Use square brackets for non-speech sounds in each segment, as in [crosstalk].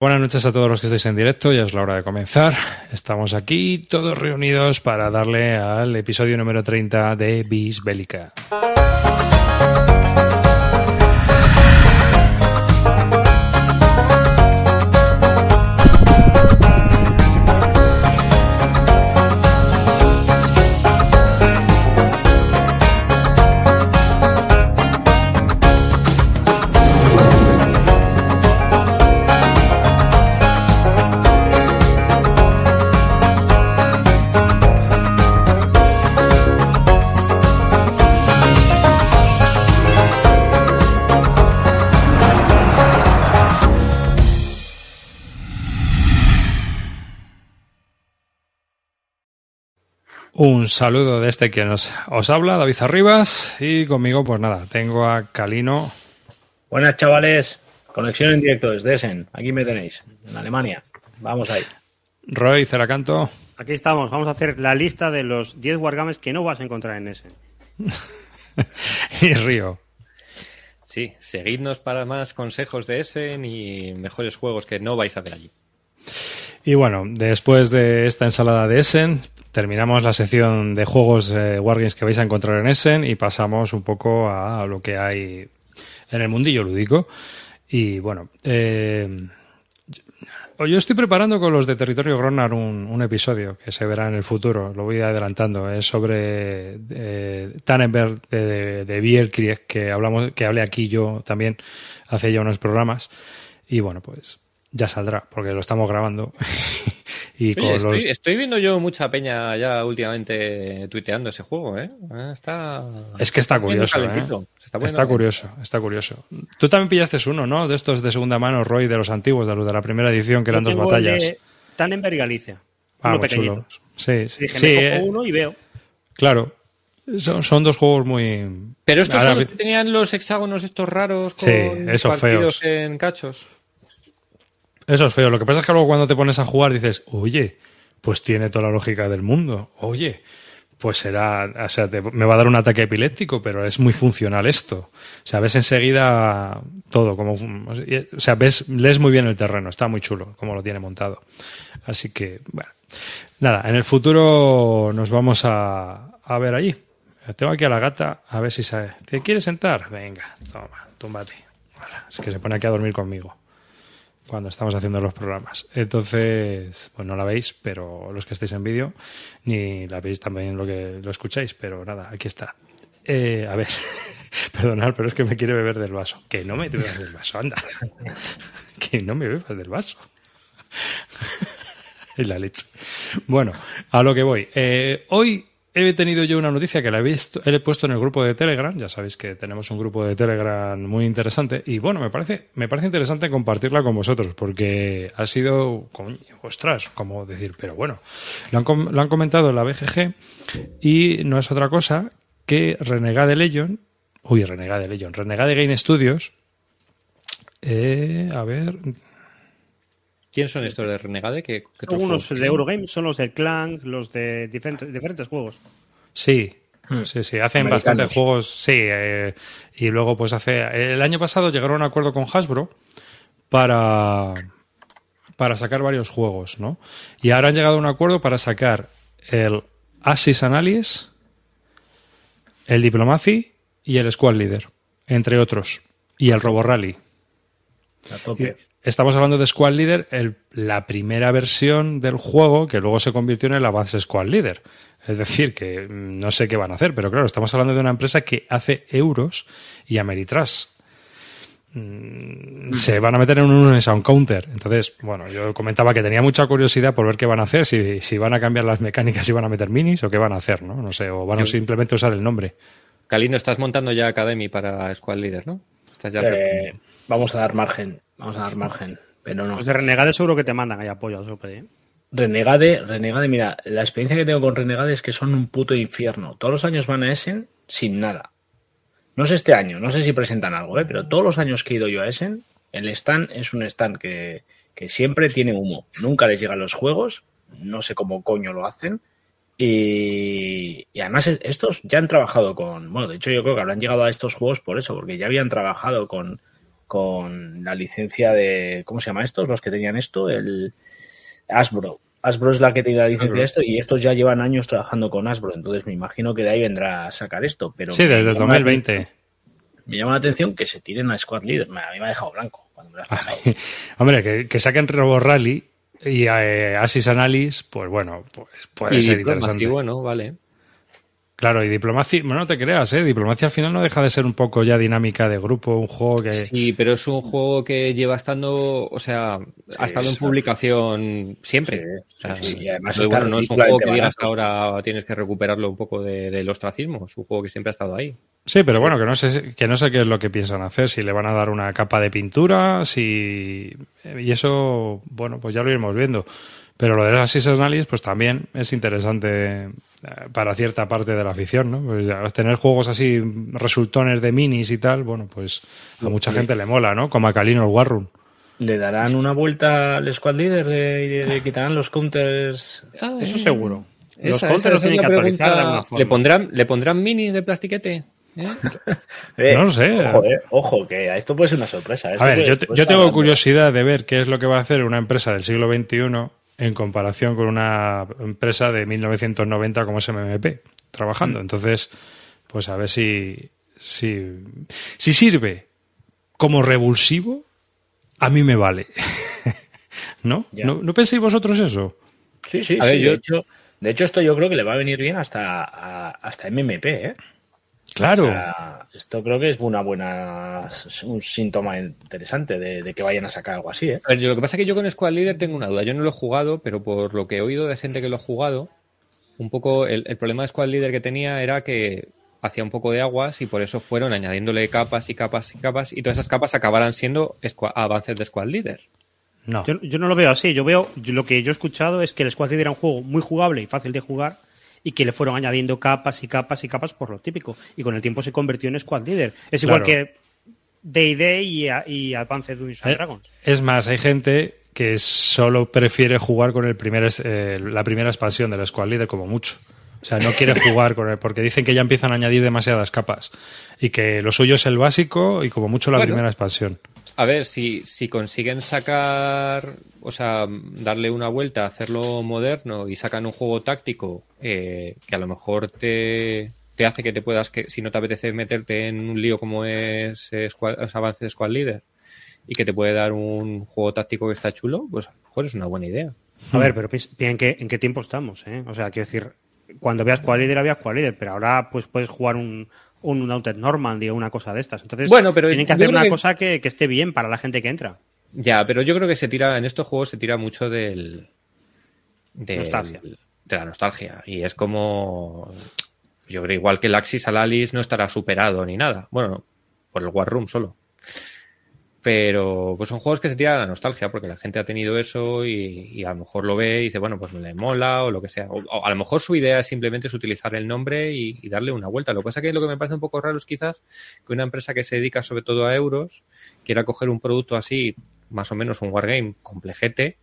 Buenas noches a todos los que estáis en directo, ya es la hora de comenzar. Estamos aquí todos reunidos para darle al episodio número 30 de Bis Bélica. Un saludo de este que nos, os habla, David Arribas, y conmigo, pues nada, tengo a Calino. Buenas chavales, conexión en directo desde Essen, aquí me tenéis, en Alemania, vamos ahí. Roy Ceracanto. Aquí estamos, vamos a hacer la lista de los 10 wargames que no vas a encontrar en Essen. [laughs] y Río. Sí, seguidnos para más consejos de Essen y mejores juegos que no vais a ver allí. Y bueno, después de esta ensalada de Essen, terminamos la sección de juegos eh, Wargames que vais a encontrar en Essen y pasamos un poco a lo que hay en el mundillo lúdico. Y bueno, eh, yo estoy preparando con los de Territorio Gronar un, episodio que se verá en el futuro, lo voy adelantando, es sobre eh, Tannenberg de, de Bierkrieg, que hablamos, que hablé aquí yo también hace ya unos programas. Y bueno, pues ya saldrá, porque lo estamos grabando. [laughs] y Oye, estoy, los... estoy, viendo yo mucha peña ya últimamente tuiteando ese juego, ¿eh? Está... Es que está curioso, ¿eh? Está, está curioso, está curioso. Tú también pillaste uno, ¿no? De estos de segunda mano, Roy, de los antiguos, de los de la primera edición, que eran dos batallas. De Tannenberg Galicia. Ah, uno chulo. Sí, sí. Dije, sí me eh, uno y veo. Claro. Son, son, dos juegos muy. Pero estos Ahora, son los que tenían los hexágonos estos raros con sí, esos partidos feos. en cachos. Eso es feo. Lo que pasa es que luego cuando te pones a jugar dices, oye, pues tiene toda la lógica del mundo. Oye, pues será, o sea, te, me va a dar un ataque epiléptico, pero es muy funcional esto. O sea, ves enseguida todo, como, o sea, ves, lees muy bien el terreno, está muy chulo como lo tiene montado. Así que, bueno, nada, en el futuro nos vamos a, a ver allí. Tengo aquí a la gata, a ver si sabe. ¿Te quieres sentar? Venga, toma, túmbate. Es que se pone aquí a dormir conmigo cuando estamos haciendo los programas. Entonces, pues no la veis, pero los que estáis en vídeo, ni la veis también lo que lo escucháis, pero nada, aquí está. Eh, a ver, [laughs] perdonad, pero es que me quiere beber del vaso. Que no me bebas del vaso, anda. [laughs] que no me bebas del vaso. [laughs] es la leche. Bueno, a lo que voy. Eh, hoy he tenido yo una noticia que la he, visto, he puesto en el grupo de Telegram. Ya sabéis que tenemos un grupo de Telegram muy interesante. Y bueno, me parece, me parece interesante compartirla con vosotros porque ha sido, coño, ostras, como decir, pero bueno, lo han, comentado en la BGG y no es otra cosa que Renegade Legion, uy, Renegade Legion, Renegade Game Studios. Eh, a ver, ¿Quién son estos de Renegade? ¿Qué, qué son unos de Eurogame, son los del Clank, los de diferentes, diferentes juegos. Sí, sí, sí. Hacen Americanos. bastantes juegos, sí. Eh, y luego, pues hace. El año pasado llegaron a un acuerdo con Hasbro para. para sacar varios juegos, ¿no? Y ahora han llegado a un acuerdo para sacar el Axis Analysis, el Diplomacy y el Squad Leader, entre otros. Y el Robo Rally. A tope. Estamos hablando de Squad Leader, el, la primera versión del juego que luego se convirtió en el Advanced Squad Leader. Es decir, que no sé qué van a hacer, pero claro, estamos hablando de una empresa que hace euros y Ameritrash. Mm, se van a meter en un Sound Counter. Entonces, bueno, yo comentaba que tenía mucha curiosidad por ver qué van a hacer, si, si van a cambiar las mecánicas, si van a meter minis o qué van a hacer, ¿no? No sé, o van a simplemente usar el nombre. Calino, estás montando ya Academy para Squad Leader, ¿no? Estás ya Eh, vamos a dar margen, vamos a dar margen, pero no. Los de Renegade seguro que te mandan ahí apoyo, puede, ¿eh? Renegade, Renegade, mira, la experiencia que tengo con Renegade es que son un puto infierno. Todos los años van a Essen sin nada. No sé este año, no sé si presentan algo, ¿eh? pero todos los años que he ido yo a Essen, el stand es un stand que, que siempre tiene humo. Nunca les llegan los juegos, no sé cómo coño lo hacen. Y, y, además estos ya han trabajado con, bueno, de hecho yo creo que habrán llegado a estos juegos por eso, porque ya habían trabajado con, con la licencia de. ¿Cómo se llama estos? Los que tenían esto, el Asbro. Asbro es la que tiene la licencia de esto y estos ya llevan años trabajando con Asbro, entonces me imagino que de ahí vendrá a sacar esto. Pero sí, desde el 2020. Me llama la atención que se tiren a Squad Leader. A mí me ha dejado blanco cuando me lo has [laughs] Hombre, que, que, saquen Robo Rally y eh, Asis Analysis, pues bueno, pues puede ser interesante. bueno, vale. Claro, y diplomacia, bueno, no te creas, ¿eh? Diplomacia al final no deja de ser un poco ya dinámica de grupo, un juego que... Sí, pero es un juego que lleva estando, o sea, ha estado en publicación siempre. Sí, y además bueno, no es un juego que digas que ahora tienes que recuperarlo un poco de, del ostracismo, es un juego que siempre ha estado ahí. Sí, pero bueno, que no sé que no sé qué es lo que piensan hacer, si le van a dar una capa de pintura, si y eso, bueno, pues ya lo iremos viendo. Pero lo de las Analysis, pues también es interesante eh, para cierta parte de la afición, ¿no? Pues tener juegos así, resultones de minis y tal, bueno, pues a mucha gente le mola, ¿no? Como a Calino el Warroom. ¿Le darán una vuelta al Squad Leader de, de, quitarán los counters? Ah, Eso seguro. Los counters los tienen que actualizar de alguna forma. ¿Le pondrán, ¿Le pondrán minis de plastiquete? ¿Eh? [laughs] Eh, no lo sé. Ojo, que esto puede ser una sorpresa. a ver, yo, yo tengo curiosidad de ver qué es lo que va a hacer una empresa del siglo XXI en comparación con una empresa de 1990 como es MMP trabajando. Mm. Entonces, pues a ver si, si, si sirve como revulsivo, a mí me vale. [laughs] ¿No? ¿No? penséis vosotros eso? Sí, sí, sí. de, hecho, de hecho, esto yo creo que le va a venir bien hasta, hasta MMP, ¿eh? Claro. esto creo que es una buena un síntoma interesante de, que vayan a sacar algo así. ¿eh? lo que pasa es que yo con Squad Leader tengo una duda. Yo no lo he jugado, pero por lo que he oído de gente que lo ha jugado, un poco el, problema de Squad Leader que tenía era que hacía un poco de aguas y por eso fueron añadiéndole capas y capas y capas y todas esas capas acabarán siendo avances de Squad Leader. No. Yo, yo, no lo veo así. Yo veo, lo que yo he escuchado es que el Squad Leader era un juego muy jugable y fácil de jugar y que le fueron añadiendo capas y capas y capas por lo típico. Y con el tiempo se convirtió en Squad Leader. Es igual que Day y, y Advanced Dungeons and eh, Dragons. Es más, hay gente que solo prefiere jugar con el primer, eh, la primera expansión del Squad Leader como mucho. O sea, no quiere jugar con él porque dicen que ya empiezan a añadir demasiadas capas y que lo suyo es el básico y como mucho la primera expansión. A ver, si, si consiguen sacar, o sea, darle una vuelta, hacerlo moderno y sacan un juego táctico eh, que a lo mejor te, te, hace que te puedas, que si no te apetece meterte en un lío como es, es, avance de Squad Leader y que te puede dar un juego táctico que está chulo, pues a lo mejor es una buena idea. A ver, pero en qué, en qué tiempo estamos, ¿eh? O sea, quiero decir, cuando veas Squad Leader había Squad Leader, pero ahora pues puedes jugar un, un Norman Normandy o una cosa de estas. Entonces, bueno, pero tienen que hacer una cosa que, esté bien para la gente que entra. Ya, pero yo creo que se tira, en estos juegos se tira mucho del. nostalgia. De la nostalgia. Y es como. Yo creo igual que el Axis al Alice no estará superado ni nada. Bueno, por el War Room solo. Pero pues son juegos que se tiran a la nostalgia porque la gente ha tenido eso y, a lo mejor lo ve y dice, bueno, pues me le mola o lo que sea. O, a lo mejor su idea simplemente es utilizar el nombre y, darle una vuelta. Lo que pasa que lo que me parece un poco raro es quizás que una empresa que se dedica sobre todo a euros quiera coger un producto así, más o menos un wargame complejete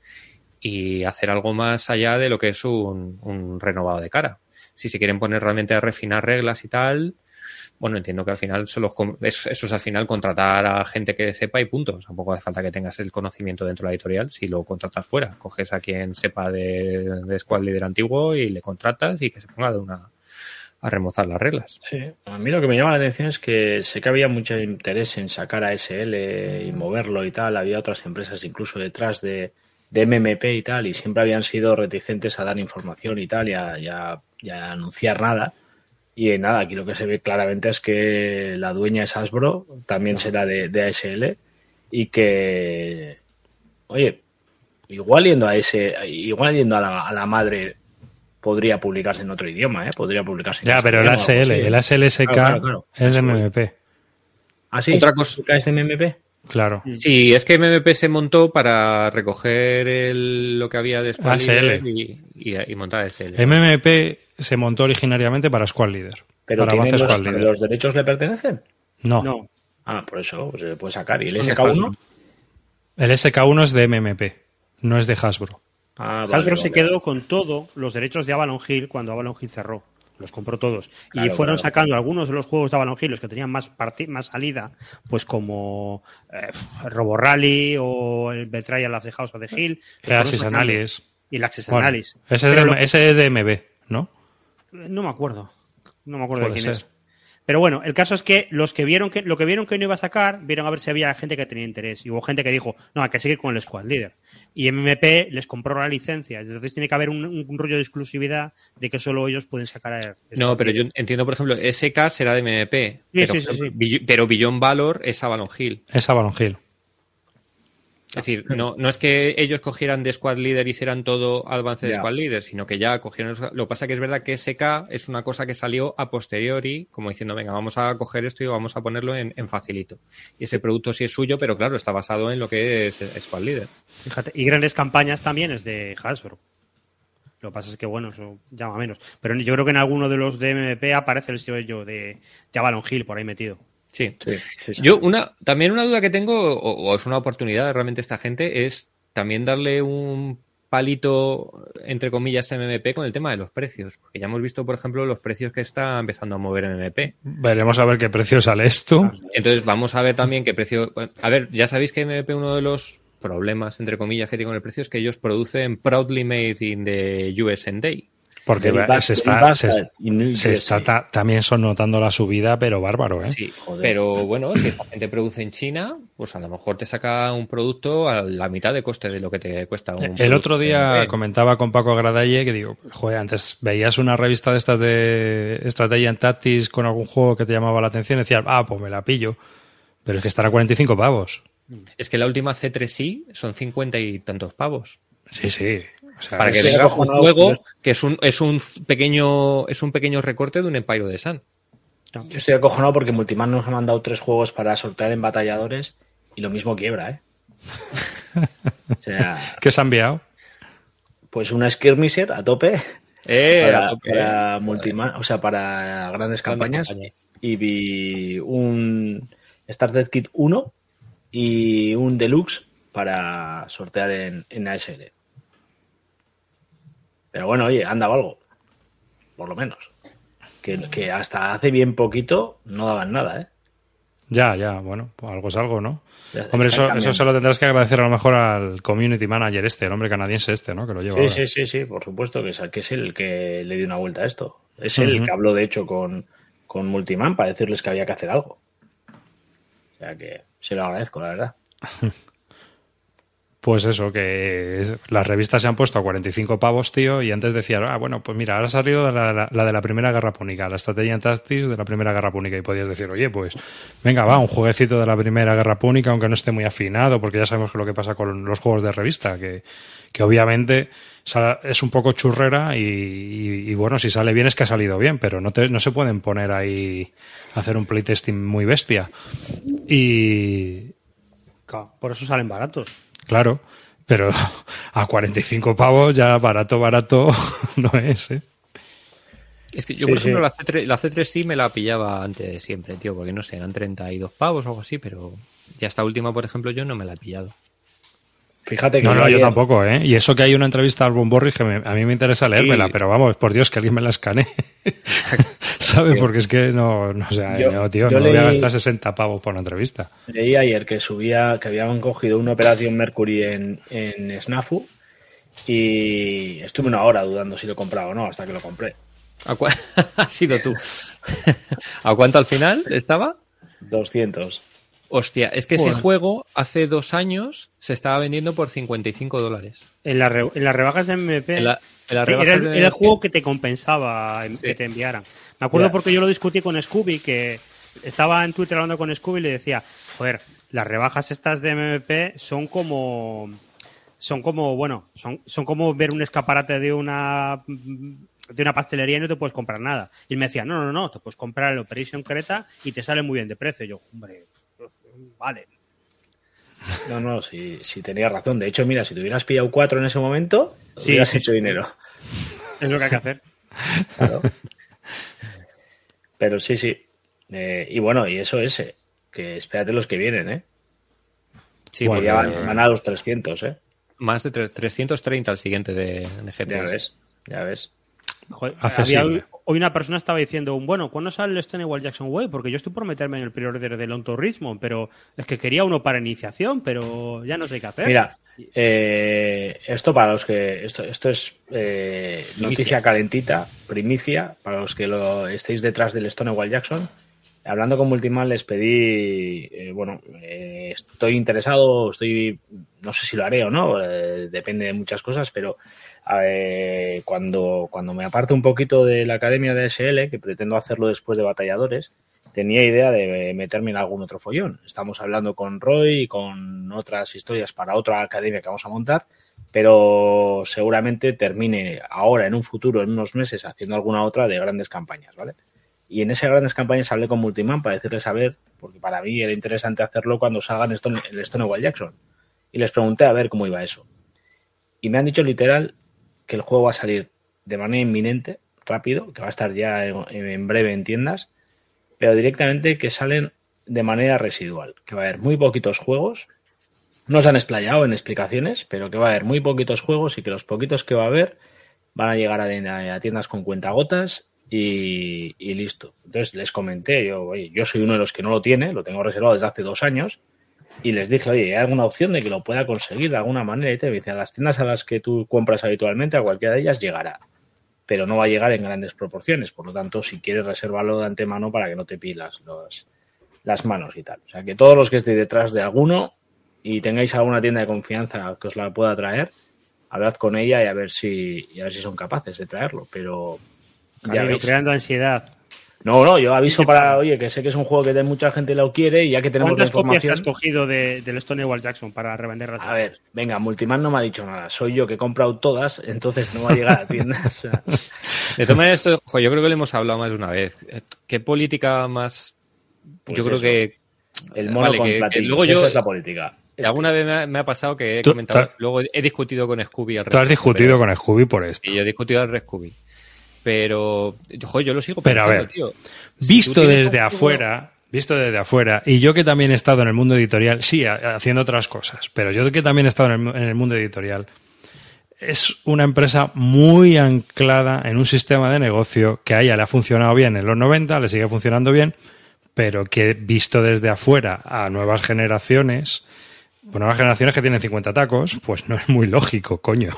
y hacer algo más allá de lo que es un, un renovado de cara. Si se quieren poner realmente a refinar reglas y tal, bueno, entiendo que al final solo eso, es al final contratar a gente que sepa y punto. Tampoco hace falta que tengas el conocimiento dentro de la editorial si lo contratas fuera. Coges a quien sepa de, de Squad Leader antiguo y le contratas y que se ponga de una a remozar las reglas. Sí, a mí lo que me llama la atención es que sé que había mucho interés en sacar a SL y moverlo y tal. Había otras empresas incluso detrás de, de MMP y tal, y siempre habían sido reticentes a dar información y tal, y a anunciar nada. Y nada, aquí lo que se ve claramente es que la dueña es Hasbro, también será de, de ASL, y que, oye, igual yendo a ese, igual yendo a la, a la madre podría publicarse en otro idioma, ¿eh? Podría publicarse en Ya, pero el ASL, el ASLSK es de MMP. ¿Ah, sí? ¿Otra cosa es de MMP? Claro. Sí, es que MMP se montó para recoger el, lo que había de ASL. Y, y, y, montar ASL. MMP se montó originariamente para Squad Leader. ¿Pero para los, los, derechos le pertenecen? No. no. Ah, por eso se puede sacar. ¿Y el SK1? El SK1 es de MMP, no es de Hasbro. Ah, Hasbro se quedó con todos los derechos de Avalon Hill cuando Avalon Hill cerró. los compró todos. y fueron claro. sacando algunos de los juegos de Avalon Hill, los que tenían más, parti- más salida, pues como eh, Robo Rally o el Betrayal of the House of the Hill. El Axis sacando. Analysis. Y el Access Bueno, Analysis. ese, es lo- de, ese es de MB, ¿no? No me acuerdo. No me acuerdo de quién ser. es. Pero bueno, el caso es que los que vieron que lo que vieron que no iba a sacar, vieron a ver si había gente que tenía interés. Y hubo gente que dijo, no, hay que seguir con el Squad Leader. Y MMP les compró la licencia. Entonces tiene que haber un, un rollo de exclusividad de que solo ellos pueden sacar. el No, pero Leader. yo entiendo, por ejemplo, SK será de MP. Sí, pero, sí, sí, pero Beyond Valor es Avalon Hill. Es Avalon Hill. Es decir, no, no es que ellos cogieran de Squad Leader y hicieran todo avance de. Squad Leader, sino que ya cogieron. Lo que pasa que es verdad que SK es una cosa que salió a posteriori, como diciendo, venga, vamos a coger esto y vamos a ponerlo en, en facilito. Y ese producto sí es suyo, pero claro, está basado en lo que es Squad Leader. Fíjate, y grandes campañas también es de Hasbro. Lo que pasa es que, bueno, eso llama menos. Pero yo creo que en alguno de los de MMP aparece el sello de, de Avalon Hill por ahí metido. Sí. Sí, sí, sí. Yo, una, también una duda que tengo, o, o es una oportunidad realmente esta gente, es también darle un palito, entre comillas, a MMP con el tema de los precios. Porque ya hemos visto, por ejemplo, los precios que está empezando a mover MMP. Veremos a ver qué precio sale esto. Entonces vamos a ver también qué precio. A ver, ya sabéis que MMP uno de los problemas, entre comillas, que tiene con el precio es que ellos producen proudly made in the US Day. Porque va- se está, se, se ta- también son notando la subida, pero bárbaro, ¿eh? Sí, Joder. pero bueno, si esta gente produce en China, pues a lo mejor te saca un producto a la mitad de coste de lo que te cuesta un El producto otro día en- comentaba con Paco Agradalle que digo, joder, antes veías una revista de estas de estrategia en Tactics con algún juego que te llamaba la atención y decías, ah, pues me la pillo. Pero es que estará a 45 pavos. Es que la última C3i son 50 y tantos pavos. Sí, sí. O sea, Para que veas un juego que es un, es un pequeño es un pequeño recorte de un Empire de Sun. Yo estoy acojonado porque Multiman nos ha mandado tres juegos para sortear en batalladores y lo mismo quiebra, ¿eh? [laughs] o sea, ¿Qué se ha enviado? pues una Skirmisher a tope [laughs] Eh, a para, tope, para. Multiman, o sea, para grandes campañas. campañas. Y vi un Starter Kit 1 y un Deluxe para sortear en, en ASL. Pero bueno, oye, anda algo. Por lo menos. Que, que hasta hace bien poquito no daban nada, ¿eh? Ya, ya, bueno, pues algo es algo, ¿no? Ya Hombre, eso, cambiando. eso se lo tendrás que agradecer a lo mejor al community manager este, el hombre canadiense este, ¿no? Que lo lleva Sí, ahora. sí, sí, sí, por supuesto, que es, que es el que le dio una vuelta a esto. Es el que habló, de hecho, con, con Multiman para decirles que había que hacer algo. O sea que se lo agradezco, la verdad. [laughs] Pues eso, que las revistas se han puesto a 45 pavos, tío, y antes decían, ah, bueno, pues mira, ahora ha salido la, de la Primera Guerra Púnica, la estrategia en de la Primera Guerra Púnica, y podías decir, oye, pues venga, va, un jueguecito de la Primera Guerra Púnica, aunque no esté muy afinado, porque ya sabemos que lo que pasa con los juegos de revista, que, que obviamente es un poco churrera y, y- bueno, si sale bien es que ha salido bien, pero no, te- no se pueden poner ahí a hacer un playtesting muy bestia. Y, Por eso salen baratos. Claro, pero a 45 pavos ya barato, barato [laughs] no es, ¿eh? Es que yo, Sí, por ejemplo, sí. la, C3, la C3 sí me la pillaba antes de siempre, tío, porque no sé, eran 32 pavos o algo así, pero ya esta última, por ejemplo, yo no me la he pillado. Fíjate que No, no, yo ayer- tampoco, ¿eh? Y eso que hay una entrevista al Bon Borris que me- a mí me interesa leérmela, Sí. pero vamos, por Dios, que alguien me la escanee. [laughs] ¿Sabes? Porque es que no, no o sea, Yo- no, tío, yo no voy a leí- gastar 60 pavos por una entrevista. Leí ayer que subía, que habían cogido una operación Mercury en, en Snafu y estuve una hora dudando si lo compraba o no, hasta que lo compré. ¿A [laughs] has sido tú. [laughs] ¿A cuánto al final estaba? 200. Hostia, es que ese juego hace dos años se estaba vendiendo por 55 dólares. En, la re- en las rebajas de MP. En la- en las Era, rebajas de- era el juego que te compensaba Sí. que te enviaran. Me acuerdo porque yo lo discutí con Scooby, que estaba en Twitter hablando con Scooby y le decía, joder, las rebajas estas de MMP son como son como, bueno, son, son como ver un escaparate de una de una pastelería y no te puedes comprar nada. Y él me decía, no, no, no, te puedes comprar el Operation Creta y te sale muy bien de precio. Y yo, hombre, vale. No, no, si, si tenías razón. De hecho, mira, si te hubieras pillado cuatro en ese momento, Sí, hubieras sí. hecho dinero. Es lo que hay que hacer. Claro. Pero sí, sí. Eh, y bueno, y eso es, eh, que espérate los que vienen, ¿eh? Sí, porque ya van, van a los 300, ¿eh? más de tre- 330 al siguiente de, de Ya ves, ya ves. Joder, accesible. había- hoy una persona estaba diciendo, bueno, ¿cuándo sale el Stonewall Jackson Way? Porque yo estoy por meterme en el pre-order del On Tourismo, pero es que quería uno para iniciación, pero ya no sé qué hacer. Mira, eh, esto para los que. Esto, esto es eh, noticia calentita, primicia, para los que lo estéis detrás del Stonewall Jackson. Hablando con Multiman les pedí, eh, bueno, eh, estoy interesado, estoy, no sé si lo haré o no, eh, depende de muchas cosas, pero cuando, cuando me aparte un poquito de la academia de SL, que pretendo hacerlo después de batalladores, tenía idea de meterme en algún otro follón. Estamos hablando con Roy y con otras historias para otra academia que vamos a montar, pero seguramente termine ahora, en un futuro, en unos meses, haciendo alguna otra de grandes campañas, ¿vale? Y en esas grandes campañas hablé con Multiman para decirles a ver, porque para mí era interesante hacerlo cuando salgan Stone, el Stonewall Jackson. Y les pregunté a ver cómo iba eso. Y me han dicho literal que el juego va a salir de manera inminente, rápido, que va a estar ya en, breve en tiendas, pero directamente que salen de manera residual, que va a haber muy poquitos juegos. No se han explayado en explicaciones, pero que va a haber muy poquitos juegos y que los poquitos que va a haber van a llegar a, a tiendas con cuentagotas y, listo. Entonces les comenté, yo, oye, yo soy uno de los que no lo tiene, lo tengo reservado desde hace dos años, y les dije, oye, ¿hay alguna opción de que lo pueda conseguir de alguna manera? Y te dicen, a las tiendas a las que tú compras habitualmente, a cualquiera de ellas llegará, pero no va a llegar en grandes proporciones. Por lo tanto, si quieres, resérvalo de antemano para que no te pilas los, las manos y tal. O sea, que todos los que estéis detrás de alguno y tengáis alguna tienda de confianza que os la pueda traer, hablad con ella y a ver si, y a ver si son capaces de traerlo. Pero ya veis. creando ansiedad. No, no, yo aviso para, oye, que sé que es un juego que de mucha gente lo quiere y ya que tenemos la ¿Cuántas copias información... has cogido de, del Stonewall Jackson para revenderlas? A ver, venga, Multiman no me ha dicho nada. Soy yo que he comprado todas, entonces no va a llegar a tiendas. de todas maneras, esto, jo, yo creo que lo hemos hablado más de una vez. ¿Qué política más...? Pues yo creo eso. que... El mono Vale, con que- luego yo- esa es la política. Alguna vez me ha, me ha pasado que he comentado, luego he discutido con Scooby al Tú has respecto, discutido pero- con Scooby por esto. Y yo he discutido al Scooby. Pero, jo, yo lo sigo Pero, a pensando, ver, tío. Si Visto desde afuera, visto desde afuera, y yo que también he estado en el mundo editorial, sí, haciendo otras cosas, pero yo que también he estado en el, en el mundo editorial, es una empresa muy anclada en un sistema de negocio que a ella le ha funcionado bien en los 90, le sigue funcionando bien, pero que visto desde afuera a nuevas generaciones, pues nuevas generaciones que tienen 50 tacos, pues no es muy lógico, coño.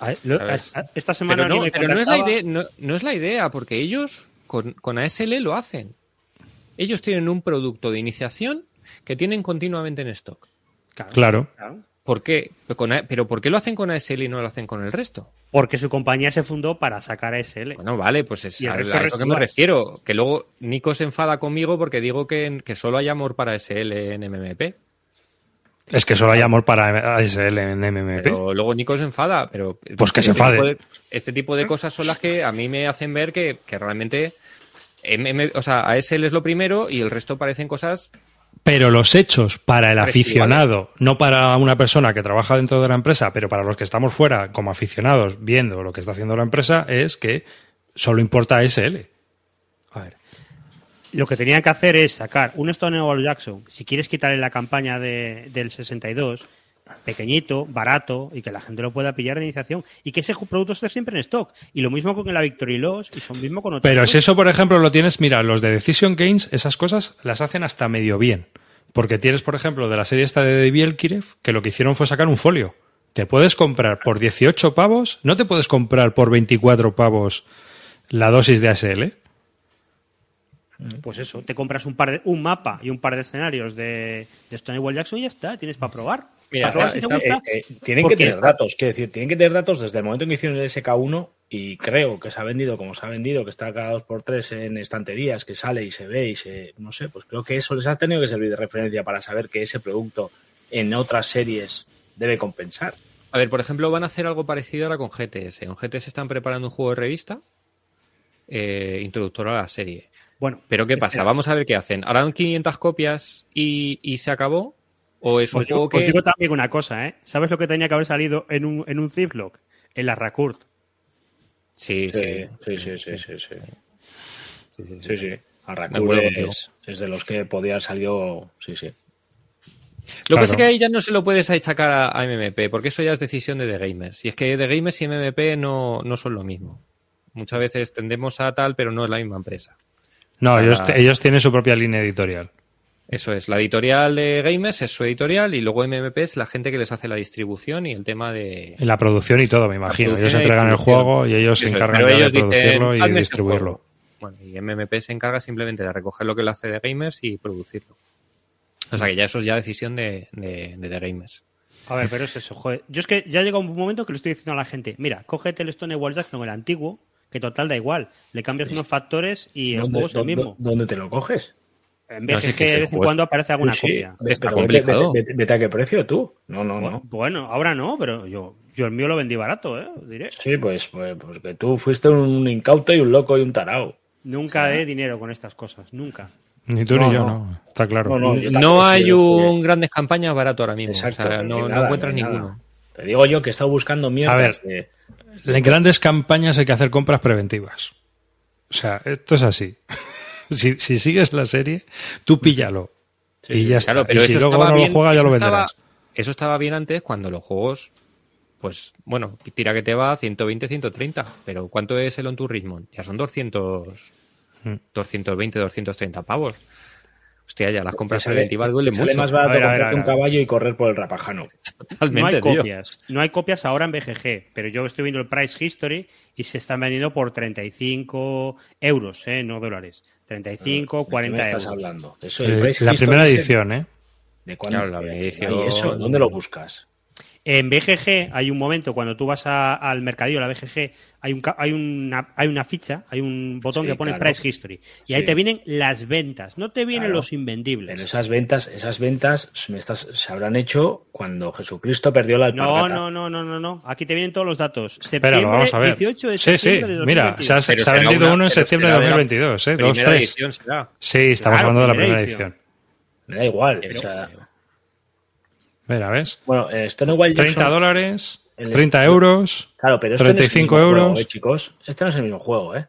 A- lo- A ver. a- Esta semana Pero, no, pero no, es la idea, no, no es la idea, porque ellos con, con ASL lo hacen. Ellos tienen un producto de iniciación que tienen continuamente en stock. Claro. ¿Por qué? Pero, con A- pero ¿por qué lo hacen con ASL y no lo hacen con el resto? Porque su compañía se fundó para sacar a SL. Bueno, vale, pues es a, eso que me refiero. Que luego Nico se enfada conmigo porque digo que, que solo hay amor para SL en MMP. Es que solo hay amor para ASL en MMP. Pero luego Nico se enfada. Pero Pues que se este enfade. de- este tipo de cosas son las que a mí me hacen ver que, que realmente. MM o sea, ASL es lo primero y el resto parecen cosas Pero los hechos para el aficionado, no para una persona que trabaja dentro de la empresa, pero para los que estamos fuera como aficionados viendo lo que está haciendo la empresa, es que solo importa SL. Lo que tenían que hacer es sacar un Stonewall Jackson, si quieres quitarle la campaña de- del 62, pequeñito, barato, y que la gente lo pueda pillar de iniciación, y que ese producto esté siempre en stock. Y lo mismo con la Victory Loss, y son mismo con otros. Pero si eso, por ejemplo, lo tienes, mira, los de Decision Games, esas cosas las hacen hasta medio bien. Porque tienes, por ejemplo, de la serie esta de David Kirev, que lo que hicieron fue sacar un folio. Te puedes comprar por 18 pavos, no te puedes comprar por 24 pavos la dosis de ASL. Pues eso, te compras un par de, un mapa y un par de escenarios de, de Stonewall Jackson y ya está, tienes para probar. Mira, Para probar está- si te está- gusta. Eh, eh, tienen que tener está- datos, quiero decir, tienen que tener datos desde el momento en que hicieron el SK1 y creo que se ha vendido como se ha vendido, que está cada dos por tres en estanterías, que sale y se ve y se, no sé, pues creo que eso les ha tenido que servir de referencia para saber que ese producto en otras series debe compensar. A ver, por ejemplo, van a hacer algo parecido ahora con GTS. En GTS están preparando un juego de revista eh, introductor a la serie. Bueno, Pero ¿qué pasa? espera. Vamos a ver qué hacen. ¿Harán 500 copias y, y se acabó? ¿O es un Os digo, juego que...? os digo también una cosa, ¿eh? ¿Sabes lo que tenía que haber salido en un, en un Ziploc? En la Rakurt. Sí, sí. sí, sí, sí, sí, sí. Sí, sí, sí. Sí, es, es de los que podía haber salido, sí, sí. Lo que pasa es que ahí ya no se lo puedes achacar a, a MMP, porque eso ya es decisión de The Gamers. Y es que The Gamers y MMP no, no son lo mismo. Muchas veces tendemos a tal, pero no es la misma empresa. No, ellos, ellos tienen su propia línea editorial. Eso es, la editorial de Gamers es su editorial y luego MMP es la gente que les hace la distribución y el tema de... La producción y todo, me imagino. Ellos entregan el juego y ellos se encargan de ellos dicen, producirlo y "Hazme este distribuirlo. juego". Bueno, y MMP se encarga simplemente de recoger lo que le hace de Gamers y producirlo. O sea que ya eso es ya decisión de, de, de The Gamers. A ver, pero es eso, joder. Yo es que ya llega un momento que le estoy diciendo a la gente, mira, cógete el Stone Wall Jackson, el antiguo, que total da igual. Le cambias unos factores y el ¿Dónde, juego es dónde- mismo. dónde te lo coges? En No, vez sí, de que de vez en es- cuando aparece alguna Sí, copia. Está pero complicado. Vete, vete a qué precio tú. No, no, no. Bueno, ahora no, pero yo, yo el mío lo vendí barato, ¿eh? Diré. Sí, pues, pues, pues que tú fuiste un incauto y un loco y un tarao. Nunca dé dinero con estas cosas, nunca. Ni tú No, ni yo, no. no. Está claro. No, no, No hay un grandes campañas barato ahora mismo. Exacto, o sea, ni no, no nada, encuentras nada. ninguno. Te digo yo que he estado buscando mierdas A ver. de- En grandes campañas hay que hacer compras preventivas. O sea, esto es así. [laughs] si, si sigues la serie, tú píllalo. Sí, y sí, ya está. Claro, pero y si luego estaba no bien, lo juegas, ya lo estaba- venderás. Eso estaba bien antes cuando los juegos, pues, bueno, tira que te va 120, 130. Pero ¿cuánto es el On Tour Richmond? Ya son 200, Mm. 220, 230 pavos. Hostia, ya las compras te sale- preventivas duelen sale mucho. más barato A ver, a ver, comprarte a un ver. caballo y correr por el rapajano. Totalmente, no hay tío. copias. No hay copias ahora en BGG, pero yo estoy viendo el Price History y se están vendiendo por 35 euros, ¿eh? no dólares. 35, ¿De qué 40 me estás euros. hablando? Eso, el Price la History primera edición, ¿eh? ¿De cuándo? Claro, la primera edición- ¿Y eso? ¿Dónde lo buscas? En BGG hay un momento, cuando tú vas a- al mercadillo, la BGG, hay, un, ca- hay, una, hay una ficha, hay un botón Sí, que pone claro. Price History. Y Sí. ahí te vienen las ventas, no te vienen Claro. los invendibles. Pero esas ventas, esas ventas me estás, se habrán hecho cuando Jesucristo perdió la No, alpargata. no, no, no, no, no. Aquí te vienen todos los datos. Espéralo, Septiembre, vamos a ver. 18 de sí, sí. de Mira, 2022. se ha, Pero se ha será vendido una- uno en pero septiembre de será de la 2022, ¿eh? Dos, Primera tres. edición será. Sí, estamos Claro, hablando de la primera primera edición. edición. Me da igual. Pero- o sea, Mira, ¿ves? bueno, eh, Stonewall 30 Jackson- dólares, el- 30 euros. Claro, pero este no es el 35 mismo euros. juego, eh, chicos. Este no es el mismo juego, ¿eh?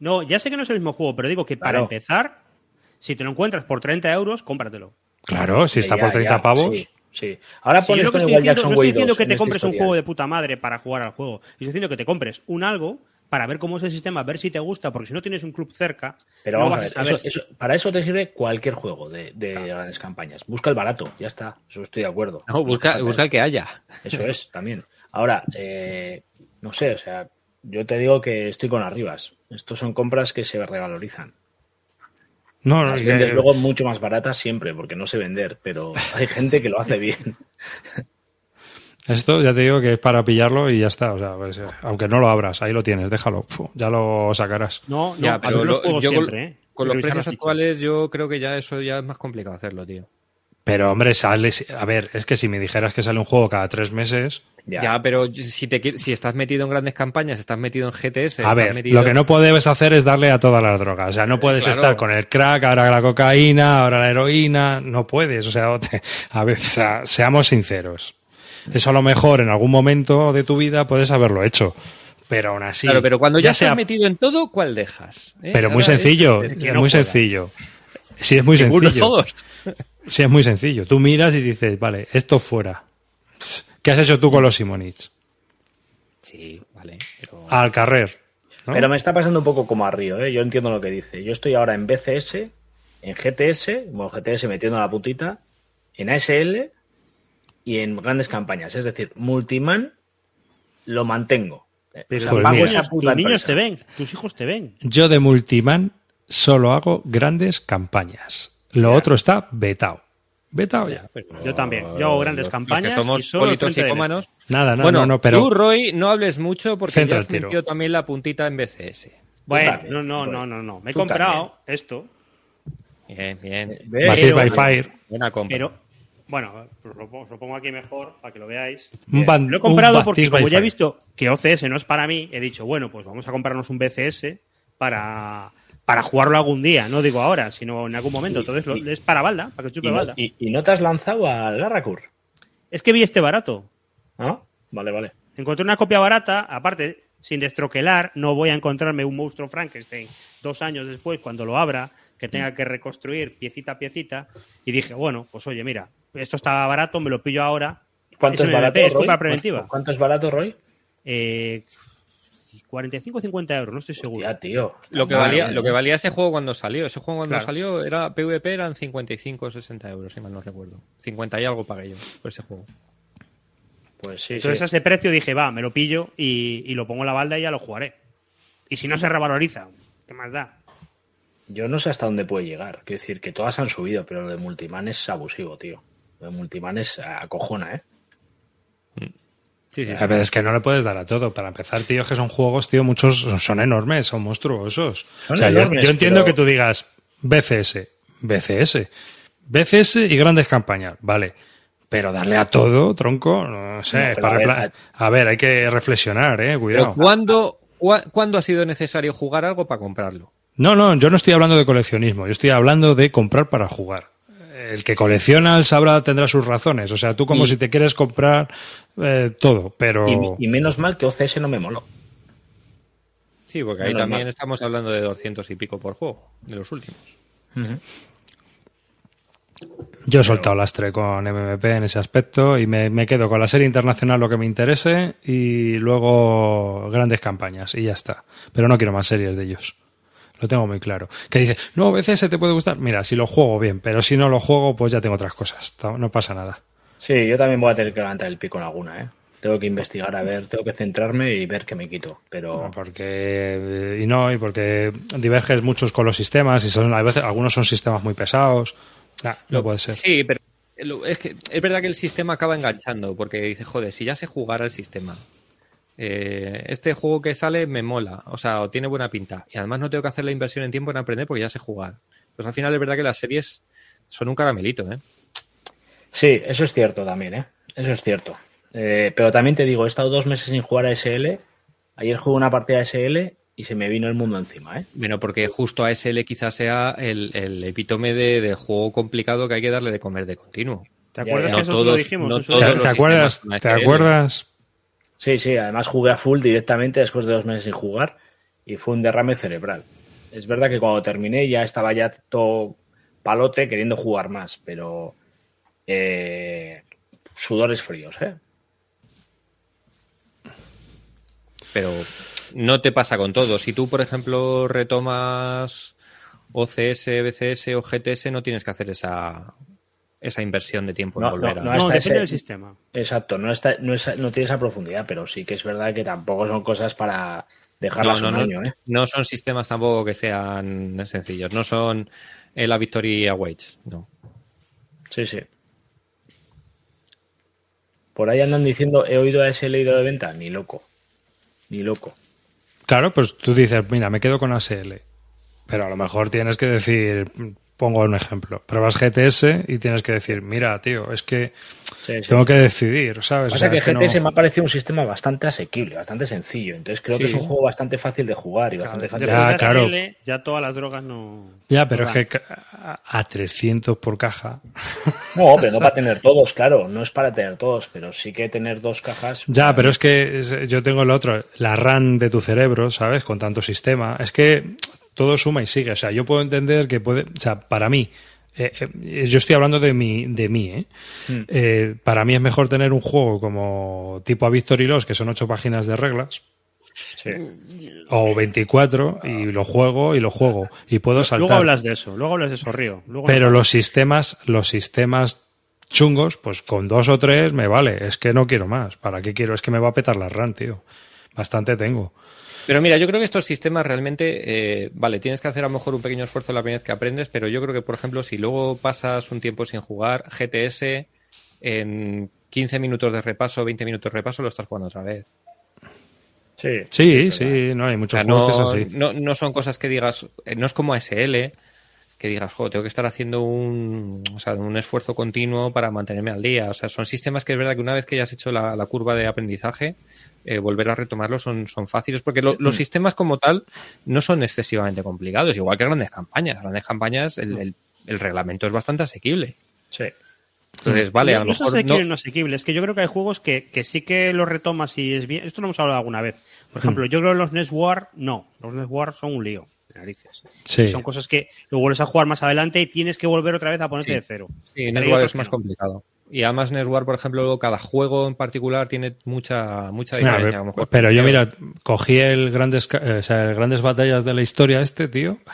No, ya sé que no es el mismo juego, pero digo que para Claro. empezar, si te lo encuentras por 30 euros, cómpratelo. Claro, si está Ya, por 30 ya, pavos. Sí, sí. Ahora Si yo pones lo que estoy diciendo, Jackson no estoy diciendo 2 que te este compres un juego de puta madre para jugar al juego. Estoy diciendo que te compres un algo para ver cómo es el sistema, ver si te gusta, porque si no tienes un club cerca, Pero no vamos vas a a ver, saber. eso- eso- para eso te sirve cualquier juego de, de grandes campañas. Busca el barato, ya está. Eso estoy de acuerdo. No, busca, busca el que haya. Eso es, también. Ahora, eh, no sé, o sea, yo te digo que estoy con arribas. Estos son compras que se revalorizan. No, no, Las es vendes que- luego mucho más baratas siempre, porque no sé vender, pero hay gente que lo hace bien. Esto ya te digo que es para pillarlo y ya está. O sea, pues, eh, aunque no lo abras, ahí lo tienes, déjalo. Ya lo sacarás. No, no, Ya, pero lo- juegos yo con, siempre, ¿eh? con los precios actuales yo creo que ya eso ya es más complicado hacerlo, tío. Pero, hombre, sale. A ver, es que si me dijeras que sale un juego cada tres meses. Ya, pero si te si estás metido en grandes campañas, estás metido en GTS, A ver, metido- lo que no puedes hacer es darle a todas las drogas. O sea, no puedes claro. estar con el crack, ahora la cocaína, ahora la heroína. No puedes. O sea, te- [laughs] a ver, o sea, seamos sinceros. Eso a lo mejor en algún momento de tu vida puedes haberlo hecho. Pero aún así. Claro, pero cuando ya, sea- estás metido en todo, ¿cuál dejas? ¿Eh? Pero muy Ahora sencillo, es es, que no muy juegas. sencillo. Sí, es muy sencillo. todos. Sí, es muy sencillo. Tú miras y dices, vale, esto fuera. ¿Qué has hecho tú con los Simonits? Sí, vale. Pero... Al carrer. ¿no? Pero me está pasando un poco como a Río, ¿eh? Yo entiendo lo que dice. Yo estoy ahora en BCS, en GTS, bueno, GTS metiendo la putita, en ASL y en grandes campañas. Es decir, Multiman lo mantengo. Pero o sea, Pues pago mira. esa tus puta niños empresa. te ven, tus hijos te ven. Yo de Multiman solo hago grandes campañas. Lo otro está vetado. Vetado ya. Yo también. Yo hago grandes campañas Los que somos y solo del politoxicómanos. Nada, no, bueno, no, no, pero tú, Roy, no hables mucho porque Centra ya el has tiro. metido también la puntita en BCS. Bueno, también, no, no, no, no, no. Me he comprado esto, Bien, bien. By Fire. Buena compra. pero bueno, os lo, pongo- os lo pongo aquí mejor para que lo veáis. Un Lo he comprado porque como ya he visto que OCS no es para mí, he dicho, bueno, pues vamos a comprarnos un BCS para, para jugarlo algún día, no digo ahora, sino en algún momento. Entonces lo- es para balda, para que chupe ¿Y no, balda. y- y no te has lanzado a Larracur? Es que vi este barato. ¿Ah? Vale, vale. Encontré una copia barata, aparte, sin destroquelar, no voy a encontrarme un monstruo Frankenstein dos años después, cuando lo abra, que tenga que reconstruir piecita a piecita. Y dije, bueno, pues oye, mira, esto está barato, me lo pillo ahora. ¿Cuánto es, un barato? Es Roy? compra preventiva. ¿Cuánto es barato, Roy? Eh, 45 o 50 euros, no estoy seguro. Ya, tío. Lo que, valía, lo que valía ese juego cuando salió. Ese juego cuando Claro. salió era PvP eran 55 o 60 euros, si mal no recuerdo. 50 y algo pagué yo por ese juego. Pues sí, Entonces sí. a ese precio dije, va, me lo pillo y, y lo pongo en la balda y ya lo jugaré. Y si no se revaloriza, ¿qué más da? Yo no sé hasta dónde puede llegar. Quiero decir que todas han subido, pero lo de Multiman es abusivo, tío. Lo de Multiman es acojona, ¿eh? Sí, sí. sí. A ver, es que no le puedes dar a todo. Para empezar, tío, es que son juegos, tío, muchos son enormes, son monstruosos. Son o sea, yo- enormes, yo, entiendo pero- que tú digas BCS, BCS, BCS y grandes campañas, vale. Pero darle a todo, tronco, no sé. No, para a ver, repla- a ver, hay que reflexionar, eh, cuidado. ¿cuándo, ¿cuándo ha sido necesario jugar algo para comprarlo? No, no, yo no estoy hablando de coleccionismo, yo estoy hablando de comprar para jugar. El que colecciona sabrá, tendrá sus razones. O sea, tú como Y- si te quieres comprar eh, todo, pero... Y, y menos mal que OCS no me moló. Sí, porque ahí Menos también mal. estamos hablando de 200 y pico por juego, de los últimos. Yo he soltado lastre con MMP en ese aspecto y me, me quedo con la serie internacional lo que me interese y luego grandes campañas y ya está. Pero no quiero más series de ellos. Lo tengo muy claro. Que dice, no, BCS te puede gustar. Mira, si lo juego bien, pero si no lo juego, pues ya tengo otras cosas. No pasa nada. Sí, yo también voy a tener que levantar el pico en alguna, ¿eh? Tengo que investigar, a ver, tengo que centrarme y ver qué me quito. Pero Porque, eh, y no, y porque diverges muchos con los sistemas y son, a veces, algunos son sistemas muy pesados. Ah, no puede ser. Sí, pero es, que, es verdad que el sistema acaba enganchando, porque dice, joder, si ya sé jugar al sistema, eh, este juego que sale me mola, o sea, o tiene buena pinta, y además no tengo que hacer la inversión en tiempo en aprender porque ya sé jugar. Pues al final es verdad que las series son un caramelito, ¿eh? sí, eso es cierto también, ¿eh? Eso es cierto. Eh, pero también te digo, he estado dos meses sin jugar a SL. Ayer jugué una partida de SL y se me vino el mundo encima, ¿eh? Bueno, porque justo a SL quizás sea el, el epítome de, de juego complicado que hay que darle de comer de continuo. ¿Te acuerdas que eso todos- lo dijimos? no todos ¿Te, acuerdas? ¿Te acuerdas? Sí, sí, además jugué a full directamente después de dos meses sin jugar y fue un derrame cerebral. Es verdad que cuando terminé ya estaba ya todo palote queriendo jugar más, pero eh, sudores fríos, ¿eh? Pero no te pasa con todo. Si tú, por ejemplo, retomas OCS, BCS o GTS, no tienes que hacer esa, esa inversión de tiempo en No, volver no, a... no, No, hasta depende ese- del sistema. Exacto, no, está, no, es- no tiene esa profundidad, pero sí que es verdad que tampoco son cosas para dejarlas No, no, un no, año, ¿eh? no son sistemas tampoco que sean sencillos. No son eh, la Victory Awaits. No. Sí, sí. Por ahí andan diciendo, he oído a ese leído de venta, ni loco, ni loco. Claro, pues tú dices, mira, me quedo con ASL. Pero a lo mejor tienes que decir, pongo un ejemplo, pruebas GTS y tienes que decir, mira, tío, es que Sí, sí. tengo que decidir, ¿sabes? O sea, que es que no- GTS me ha parecido un sistema bastante asequible, bastante sencillo. Entonces creo que es un juego bastante fácil de jugar y bastante fácil Ya, de de claro. Ya todas las drogas no. Ya, pero no es que a a 300 por caja. [laughs] No, pero no para tener todos, claro. No es para tener todos, pero sí que tener dos cajas. Ya, pero es que yo tengo el otro, la RAM de tu cerebro, ¿sabes? Con tanto sistema. Es que todo suma y sigue. O sea, yo puedo entender que puede. O sea, para mí, eh, eh, yo estoy hablando de mí, de mí, ¿eh? Mm. Eh, Para mí es mejor tener un juego como tipo a Victory Loss, que son ocho páginas de reglas, Sí. o 24, y lo juego y lo juego. Y puedo saltar. Luego hablas de eso, luego hablas de eso, Río. Luego Pero los sistemas, los sistemas chungos, pues con dos o tres me vale. Es que no quiero más. ¿Para qué quiero? Es que me va a petar la RAM, tío. Bastante tengo. Pero mira, yo creo que estos sistemas realmente, eh, vale, tienes que hacer a lo mejor un pequeño esfuerzo la primera vez que aprendes, pero yo creo que, por ejemplo, si luego pasas un tiempo sin jugar, GTS en 15 minutos de repaso, 20 minutos de repaso, lo estás jugando otra vez. Sí, Sí, sí, no hay O muchos sea, juegos no, que es así. no, no son cosas que digas, eh, no es como ASL, que digas, jo, tengo que estar haciendo un, o sea, un esfuerzo continuo para mantenerme al día. O sea, son sistemas que es verdad que una vez que ya has hecho la, la curva de aprendizaje, eh, volver a retomarlos son, son fáciles, porque lo- los sistemas como tal no son excesivamente complicados, igual que grandes campañas. Grandes campañas, el, el- el reglamento es bastante asequible. Sí. Entonces, vale, a lo mejor asequible, no, no asequible. Es que yo creo que hay juegos que, que sí que los retomas y es bien. Esto lo hemos hablado alguna vez. Por ejemplo, yo creo que los NES War, no. Los NES War son un lío. Narices. Sí. Son cosas que lo vuelves a jugar más adelante y tienes que volver otra vez a ponerte Sí. de cero. Sí, Neswar es más no. complicado. Y además Neswar, por ejemplo, luego cada juego en particular tiene mucha, mucha diferencia. pero- a lo mejor. pero yo, mira, cogí el grandes, eh, o sea, el grandes batallas de la historia este, tío. [laughs]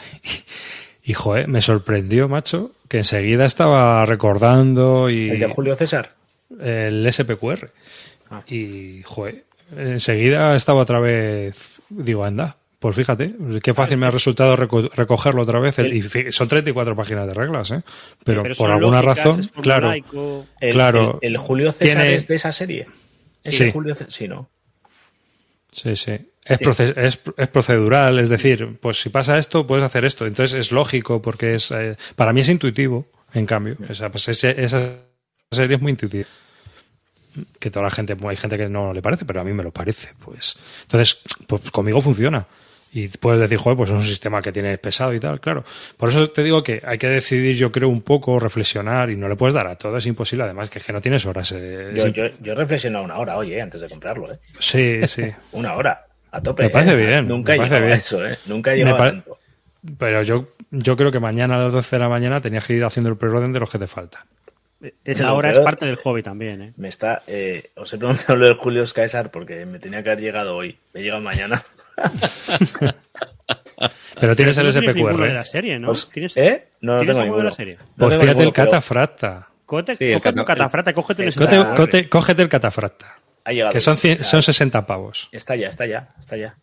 Y, joder, me sorprendió, macho, que enseguida estaba recordando y ¿El de Julio César? el SPQR. Ah. Y, joder, enseguida estaba otra vez, digo, anda, pues fíjate, qué fácil me ha resultado reco- recogerlo otra vez. El- y son 34 páginas de reglas, ¿eh? Pero, Pero por alguna lógicas, razón, claro. El, Claro. el, el Julio César Tiene- es de esa serie. ¿Es Sí. el Julio César? Sí, ¿no? Sí, sí. Es, Sí. es, es procedural, es decir, pues si pasa esto, puedes hacer esto. Entonces es lógico porque es eh, para mí es intuitivo, en cambio. Esa, pues esa serie es muy intuitiva. Que toda la gente, hay gente que no le parece, pero a mí me lo parece. Pues entonces, pues conmigo funciona. Y puedes decir, joder, pues es un sistema que tiene pesado y tal, claro. Por eso te digo que hay que decidir, yo creo, un poco, reflexionar y no le puedes dar a todo, es imposible. Además, que es que no tienes horas. eh, Yo, yo, yo he reflexionado una hora, oye, antes de comprarlo, ¿eh? Sí, sí. [laughs] Una hora, a tope. Me parece ¿eh? bien, Nunca me he parece llegado a eso, ¿eh? Nunca he Me llegado a pa- tanto. Pero yo, yo creo que mañana a las 12 de la mañana tenías que ir haciendo el preorden de los que te faltan. Es, No, ahora pero- es parte del hobby también, ¿eh? Me está. eh, os he preguntado lo del Julio César porque me tenía que haber llegado hoy. Me llega mañana. [laughs] [laughs] Pero tienes el Tú no SPQR. de la serie, ¿no? Pues, ¿Tienes, ¿Eh? No, no ¿tienes tengo alguno de la serie? No Pues fíjate ninguno, el catafracta. Cote, Sí, el cógete un cata- catafrata, cógete un Está- Cote- Star. cote- cógete el catafracta. Ha llegado. Que son, cien- son 60 pavos. Está ya, está ya, está ya.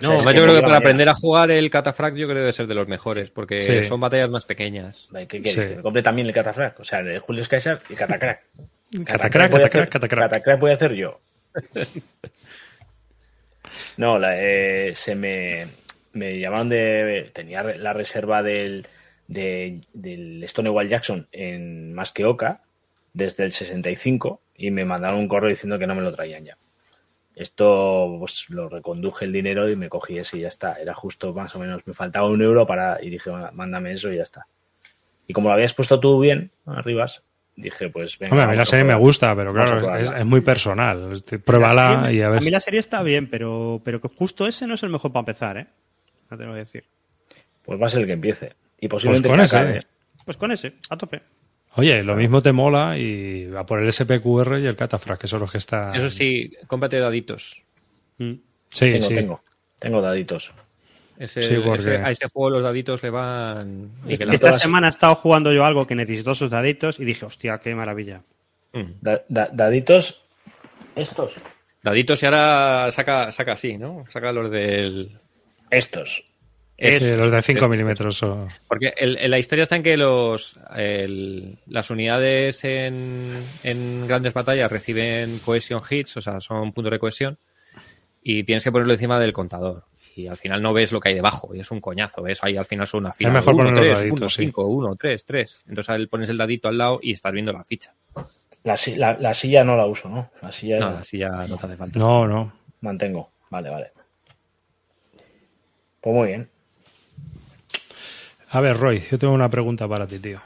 No, O sea, es Además, que yo creo que para aprender a jugar el Catafract yo creo que debe ser de los mejores, porque Sí. son batallas más pequeñas. ¿Qué quieres? Sí. Que me compre también el Catafract. O sea, el Julio César y Catacrack. Catacrack, catacrack, catacrack. Catacrack voy a hacer yo. [laughs] No, la, eh, se me, me llamaron de. Tenía la reserva del, de- del Stonewall Jackson en Más que Oca desde el 65 y me mandaron un correo diciendo que no me lo traían ya. Esto pues lo reconduje el dinero y me cogí ese y ya está. Era justo más o menos, me faltaba un euro para y dije, "Va, mándame eso y ya está. Y como lo habías puesto tú bien, arriba, dije, pues venga. Hombre, a mí la a serie me gusta, pero a claro, es, muy personal. Pruébala serie- y a ver. mí la serie está bien, pero, pero que justo ese no es el mejor para empezar, ¿eh? No te lo voy a decir. Pues va a ser el que empiece. Y posiblemente Pues con ese. acabe. Pues con ese, a tope. Oye, lo mismo te mola y va por el SPQR y el catafract, que son los que están. Eso sí, cómprate daditos. Mm. Sí, Tengo, sí. tengo. Tengo daditos. Ese, Sí, porque- ese- a ese juego los daditos le van... Esta todas- semana he estado jugando yo algo que necesitó sus daditos y dije, hostia, qué maravilla. Mm. Da- da- daditos. Estos. Daditos y ahora saca, saca así, ¿no? Saca los del... Estos. Los de 5 Eh, milímetros. o- Porque el- el- la historia está en que los el- las unidades en, en grandes batallas reciben cohesion hits, o sea, son puntos de cohesión, y tienes que ponerlo encima del contador. Y al final no ves lo que hay debajo, y es un coñazo. ¿ves? Ahí al final son una fila. Es mejor de uno, poner los tres, daditos, uno, sí. cinco, uno, tres, tres. Entonces ahí pones el dadito al lado y estás viendo la ficha. La, si- la- la silla no la uso, ¿no? La silla No, la ya no te hace falta. No, no. mantengo. Vale, vale. Pues muy bien. A ver, Roy, yo tengo una pregunta para ti, tío.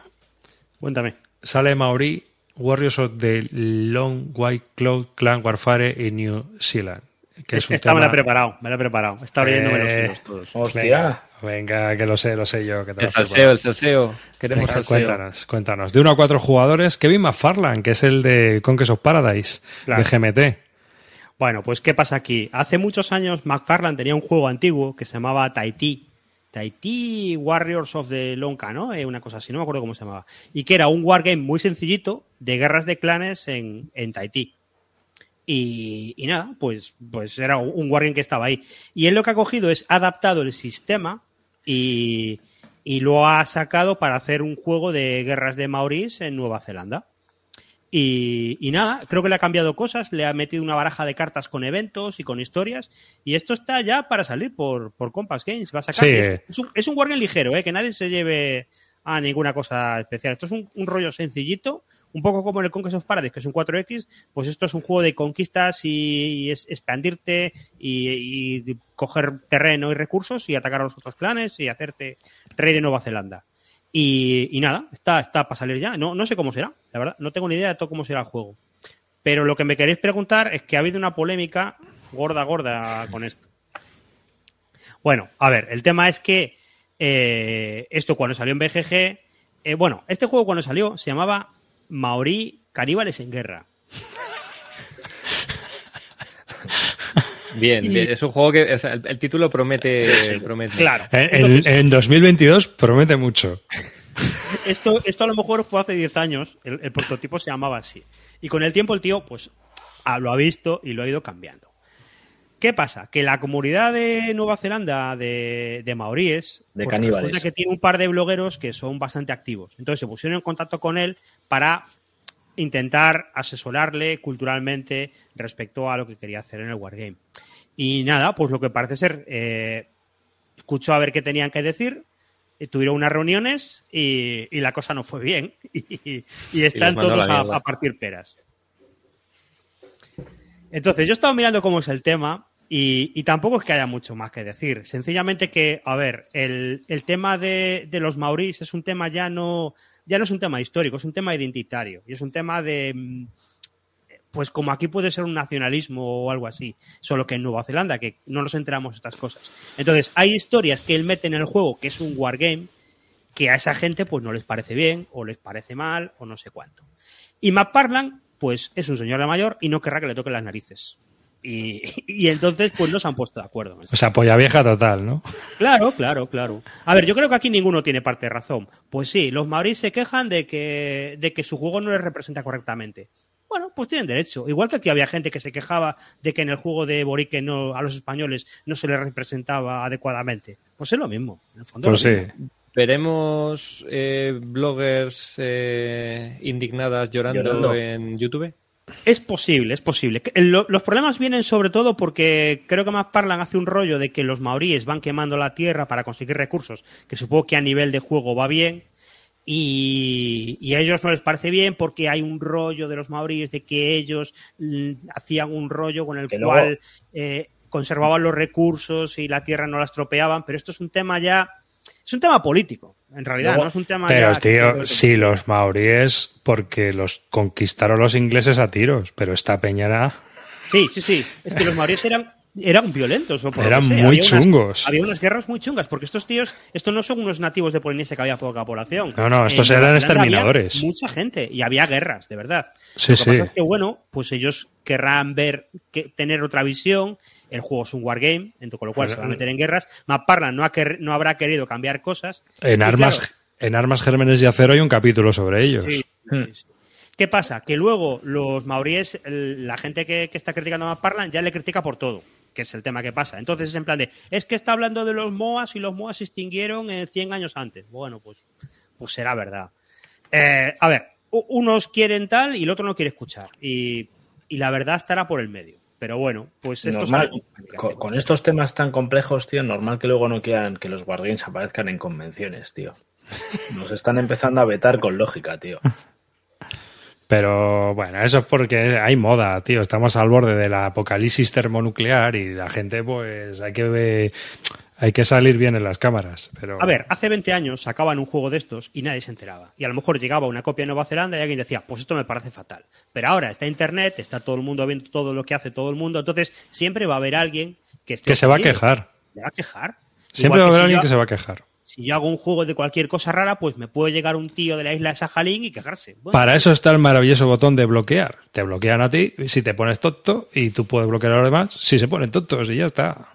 Cuéntame. Sale Maori, Warriors of the Long White Cloud Clan Warfare en New Zealand. Que es un Esta me la he preparado, me la he preparado. Estaba leyéndome los Eh, hilos todos. Hostia. Venga, venga, que lo sé, lo sé yo. Que te lo El salseo, el salseo. Queremos Venga, salseo. cuéntanos, cuéntanos. De uno a cuatro jugadores, Kevin McFarland, que es el de Conquest of Paradise, Claro. de GMT. Bueno, pues ¿qué pasa aquí? Hace muchos años McFarlane tenía un juego antiguo que se llamaba Tahiti. Tahiti Warriors of the Lonca, ¿no? Eh, una cosa así, no me acuerdo cómo se llamaba. Y que era un wargame muy sencillito de guerras de clanes en, en Tahití. Y, y nada, pues, pues era un wargame que estaba ahí. Y él lo que ha cogido es adaptado el sistema y, y lo ha sacado para hacer un juego de guerras de Maoris en Nueva Zelanda. Y, y nada, creo que le ha cambiado cosas, le ha metido una baraja de cartas con eventos y con historias. Y esto está ya para salir por, por Compass Games. Va a sacar. Sí. Es, es un, es un wargame ligero, ¿eh? que nadie se lleve a ninguna cosa especial. Esto es un, un rollo sencillito, un poco como en el Conquest of Paradise, que es un 4X. Pues esto es un juego de conquistas y, es expandirte y, coger terreno y recursos y atacar a los otros clanes y hacerte rey de Nueva Zelanda. Y, y nada, está, está para salir ya. No, no sé cómo será, la verdad. No tengo ni idea de todo cómo será el juego. Pero lo que me queréis preguntar es que ha habido una polémica gorda, gorda con esto. Bueno, a ver, el tema es que eh, esto cuando salió en BGG, eh, bueno, este juego cuando salió se llamaba Maorí Caníbales en Guerra. Bien, Y- bien, es un juego que o sea, el, el título promete, Sí, sí. promete. Claro. En, en- Entonces, en 2022 promete mucho. esto, esto a lo mejor fue hace 10 años, el, el prototipo se llamaba así. Y con el tiempo el tío, pues, ah, lo ha visto y lo ha ido cambiando. ¿Qué pasa? Que la comunidad de Nueva Zelanda de, de maoríes De pues resulta que tiene un par de blogueros que son bastante activos. Entonces se pusieron en contacto con él para intentar asesorarle culturalmente respecto a lo que quería hacer en el Wargame. Y nada, pues lo que parece ser, eh, escuchó a ver qué tenían que decir, eh, tuvieron unas reuniones y, y la cosa no fue bien. [laughs] Y, y están todos a partir peras. Entonces, yo he estado mirando cómo es el tema y, y tampoco es que haya mucho más que decir. Sencillamente que, a ver, el, el tema de, de los maorís es un tema ya no, ya no es un tema histórico, es un tema identitario y es un tema de, mm, pues como aquí puede ser un nacionalismo o algo así, solo que en Nueva Zelanda, que no nos enteramos de estas cosas. Entonces, hay historias que él mete en el juego, que es un wargame, que a esa gente pues no les parece bien, o les parece mal, o no sé cuánto. Y McParland, pues es un señor de mayor y no querrá que le toquen las narices. Y, y entonces, pues no se han puesto de acuerdo. en. O sea, polla vieja total, ¿no? Claro, claro, claro. A ver, yo creo que aquí ninguno tiene parte de razón. Pues sí, los maoríes se quejan de que, de que su juego no les representa correctamente. Bueno, pues tienen derecho. Igual que aquí había gente que se quejaba de que en el juego de Borique no, a los españoles no se les representaba adecuadamente. Pues es lo mismo. En el fondo Pues es sí. mismo. ¿Veremos eh, bloggers eh, indignadas llorando, Llorando. en YouTube? Es posible, es posible. Los problemas vienen sobre todo porque creo que McFarlane hace un rollo de que los maoríes van quemando la tierra para conseguir recursos, que supongo que a nivel de juego va bien, y, y a ellos no les parece bien porque hay un rollo de los maoríes de que ellos mm, hacían un rollo con el Que luego- cual eh, conservaban los recursos y la tierra no la estropeaban, pero esto es un tema ya... Es un tema político, en realidad, Luego- no es un tema Pero, ya tío, sí, los maoríes, porque los conquistaron los ingleses a tiros, pero esta peña era... [laughs] Sí, sí, sí. Es que los maoríes eran, eran violentos. O por lo Eran que muy Había unas- chungos. había unas guerras muy chungas, porque estos tíos, estos no son unos nativos de Polinesia que había poca población. No, no, estos En eran exterminadores. Mucha gente y había guerras, de verdad. Sí, lo que sí. pasa es que, bueno, pues ellos querrán ver, que, tener otra visión. El juego es un wargame, entonces, con lo cual se va a meter en guerras. Maparla no, ha quer- no habrá querido cambiar cosas. En Y armas, claro, en armas gérmenes y acero hay un capítulo sobre ellos. Sí, Hmm. sí, sí. ¿Qué pasa? Que luego los maoríes, el- la gente que, que está criticando a Parlan ya le critica por todo, que es el tema que pasa. Entonces es en plan de, es que está hablando de los Moas y los Moas se extinguieron eh, 100 años antes. Bueno, pues, pues será verdad. Eh, a ver, unos quieren tal y el otro no quiere escuchar. Y, y la verdad estará por el medio. Pero bueno, pues esto Normal, sale- con, con estos temas tan complejos, tío, normal que luego no quieran que los Wargames aparezcan en convenciones, tío. Nos están empezando a vetar con lógica, tío. Pero bueno, eso es porque hay moda, tío. Estamos al borde del apocalipsis termonuclear y la gente, pues, hay que ver- hay que salir bien en las cámaras. Pero A ver, hace 20 años sacaban un juego de estos y nadie se enteraba. Y a lo mejor llegaba una copia de Nueva Zelanda y alguien decía, pues esto me parece fatal. Pero ahora está Internet, está todo el mundo viendo todo lo que hace todo el mundo, entonces siempre va a haber alguien que esté... que se va a quejar. Se va a quejar. Siempre Igual va a haber si alguien yo- que se va a quejar. Si yo hago un juego de cualquier cosa rara, pues me puede llegar un tío de la isla de Sajalín y quejarse. Bueno, Para eso está el maravilloso botón de bloquear. Te bloquean a ti si te pones tonto y tú puedes bloquear a los demás si se ponen tontos y ya está.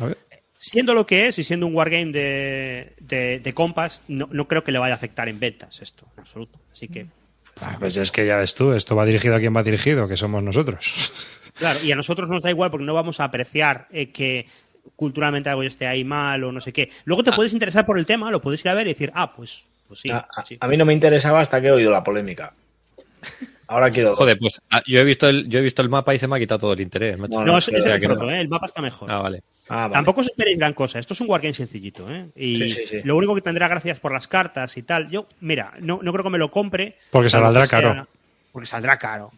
A ver. Siendo lo que es y siendo un wargame de, de, de compas, no, no creo que le vaya a afectar en ventas esto, en absoluto. Así que, Ah, Pues es que ya ves tú, esto va dirigido a quien va dirigido, que somos nosotros. [laughs] Claro, y a nosotros nos da igual porque no vamos a apreciar eh, que culturalmente algo esté ahí mal o no sé qué. Luego te puedes interesar por el tema, lo puedes ir a ver y decir, ah, pues, pues sí. a, a- sí. a mí no me interesaba hasta que he oído la polémica. [laughs] Ahora quiero. dos. Joder, pues ah, yo he visto el, yo he visto el mapa y se me ha quitado todo el interés. macho. No, no, no, es, es el que fruto, no. ¿eh? el mapa está mejor. Ah, vale. Ah, vale. Tampoco os esperéis gran cosa. Esto es un wargame sencillito, ¿eh? Y Sí, sí, sí. lo único que tendrá gracias por las cartas y tal. Yo, mira, no, no creo que me lo compre. Porque saldrá sea- caro. Porque saldrá caro.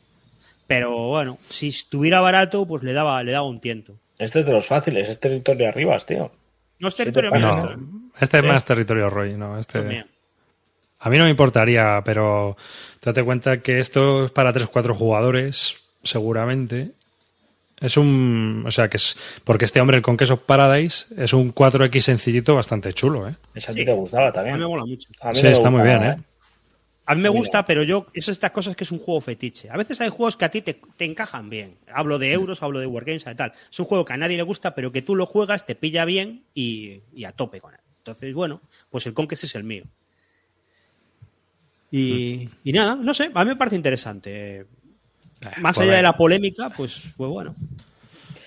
Pero bueno, si estuviera barato, pues le daba, le daba un tiento. Este es de los fáciles, es territorio arriba, tío. No es territorio No, este es más territorio Roy, no, este. A mí no me importaría, pero date cuenta que esto es para tres o cuatro jugadores, seguramente. Es un. O sea, que es. Porque este hombre, el Conquest of Paradise, es un 4X sencillito bastante chulo, ¿eh? Esa a ti te gustaba A también. mí me mola mucho. A mí Sí, me está muy gustaba, bien, ¿eh? A mí me Mira. gusta, pero yo, es estas cosas que es un juego fetiche. A veces hay juegos que a ti te, te encajan bien. Hablo de euros, hablo de Wargames y tal. Es un juego que a nadie le gusta, pero que tú lo juegas, te pilla bien y, y a tope con él. Entonces, bueno, pues el Conquest es el mío. Y, y nada, no sé, a mí me parece interesante. Más pues allá de la polémica, pues, pues bueno.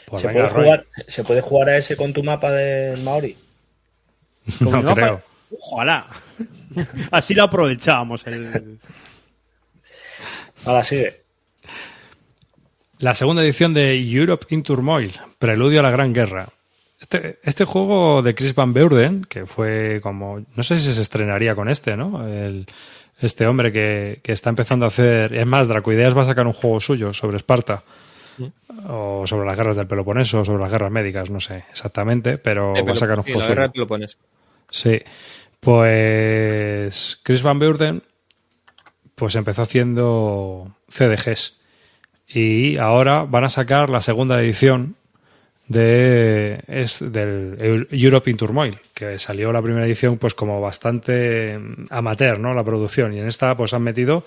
Pues ¿Se, venga, puede jugar, ¿Se puede jugar a ese con tu mapa del Maori? [laughs] Con No mi mapa- creo. Ojalá. Así lo aprovechábamos. El... Ahora sigue. La segunda edición de Europe in Turmoil, Preludio a la Gran Guerra. Este, este juego de Chris Van Beurden, que fue como. No sé si se estrenaría con este, ¿no? El- este hombre que, que está empezando a hacer. Es más, Dracoideas va a sacar un juego suyo sobre Esparta. O sobre las guerras del Peloponeso, o sobre las guerras médicas, no sé exactamente, pero Eh, va a sacar un sí, juego la guerra suyo. pones. Sí. Pues Chris Van Beurden pues empezó haciendo CDGs y ahora van a sacar la segunda edición de es del Eu- Europe in Turmoil, que salió la primera edición pues como bastante mm, amateur, ¿no? La producción y en esta pues han metido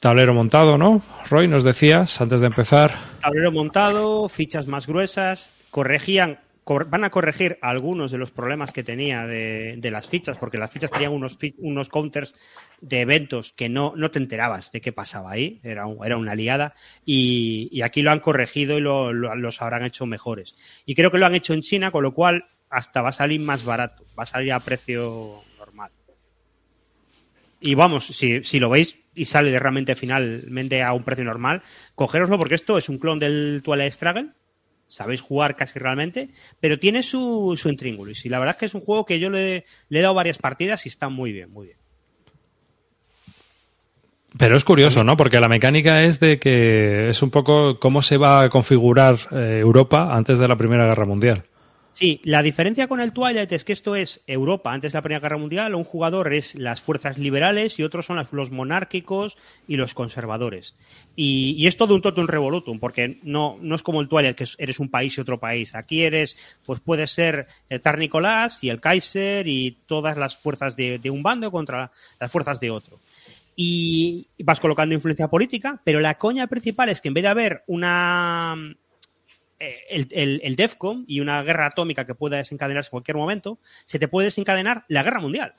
tablero montado, ¿no? Roy, nos decías antes de empezar. tablero montado, fichas más gruesas, corregían, cor- van a corregir algunos de los problemas que tenía de, las fichas, porque las fichas tenían unos, unos counters de eventos que no, no te enterabas de qué pasaba ahí, era, un- era una liada, y, y aquí lo han corregido y lo- lo- los habrán hecho mejores. Y creo que lo han hecho en China, con lo cual hasta va a salir más barato, va a salir a precio normal. Y vamos, si, si lo veis y sale de realmente finalmente a un precio normal, cogeroslo porque esto es un clon del Twilight Struggle. Sabéis jugar casi realmente, pero tiene su, su intríngulis. Y la verdad es que es un juego que yo le, he dado varias partidas y está muy bien, muy bien. Pero es curioso, ¿no? Porque la mecánica es de que es un poco cómo se va a configurar eh, Europa antes de la Primera Guerra Mundial. Sí, la diferencia con el Twilight es que esto es Europa antes de la Primera Guerra Mundial. Un jugador es las fuerzas liberales y otros son los monárquicos y los conservadores. Y, y es todo un totum revolutum, porque no, no es como el Twilight, que es- eres un país y otro país. Aquí eres, pues puedes ser el zar Nicolás y el Kaiser y todas las fuerzas de, de un bando contra las fuerzas de otro y vas colocando influencia política, pero la coña principal es que en vez de haber una el, el, el DEFCON y una guerra atómica que pueda desencadenarse en cualquier momento, se te puede desencadenar la guerra mundial.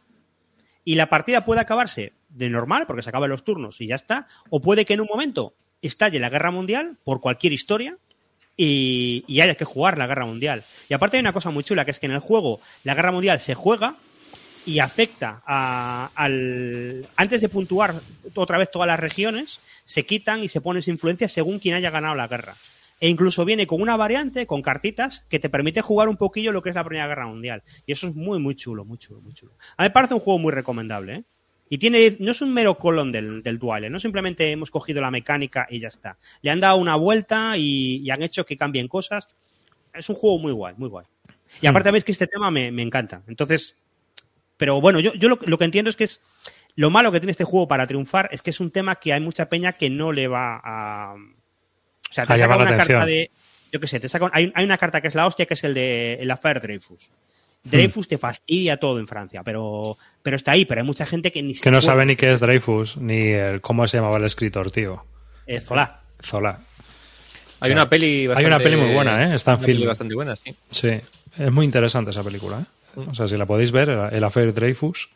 Y la partida puede acabarse de normal, porque se acaban los turnos y ya está, o puede que en un momento estalle la guerra mundial por cualquier historia y, y haya que jugar la guerra mundial. Y aparte hay una cosa muy chula, que es que en el juego la guerra mundial se juega y afecta a- al. Antes de puntuar otra vez todas las regiones, se quitan y se ponen su influencia según quien haya ganado la guerra. E incluso viene con una variante, con cartitas, que te permite jugar un poquillo lo que es la Primera Guerra Mundial. Y eso es muy, muy chulo, muy chulo, muy chulo. A mí me parece un juego muy recomendable, ¿eh? Y tiene, no es un mero colón del, del Dual, no simplemente hemos cogido la mecánica y ya está. Le han dado una vuelta y, y han hecho que cambien cosas. Es un juego muy guay, muy guay. Y aparte, veis que este tema me, me encanta. Entonces, pero bueno, yo, yo lo, lo que entiendo es que es lo malo que tiene este juego para triunfar es que es un tema que hay mucha peña que no le va a. O sea, te saca una carta de. Yo qué sé, te saca, hay, hay una carta que es la hostia, que es el de el Affair Dreyfus. Dreyfus te fastidia todo en Francia, pero, pero está ahí, pero hay mucha gente que ni Que no se sabe ni qué es Dreyfus, ni el, cómo se llamaba el escritor, tío. Eh, Zola. Zola. Hay una peli bastante, Hay una peli muy buena, ¿eh? Está en una peli film. bastante buena, sí. Sí, es muy interesante esa película. ¿eh? O sea, si la podéis ver, el el Affair Dreyfus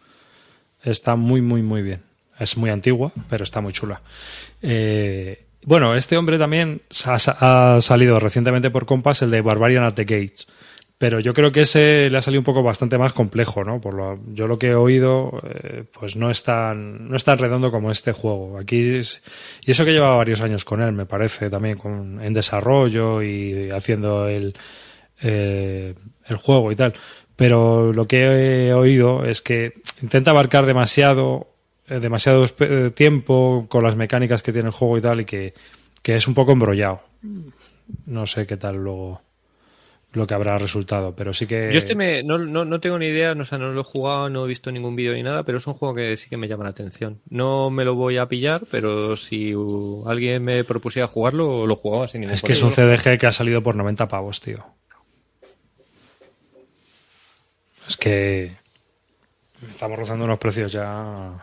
está muy, muy, muy bien. Es muy antigua, pero está muy chula. Eh, bueno, este hombre también sa- ha, salido recientemente por Compass, el de Barbarian at the Gates. Pero yo creo que ese le ha salido un poco bastante más complejo, ¿no? Por lo, yo lo que he oído, eh, pues no es, tan, no redondo como este juego. Aquí es- y eso que lleva varios años con él, me parece, también con, en desarrollo y haciendo el, eh, el juego y tal. Pero lo que he oído es que intenta abarcar demasiado, demasiado espe- eh, tiempo con las mecánicas que tiene el juego y tal, y que, que es un poco embrollado. No sé qué tal luego. lo que habrá resultado, pero sí que... Yo este me, no, no, no tengo ni idea, no, o sea, no lo he jugado, no he visto ningún vídeo ni nada, pero es un juego que sí que me llama la atención. No me lo voy a pillar, pero si alguien me propusiera jugarlo, lo jugaba sin ningún Es que es un CDG que ha salido por 90 pavos, tío. Es que estamos rozando unos precios ya.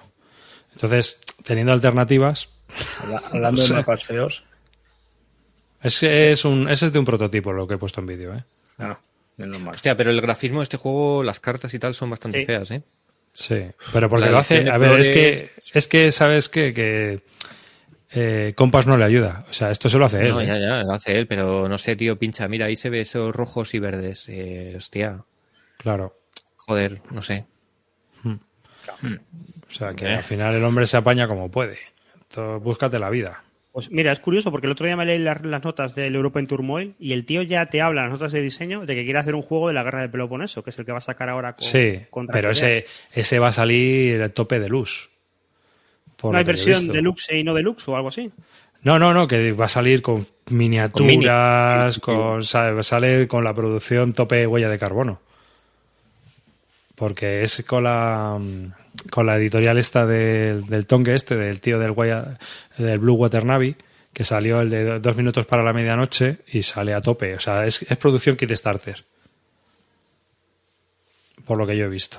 Entonces, teniendo alternativas. Habla- Hablando de [laughs] mapas feos. Es, que es un, ese es de un prototipo lo que he puesto en vídeo, ¿eh? Ah, menos mal. Hostia, pero el grafismo de este juego, las cartas y tal son bastante Sí. feas, ¿eh? Sí, pero porque La lo hace. A ver, es que, es que sabes que, que eh, Compass no le ayuda. O sea, esto se lo hace él. No, ¿eh? ya, ya, lo hace él, pero no sé, tío, pincha, mira, ahí se ve esos rojos y verdes. Eh, hostia, Claro. joder, no sé. O sea, que Eh. al final el hombre se apaña como puede. Entonces, búscate la vida. Pues mira, es curioso porque el otro día me leí las, las notas del Europa en Turmoil y el tío ya te habla en las notas de diseño de que quiere hacer un juego de la guerra del Peloponeso, que es el que va a sacar ahora con, Sí, pero ese, ese va a salir el tope de luz. por ¿No hay versión deluxe y no deluxe o algo así? No, no, no, que va a salir con miniaturas, con, sa- sale con la producción tope huella de carbono. Porque es con la con la editorial esta del, del Tongue este, del tío del Guaya- del Blue Water Navy, que salió el de do- dos minutos para la medianoche y sale a tope. O sea, es, es producción Kickstarter. Por lo que yo he visto.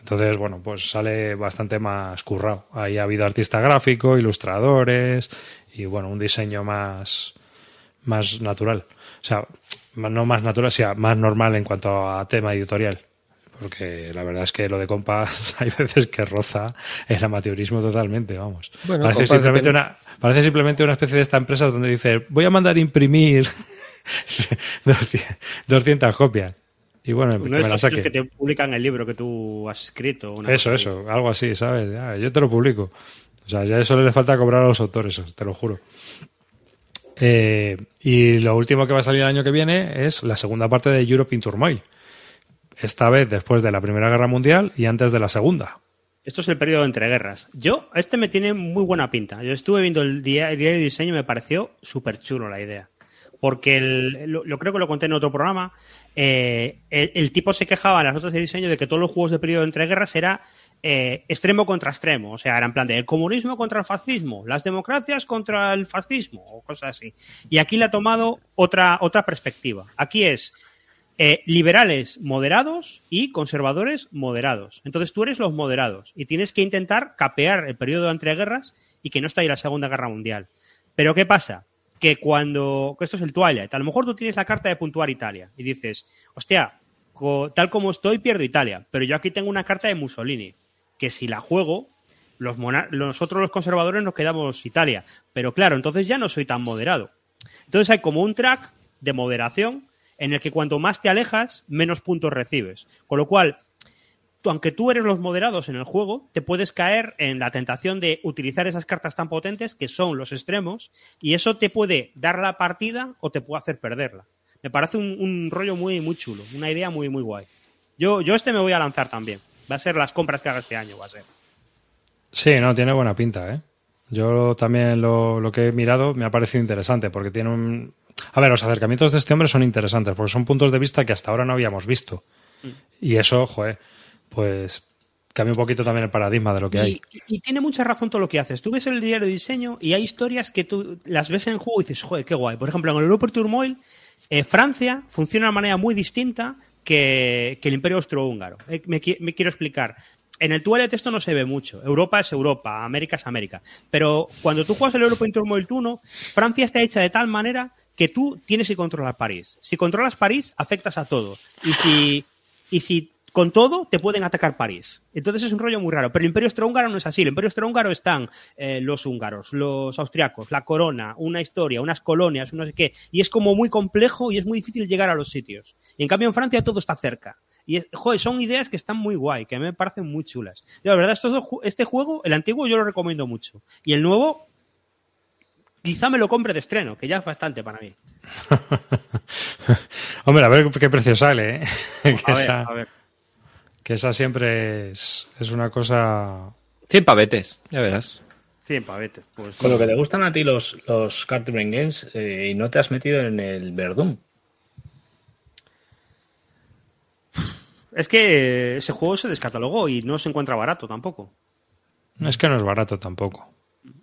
Entonces, bueno, pues sale bastante más currado. Ahí ha habido artista gráfico, ilustradores y, bueno, un diseño más, más natural. O sea, no más natural, o sea, más normal en cuanto a tema editorial. Porque la verdad es que lo de compas [laughs] hay veces que roza el amateurismo totalmente, vamos. Bueno, parece, Compass simplemente una, parece simplemente una especie de esta empresa donde dice, voy a mandar imprimir [laughs] 200 200 copias. Y bueno, que Uno me la sitios saquen. que te publican el libro que tú has escrito. una Eso, eso, algo así, ¿sabes? Ya, yo te lo publico. O sea, ya eso le falta cobrar a los autores, eso, te lo juro. Eh, y lo último que va a salir el año que viene es la segunda parte de Europe in Turmoil. Esta vez después de la Primera Guerra Mundial y antes de la Segunda. Esto es el periodo entre guerras. Yo, este me tiene muy buena pinta. Yo estuve viendo el diario de diseño y me pareció súper chulo la idea. Porque lo, creo que lo conté en otro programa. eh, el, el tipo se quejaba en las notas de diseño de que todos los juegos de periodo entre guerras era eh, extremo contra extremo. O sea, era en plan de el comunismo contra el fascismo, las democracias contra el fascismo, o cosas así. Y aquí le ha tomado otra, otra perspectiva. Aquí es eh, liberales moderados y conservadores moderados. Entonces tú eres los moderados y tienes que intentar capear el periodo de entreguerras y que no esté ahí la Segunda Guerra Mundial. Pero ¿qué pasa? Que cuando. esto es el Twilight. A lo mejor tú tienes la carta de puntuar Italia y dices, hostia, tal como estoy, pierdo Italia. Pero yo aquí tengo una carta de Mussolini, que si la juego, los nosotros los conservadores nos quedamos Italia. Pero claro, entonces ya no soy tan moderado. Entonces hay como un track de moderación en el que cuanto más te alejas, menos puntos recibes. Con lo cual, tú, aunque tú eres los moderados en el juego, te puedes caer en la tentación de utilizar esas cartas tan potentes que son los extremos y eso te puede dar la partida o te puede hacer perderla. Me parece un, rollo muy, muy chulo, una idea muy, muy guay. Yo, yo este me voy a lanzar también. Va a ser las compras que haga este año, va a ser. Sí, no, tiene buena pinta, ¿eh? Yo también lo, lo que he mirado me ha parecido interesante porque tiene un... A ver, los acercamientos de este hombre son interesantes porque son puntos de vista que hasta ahora no habíamos visto. Y eso, joder, pues cambia un poquito también el paradigma de lo que hay. Y, tiene mucha razón todo lo que haces. Tú ves el diario de diseño y hay historias que tú las ves en el juego y dices, joder, qué guay. Por ejemplo, en el Europa Turmoil, eh, Francia funciona de una manera muy distinta que, que el Imperio Austrohúngaro. Eh, me quiero explicar. En el Twilight esto no se ve mucho. Europa es Europa, América es América. Pero cuando tú juegas el Europa Turmoil 1, Francia está hecha de tal manera que tú tienes que controlar París. Si controlas París, afectas a todo. Y si, y si con todo te pueden atacar París. Entonces es un rollo muy raro. Pero el Imperio Austrohúngaro no es así. El Imperio Austrohúngaro están eh, los húngaros, los austriacos, la corona, una historia, unas colonias, no sé qué. Y es como muy complejo y es muy difícil llegar a los sitios. Y en cambio en Francia todo está cerca. Y es- joder, son ideas que están muy guay, que a mí me parecen muy chulas. Yo, la verdad, estos este juego, el antiguo, yo lo recomiendo mucho. Y el nuevo, quizá me lo compre de estreno, que ya es bastante para mí. [laughs] Hombre, a ver qué precio sale, ¿eh? [laughs] que, A ver, esa, a ver. que esa siempre es, es una cosa... 100 pavetes, ya verás. Sí, en pavetes. Pues, Con lo que te gustan a ti los, los Card Brain Games eh, y no te has metido en el Verdum. Es que ese juego se descatalogó y no se encuentra barato tampoco. Es que no es barato tampoco.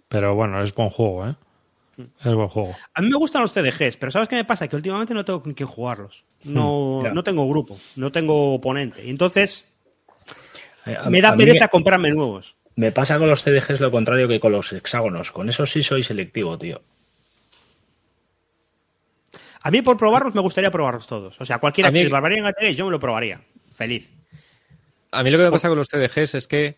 Pero bueno, es buen juego, ¿eh? Es buen juego. A mí me gustan los CDGs, pero ¿sabes qué me pasa? Que últimamente no tengo con quién jugarlos. No, Ya. no tengo grupo, no tengo oponente. Y entonces Eh, a- me da pereza me- comprarme nuevos. Me pasa con los CDGs lo contrario que con los hexágonos. Con eso sí soy selectivo, tío. A mí por probarlos me gustaría probarlos todos. O sea, cualquiera mí- que el Barbarian yo me lo probaría. Feliz. A mí lo que me pasa con los CDGs es que eh,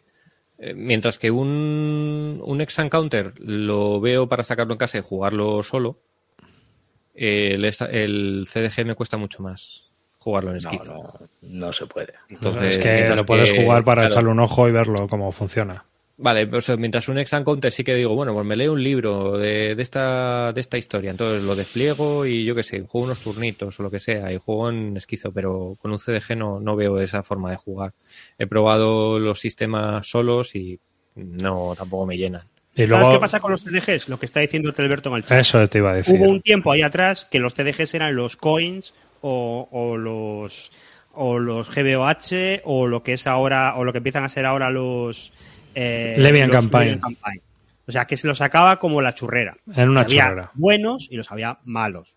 mientras que un, un Exam Counter lo veo para sacarlo en casa y jugarlo solo, eh, el, el CDG me cuesta mucho más jugarlo en esquizo. no, no se puede. Entonces, es que lo puedes que- jugar para claro. echarle un ojo y verlo cómo funciona. Vale, pues eh, mientras un Exam Counter sí que digo, bueno, pues me leo un libro de, de esta, de esta historia, entonces lo despliego y yo qué sé, juego unos turnitos o lo que sea, y juego en esquizo, pero con un CDG no, no veo esa forma de jugar. He probado los sistemas solos y no, tampoco me llenan. Y ¿Sabes luego, qué pasa con los CDGs? Lo que está diciendo Telberto en el chat. eso te iba a decir. Hubo un tiempo ahí atrás que los CDGs eran los coins o, o los o los GBOH o lo que es ahora o lo que empiezan a ser ahora los eh, Levian Campaign. Campaign. O sea, que se los sacaba como la churrera. En una había churrera. buenos y los había malos.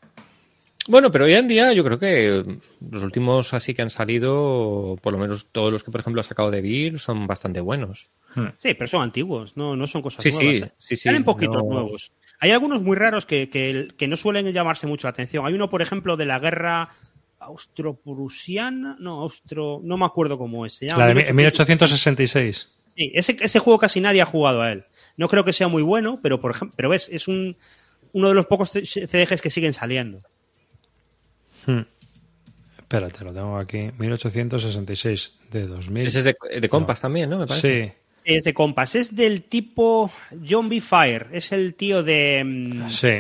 Bueno, pero hoy en día yo creo que los últimos así que han salido, por lo menos todos los que por ejemplo ha sacado de Beer, son bastante buenos. Sí, pero son antiguos, no, no son cosas Sí, nuevas. sí, ¿eh? sí, sí, Salen poquitos no- nuevos. Hay algunos muy raros que, que- que no suelen llamarse mucho la atención. Hay uno, por ejemplo, de la guerra austro-prusiana. No, austro. No me acuerdo cómo es. Se llama La de 1800. 1866. Sí, ese, ese juego casi nadie ha jugado a él. No creo que sea muy bueno, pero por ejemplo, pero ves, es un, uno de los pocos CDGs que siguen saliendo. Hmm. Espérate, lo tengo aquí. 1866 de 2000. Ese es de, de Compass también, ¿no? Me parece. Sí, Es de compas, es del tipo John B. Fire, es el tío de mm, sí.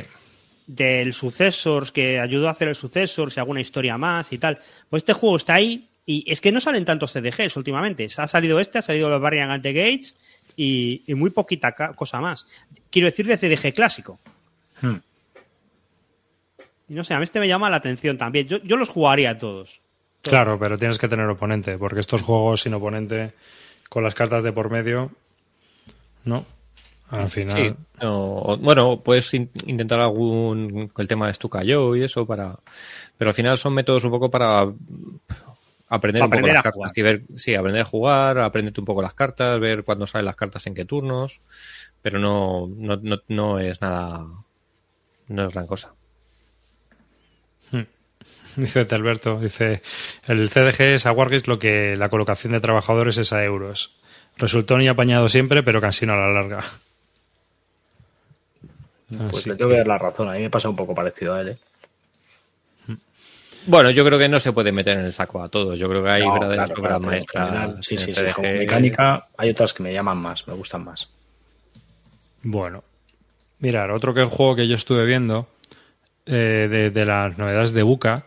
del Successors que ayudó a hacer el Successors y alguna historia más y tal. Pues este juego está ahí y es que no salen tantos CDGs últimamente. Ha salido este, ha salido los Variant at the Gates y, y muy poquita cosa más. Quiero decir de CDG clásico. Hmm. Y no sé, a mí este me llama la atención también. Yo, yo los jugaría a todos. Claro, pero tienes que tener oponente, porque estos juegos sin oponente, con las cartas de por medio, ¿no? Al final. Sí, no, bueno, puedes in- intentar algún el tema de Stukayo y eso para, pero al final son métodos un poco para aprender un poco las a cartas jugar. y ver, sí, aprender a jugar, aprenderte un poco las cartas, ver cuándo salen las cartas en qué turnos, pero no, no, no, no es nada, no es gran cosa. Dice Telberto, [laughs] dice, el CDG es a Wargames lo que la colocación de trabajadores es a euros. Resultó ni apañado siempre, pero cansino a la larga. Pues Así le tengo que dar la razón. A mí me pasa un poco parecido a él. ¿eh? Bueno, yo creo que no se puede meter en el saco a todos. Yo creo que hay No, verdaderas claro, obras claro, general, maestras. Sí, sí, sí. Como mecánica, hay otras que me llaman más, me gustan más. Bueno, mirar, otro que juego que yo estuve viendo eh, de, de las novedades de Buca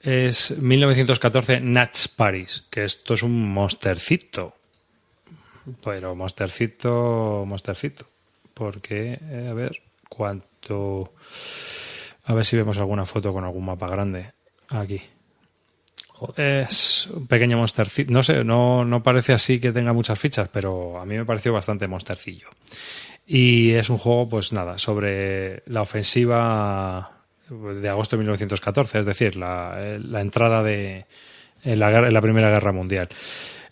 es 1914 Nats Paris, que esto es un monstercito. Pero monstercito, monstercito. Porque, eh, a ver, cuánto. A ver si vemos alguna foto con algún mapa grande. Aquí. Es un pequeño monstercito. No sé, no, no parece así que tenga muchas fichas, pero a mí me pareció bastante monstercillo. Y es un juego, pues nada, sobre la ofensiva de agosto de 1914, es decir, la, la entrada de en la, Primera Guerra Mundial.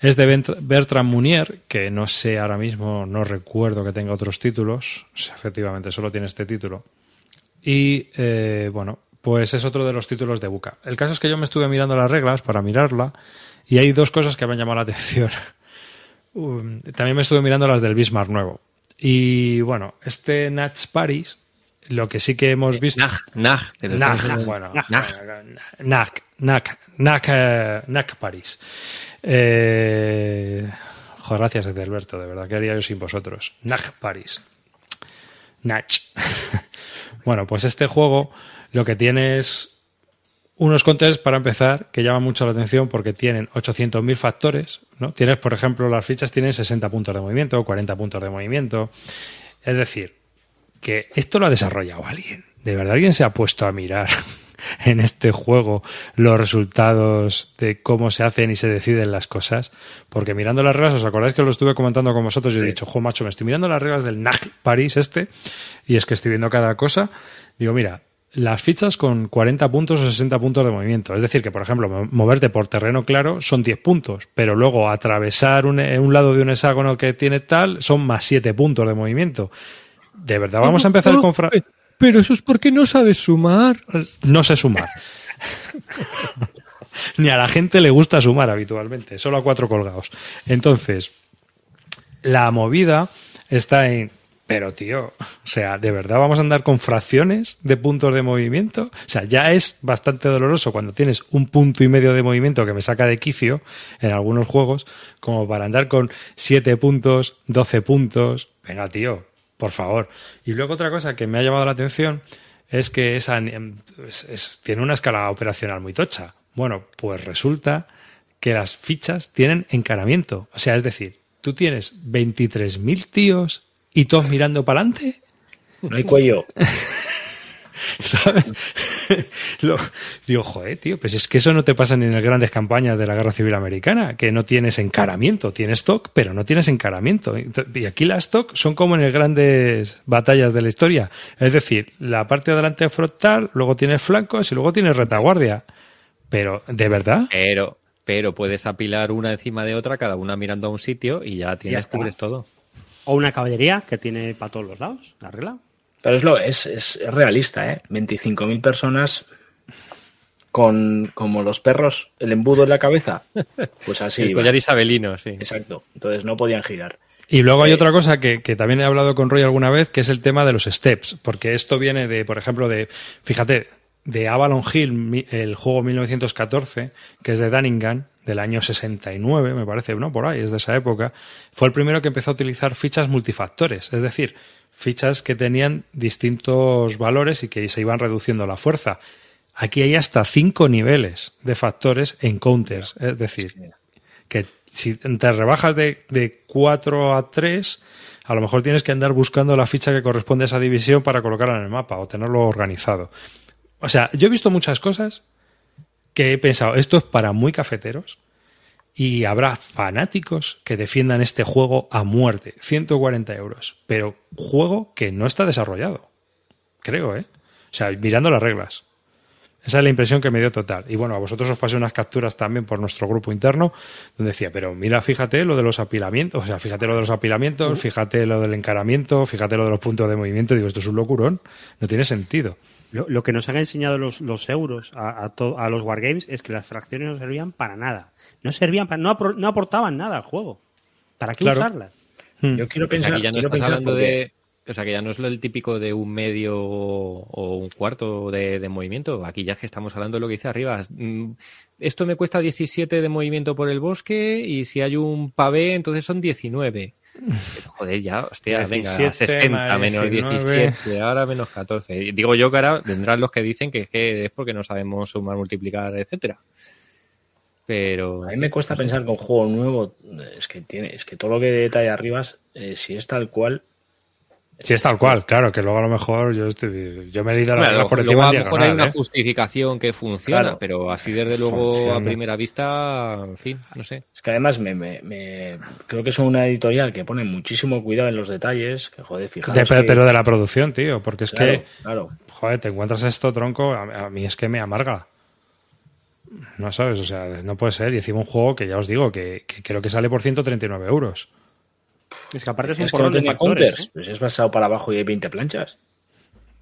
Es de Bertrand Munier, que no sé ahora mismo, no recuerdo que tenga otros títulos. Efectivamente, solo tiene este título. Y eh, bueno, pues es otro de los títulos de Buca. El caso es que yo me estuve mirando las reglas para mirarla y hay dos cosas que me han llamado la atención. [laughs] Um, También me estuve mirando las del Bismarck nuevo. Y bueno, este Nats Paris, lo que sí que hemos visto. Nag, Nag, Nag, bueno, Nag. Nag, Nag, Nag, eh. Eh, joder, gracias, Alberto, de verdad, ¿qué haría yo sin vosotros? Nag Paris. Nach. [laughs] bueno, pues este juego lo que tiene es unos counters para empezar que llaman mucho la atención porque tienen 800.000 factores, ¿no? Tienes, por ejemplo, las fichas tienen 60 puntos de movimiento, 40 puntos de movimiento. Es decir, que esto lo ha desarrollado alguien. De verdad, alguien se ha puesto a mirar [laughs] en este juego los resultados de cómo se hacen y se deciden las cosas. Porque mirando las reglas, ¿os acordáis que lo estuve comentando con vosotros? Yo he dicho, jo, macho, me estoy mirando las reglas del NAG París este, y es que estoy viendo cada cosa. Digo, mira, las fichas con 40 puntos o 60 puntos de movimiento. Es decir, que por ejemplo, mo- moverte por terreno claro son 10 puntos, pero luego atravesar un, un lado de un hexágono que tiene tal son más 7 puntos de movimiento. ¿De verdad vamos a empezar con... fra- Pero eso es porque no sabes sumar. No sé sumar. [laughs] Ni a la gente le gusta sumar habitualmente, solo a cuatro colgados. Entonces, la movida está en. Pero, tío, o sea, ¿de verdad vamos a andar con fracciones de puntos de movimiento? O sea, ya es bastante doloroso cuando tienes un punto y medio de movimiento que me saca de quicio en algunos juegos, como para andar con 7 puntos, 12 puntos. Venga, tío, por favor. Y luego otra cosa que me ha llamado la atención es que esa, es- es- tiene una escala operacional muy tocha. Bueno, pues resulta que las fichas tienen encaramiento. O sea, es decir, tú tienes 23.000 tíos y todos mirando para adelante. No hay cuello. [laughs] ¿Sabes? [laughs] Lo- digo, joder, tío, pues es que eso no te pasa ni en las grandes campañas de la Guerra Civil Americana, que no tienes encaramiento, tienes stock, pero no tienes encaramiento. Y aquí las stock son como en las grandes batallas de la historia. Es decir, la parte de adelante frontal, luego tienes flancos y luego tienes retaguardia. Pero, ¿de verdad? Pero, pero puedes apilar una encima de otra, cada una mirando a un sitio y ya tienes cubres todo. O una caballería que tiene para todos los lados, arregla. Pero es, lo, es, es, es realista, ¿eh? 25.000 personas con como los perros, el embudo en la cabeza. Pues así. [laughs] el collar isabelino, sí. Exacto. Entonces no podían girar. Y luego hay Eh, otra cosa que, que también he hablado con Roy alguna vez, que es el tema de los steps, porque esto viene de, por ejemplo, de, fíjate, de Avalon Hill, el juego 1914, que es de Dunningham, del año 69, me parece, ¿no? Por ahí, es de esa época, fue el primero que empezó a utilizar fichas multifactores, es decir, fichas que tenían distintos valores y que se iban reduciendo la fuerza. Aquí hay hasta cinco niveles de factores en counters, es decir, que si te rebajas de, de 4 a 3, a lo mejor tienes que andar buscando la ficha que corresponde a esa división para colocarla en el mapa o tenerlo organizado. O sea, yo he visto muchas cosas que he pensado, esto es para muy cafeteros y habrá fanáticos que defiendan este juego a muerte, 140 euros, pero juego que no está desarrollado, creo, ¿eh? O sea, mirando las reglas. Esa es la impresión que me dio total. Y bueno, a vosotros os pasé unas capturas también por nuestro grupo interno, donde decía, pero mira, fíjate lo de los apilamientos, o sea, fíjate lo de los apilamientos, fíjate lo del encaramiento, fíjate lo de los puntos de movimiento. Digo, esto es un locurón, no tiene sentido. Lo, lo que nos han enseñado los, los euros a, a to- a los wargames es que las fracciones no servían para nada. No servían para, no, apro- no aportaban nada al juego. ¿Para qué Claro. usarlas? Hmm. Yo quiero O sea, pensar. que ya no quiero estás pensar hablando porque- de. O sea, que ya no es lo del típico de un medio o un cuarto de, de movimiento. Aquí ya es que estamos hablando de lo que dice arriba. Mm, Esto me cuesta 17 de movimiento por el bosque y si hay un pavé, entonces son 19. Pero, joder, ya, hostia, venga, 17 60 más menos 19. 17, ahora menos 14. Y Digo yo que ahora vendrán los que dicen que es, que es porque no sabemos sumar, multiplicar, etcétera. Pero. A mí me cuesta pensar que un juego nuevo es que tiene, es que todo lo que detalla arriba, eh, si es tal cual, Si es tal cual, claro, que luego a lo mejor yo, estoy, yo me he leído las Bueno, reglas por luego encima a lo mejor hay una ¿eh? justificación que funciona, Claro. pero así desde luego Funciona. a primera vista, en fin, no sé. es que además me, me- me- creo que es una editorial que pone muchísimo cuidado en los detalles, que joder, fijaros De- pero, que- pero de la producción, tío, porque es claro, que, claro. joder, te encuentras esto, tronco, a, a mí es que me amarga. No sabes, o sea, no puede ser. Y encima un juego que ya os digo, que, que creo que sale por 139 euros. Es que aparte es un Es que no factores. counters, ¿eh? pues es basado para abajo y hay 20 planchas.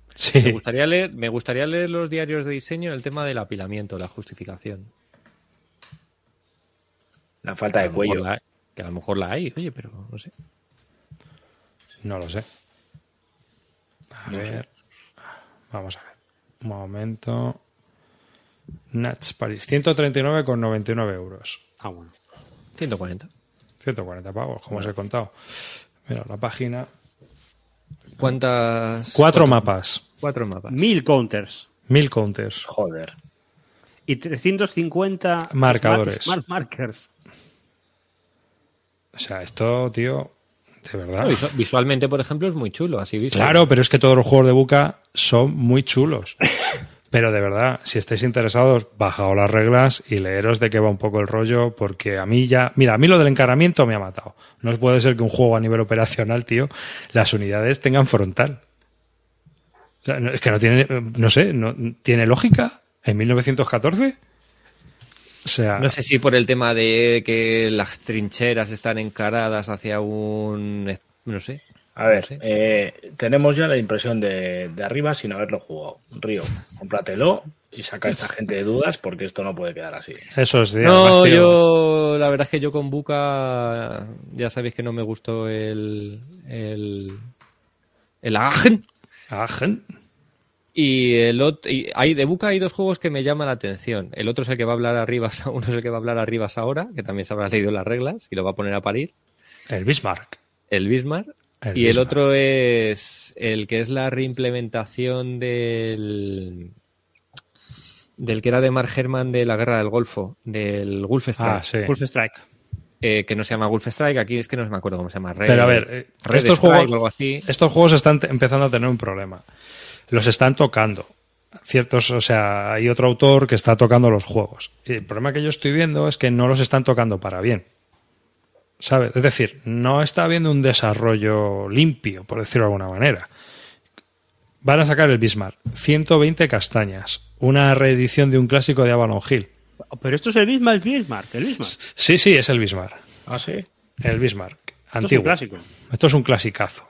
Me Sí, gustaría leer, me gustaría leer los diarios de diseño el tema del apilamiento, la justificación. La falta de cuello. la- que a lo mejor la hay, oye, pero no sé. no lo sé. A ver, vamos a ver. Un momento. Nats Paris, 139,99 euros. Ah, bueno. 140. 140 pavos, como os he contado. Mira, la página. ¿Cuántas? Cuatro mapas, Cuatro mapas. Mil counters. mil counters. Joder. Y 350 Marcadores. smart markers. O sea, esto, tío, de verdad. Visualmente, por ejemplo, es muy chulo, así visto. Claro, pero es que todos los juegos de Buca son muy chulos. [laughs] Pero de verdad, si estáis interesados, bajaos las reglas y leeros de qué va un poco el rollo, porque a mí ya. Mira, a mí lo del encaramiento me ha matado. No puede ser que un juego a nivel operacional, tío, las unidades tengan frontal. O sea, es que no tiene. No sé, no, ¿tiene lógica? ¿En 1914? O sea. No sé si por el tema de que las trincheras están encaradas hacia un. No sé. A ver, No sé. eh, tenemos ya la impresión de, de arriba sin haberlo jugado. Río, cómpratelo y saca a esta gente de dudas porque esto no puede quedar así. Eso es. No, yo. La verdad es que yo con Buca. Ya sabéis que no me gustó el. El. El Agen. Agen. Y el otro, y hay, de Buca hay dos juegos que me llaman la atención. El otro es el que va a hablar arriba, [laughs] uno es el que va a hablar arriba ahora, que también se habrá leído las reglas y lo va a poner a parir. El Bismarck. El Bismarck. El y el otro es el que es la reimplementación del del que era de Mark Herman de la Guerra del Golfo, del Gulf Strike, Ah, sí. Wolf Strike. eh, que no se llama Gulf Strike, aquí es que no me acuerdo cómo se llama. Red- Pero a ver, eh, estos Strike juegos- o algo así. Estos juegos están empezando a tener un problema. Los están tocando. Ciertos, o sea, hay otro autor que está tocando los juegos. Y el problema que yo estoy viendo es que no los están tocando para bien. ¿Sabes? Es decir, no está habiendo un desarrollo limpio, por decirlo de alguna manera. Van a sacar el Bismarck. 120 castañas. Una reedición de un clásico de Avalon Hill. Pero esto es el Bismarck, el Bismarck, el Bismarck. Sí, sí, es el Bismarck. Ah, sí. El Bismarck. Esto es un Antiguo. clásico. Esto es un clasicazo,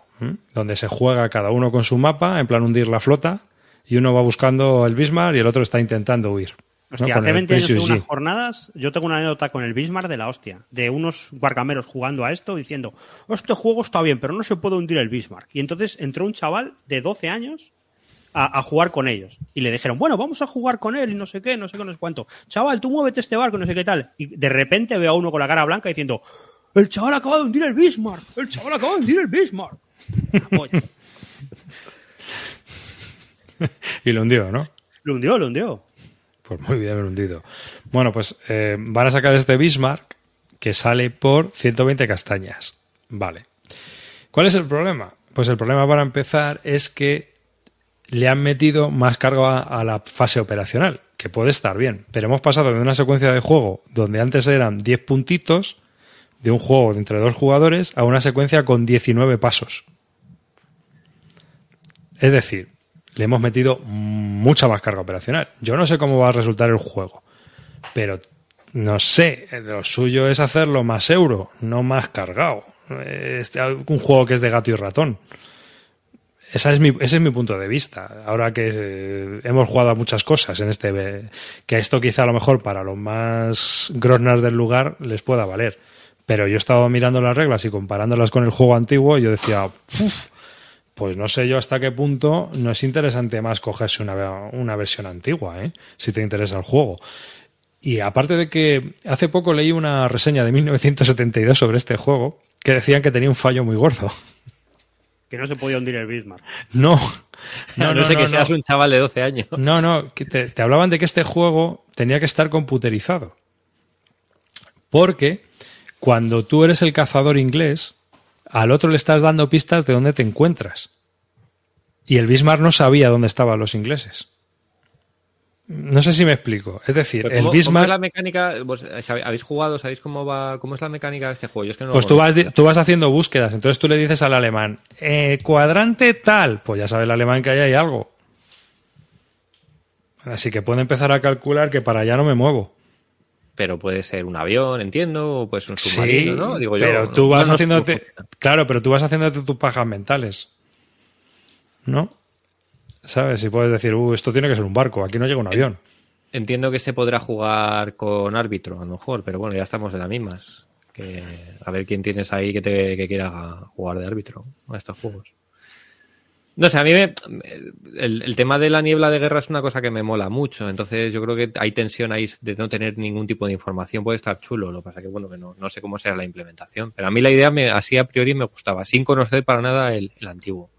donde se juega cada uno con su mapa, en plan hundir la flota, y uno va buscando el Bismarck y el otro está intentando huir. ¿No? Hostia, Con hace el 20 años en unas jornadas, yo tengo una anécdota con el Bismarck de la hostia, de unos guargameros jugando a esto diciendo, este juego está bien, pero no se puede hundir el Bismarck. Y entonces entró un chaval de 12 años a, a jugar con ellos. Y le dijeron, bueno, vamos a jugar con él y no sé qué, no sé qué, no sé cuánto. Chaval, tú muévete este barco, no sé qué tal. Y de repente veo a uno con la cara blanca diciendo, el chaval acaba de hundir el Bismarck, el chaval acaba de hundir el Bismarck. [laughs] Y lo hundió, ¿no? Lo hundió, lo hundió. Pues muy bien hundido. Bueno, pues eh, van a sacar este Bismarck que sale por 120 castañas. Vale. ¿Cuál es el problema? Pues el problema para empezar es que le han metido más carga a la fase operacional, que puede estar bien, pero hemos pasado de una secuencia de juego donde antes eran 10 puntitos de un juego entre dos jugadores a una secuencia con 19 pasos. Es decir, le hemos metido mucha más carga operacional. Yo no sé cómo va a resultar el juego, pero no sé, lo suyo es hacerlo más euro, no más cargado. Este, un juego que es de gato y ratón. Esa es mi, ese es mi punto de vista. Ahora que eh, hemos jugado a muchas cosas en este. que esto quizá a lo mejor para los más grosnas del lugar les pueda valer. Pero yo he estado mirando las reglas y comparándolas con el juego antiguo y yo decía, "Uf, pues no sé yo hasta qué punto no es interesante más cogerse una, una versión antigua, ¿eh? si te interesa el juego. Y aparte de que hace poco leí una reseña de 1972 sobre este juego que decían que tenía un fallo muy gordo. Que no se podía hundir el Bismarck. No, No, no, sé que seas un chaval de 12 años. No, no, que te, te hablaban de que este juego tenía que estar computerizado. Porque cuando tú eres el cazador inglés, al otro le estás dando pistas de dónde te encuentras. Y el Bismarck no sabía dónde estaban los ingleses. No sé si me explico. Es decir, el ¿cómo- cómo Bismarck. es la mecánica? ¿Vos sabe- ¿Habéis jugado? ¿Sabéis cómo va? ¿Cómo es la mecánica de este juego? Yo es que no Pues tú vas, tú vas haciendo búsquedas, entonces tú le dices al alemán, eh, cuadrante tal, pues ya sabe el alemán que ahí hay algo. Así que puede empezar a calcular que para allá no me muevo. Pero puede ser un avión, entiendo, o puede ser un submarino, Sí, ¿no? Digo yo, pero tú no- vas no haciéndote, claro, pero tú vas haciéndote tus pajas mentales, ¿no? ¿Sabes? Si puedes decir, uh, esto tiene que ser un barco, aquí no llega un avión. Entiendo que se podrá jugar con árbitro, a lo mejor, pero bueno, ya estamos en las mismas. Que, a ver quién tienes ahí que, te, que quiera jugar de árbitro a estos juegos. No sé, a mí me- el, el tema de la niebla de guerra es una cosa que me mola mucho. Entonces yo creo que hay tensión ahí de no tener ningún tipo de información. Puede estar chulo. Lo que pasa que, bueno, que no, no sé cómo será la implementación. Pero a mí la idea me, así a priori me gustaba, sin conocer para nada el, el antiguo.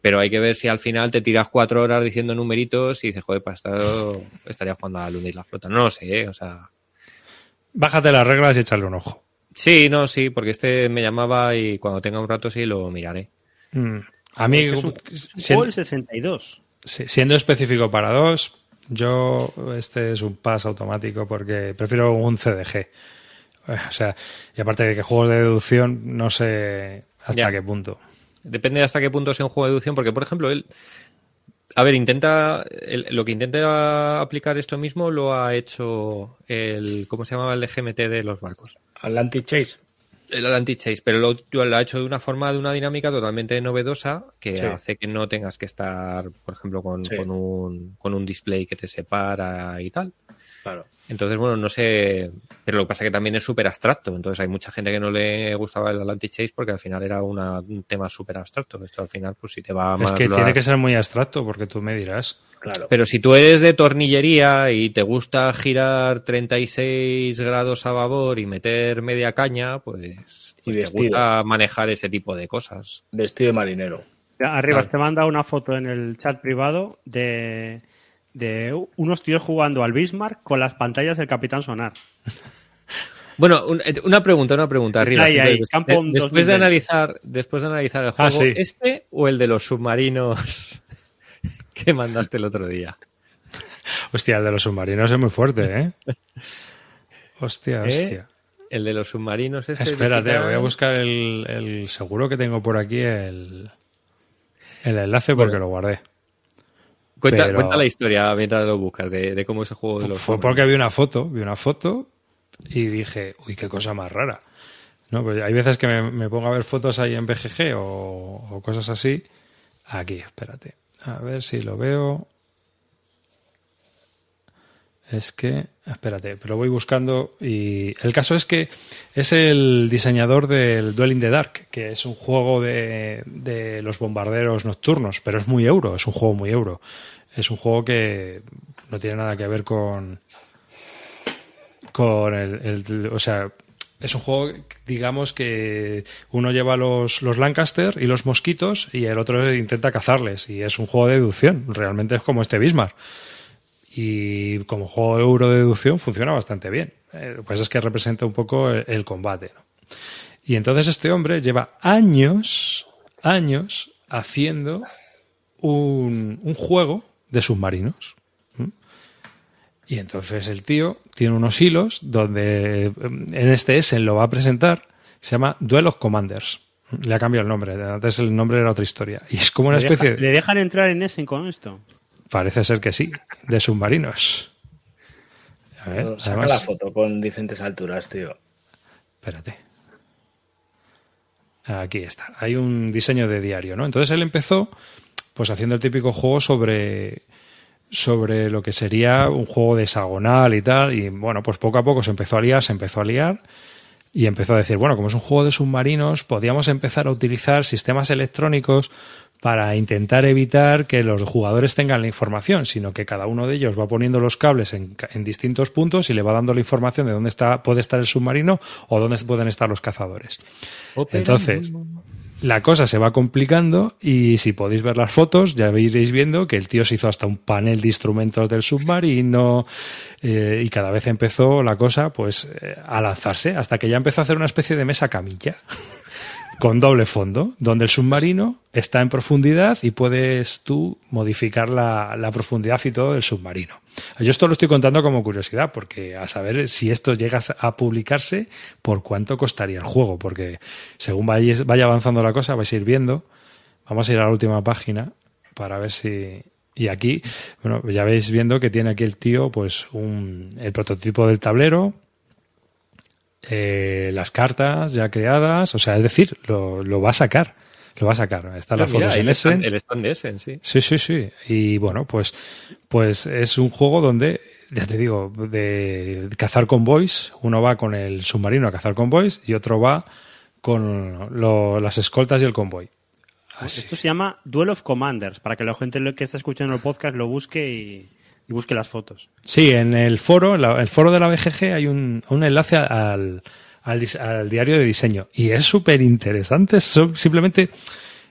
Pero hay que ver si al final te tiras cuatro horas diciendo numeritos y dices, joder, para esto estaría jugando al hundir la flota. No lo sé, ¿eh? o sea. Bájate las reglas y échale un ojo. Sí, no, sí, porque este me llamaba y cuando tenga un rato sí lo miraré. Mm. A mí, es un, es un si- juego del 62. Sí, siendo específico para dos, yo este es un pass automático porque prefiero un CDG. O sea, y aparte de que juegos de deducción, no sé hasta Ya. qué punto. Depende de hasta qué punto sea un juego de deducción, porque, por ejemplo, él. A ver, intenta. el- lo que intenta aplicar esto mismo lo ha hecho el. ¿Cómo se llamaba el de GMT de los barcos? Atlantic Chase. El Atlantic Chase, pero lo, lo ha hecho de una forma, de una dinámica totalmente novedosa que Sí. hace que no tengas que estar, por ejemplo, con, Sí. con, un, con un display que te separa y tal. Claro. Entonces, bueno, no sé, pero lo que pasa es que también es súper abstracto. Entonces hay mucha gente que no le gustaba el Atlantic Chase porque al final era una- un tema súper abstracto. Esto al final, pues si te va Es más que tiene que ser muy abstracto porque tú me dirás. Claro. Pero si tú eres de tornillería y te gusta girar 36 grados a babor y meter media caña, pues, Y pues te vestido. gusta manejar ese tipo de cosas. Vestido de marinero. Arriba, Claro. te manda una foto en el chat privado de, de unos tíos jugando al Bismarck con las pantallas del Capitán Sonar. [laughs] Bueno, eh, una pregunta, una pregunta arriba. ahí, ahí, 2020. después de analizar, después de analizar el juego, Ah, sí. ¿este o el de los submarinos [laughs] que mandaste el otro día? Hostia, el de los submarinos es muy fuerte, ¿eh? [laughs] Hostia, ¿Eh? hostia. El de los submarinos ese Espérate, digital. voy a buscar el, el- Seguro que tengo por aquí el, el enlace Bueno. porque lo guardé. Cuenta, pero- cuenta la historia mientras lo buscas de, de cómo es el juego de los Fue porque vi una foto, vi una foto y dije, uy, qué cosa más rara. No, pues hay veces que me, me pongo a ver fotos ahí en BGG o, o cosas así. Aquí, espérate. A ver si lo veo. Es que, espérate, pero voy buscando y el caso es que es el diseñador del Duel in the Dark, que es un juego de, de los bombarderos nocturnos, pero es muy euro, es un juego muy euro. Es un juego que no tiene nada que ver con, con el, o sea, es un juego, digamos, que uno lleva los, los Lancaster y los mosquitos y el otro intenta cazarles. Y es un juego de deducción. Realmente es como este Bismarck. Y como juego euro de deducción funciona bastante bien. Eh, pues es que representa un poco el, el combate. ¿no? Y entonces este hombre lleva años, años haciendo un, un juego de submarinos. Y entonces el tío tiene unos hilos donde eh, en este Essen lo va a presentar, se llama Duel of Commanders. Le ha cambiado el nombre, antes el nombre era otra historia. Y es como una ¿Le, deja- especie, ¿Le dejan entrar en Essen con esto? Parece ser que sí, de submarinos. A ver, Saca además- la foto con diferentes alturas, tío. Espérate. Aquí está. Hay un diseño de diario, ¿no? Entonces él empezó pues haciendo el típico juego sobre sobre lo que sería un juego de hexagonal y tal y bueno, pues poco a poco se empezó a liar, se empezó a liar y empezó a decir, bueno, como es un juego de submarinos, podíamos empezar a utilizar sistemas electrónicos para intentar evitar que los jugadores tengan la información, sino que cada uno de ellos va poniendo los cables en, en distintos puntos y le va dando la información de dónde está, puede estar el submarino o dónde pueden estar los cazadores. Entonces, la cosa se va complicando y si podéis ver las fotos ya iréis viendo que el tío se hizo hasta un panel de instrumentos del submarino eh, y cada vez empezó la cosa pues eh, a lanzarse hasta que ya empezó a hacer una especie de mesa camilla con doble fondo donde el submarino está en profundidad y puedes tú modificar la, profundidad y todo del submarino. Yo esto lo estoy contando como curiosidad porque a saber si esto llega a publicarse por cuánto costaría el juego porque según vayáis- vaya avanzando la cosa vais a ir viendo vamos a ir a la última página para ver si y aquí bueno ya veis viendo que tiene aquí el tío pues un, el prototipo del tablero eh, las cartas ya creadas o sea es decir lo, lo va a sacar lo va a sacar está la Ah, fotos en el, stand, Essen el stand de Essen, sí. Sí, sí, sí. Y bueno, pues, pues es un juego donde, ya te digo, de cazar convoys. Uno va con el submarino a cazar convoys y otro va con lo- las escoltas y el convoy. Así. Esto se llama Duel of Commanders, para que la gente que está escuchando el podcast lo busque y, y busque las fotos. Sí, en el foro, en la- el foro de la BGG hay un, un enlace al, al, diario de diseño y es súper interesante. Simplemente,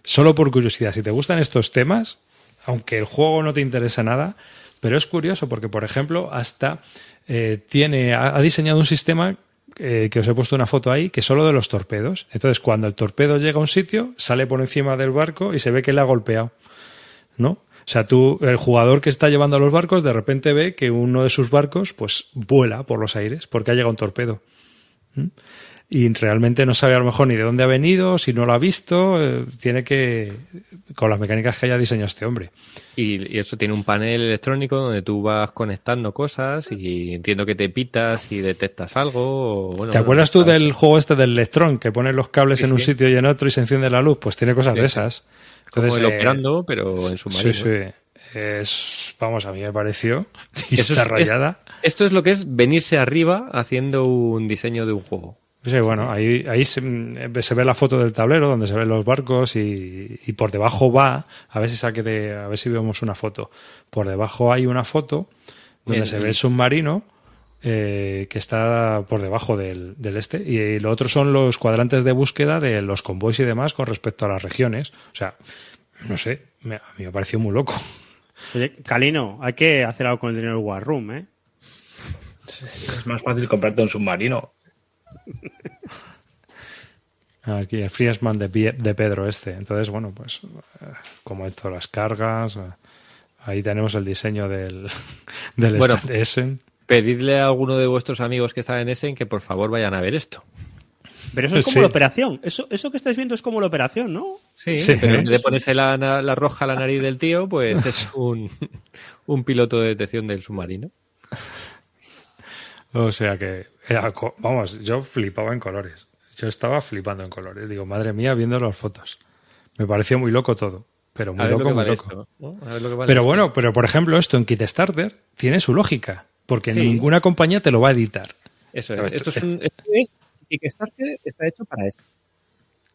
solo por curiosidad, si te gustan estos temas, aunque el juego no te interesa nada, pero es curioso porque, por ejemplo, hasta eh, tiene, ha, ha diseñado un sistema eh, que os he puesto una foto ahí, que es solo de los torpedos. Entonces, cuando el torpedo llega a un sitio, sale por encima del barco y se ve que le ha golpeado. ¿No? Sea, tú, el jugador que está llevando a los barcos, de repente ve que uno de sus barcos, pues, vuela por los aires porque ha llegado un torpedo. ¿Mm? Y realmente no sabe a lo mejor ni de dónde ha venido, si no lo ha visto, eh, tiene que, con las mecánicas que haya diseñado este hombre. Y, y eso tiene un panel electrónico donde tú vas conectando cosas y entiendo que te pitas y detectas algo. o, bueno, ¿Te acuerdas tú está- del juego este del Electron, que pones los cables en un sitio y en otro y se enciende la luz? Pues tiene cosas Sí, de esas. Como Entonces, el eh, operando, pero en submarino. Sí, sí. Es, vamos, a mí me pareció. Y Eso está es- rayada. Esto es lo que es venirse arriba haciendo un diseño de un juego. Sí, bueno, ahí, ahí se, mm, se ve la foto del tablero donde se ven los barcos y, y por debajo va, a ver si saque de- a ver si vemos una foto. Por debajo hay una foto donde Bien, se y- ve el submarino eh, que está por debajo del, del este y lo otro son los cuadrantes de búsqueda de los convoys y demás con respecto a las regiones. O sea, no sé, me- a mí me pareció muy loco. Oye, Calino, hay que hacer algo con el dinero War Room, ¿eh? Es más fácil comprarte un submarino. [laughs] Aquí el Friesman de, Pedro este. Entonces, bueno, pues eh, como esto, las cargas. eh, Ahí tenemos el diseño del, [laughs] del Bueno. stand de Essen. Pedidle a alguno de vuestros amigos que están en Essen que por favor vayan a ver esto. Pero eso es como Sí. la operación. Eso, eso que estáis viendo es como la operación, ¿no? Sí, Sí. pero en vez de ponerse la, la roja a la nariz del tío, pues es un, [laughs] un piloto de detección del submarino. O sea que, era vamos, yo flipaba en colores. Yo estaba flipando en colores. Digo, madre mía, viendo las fotos. Me pareció muy loco todo. Pero muy loco, muy loco. Pero esto. bueno, pero por ejemplo, esto en Kickstarter tiene su lógica. Porque Sí. ninguna compañía te lo va a editar. Eso es. esto- Esto, es un, esto es Kickstarter está hecho para esto.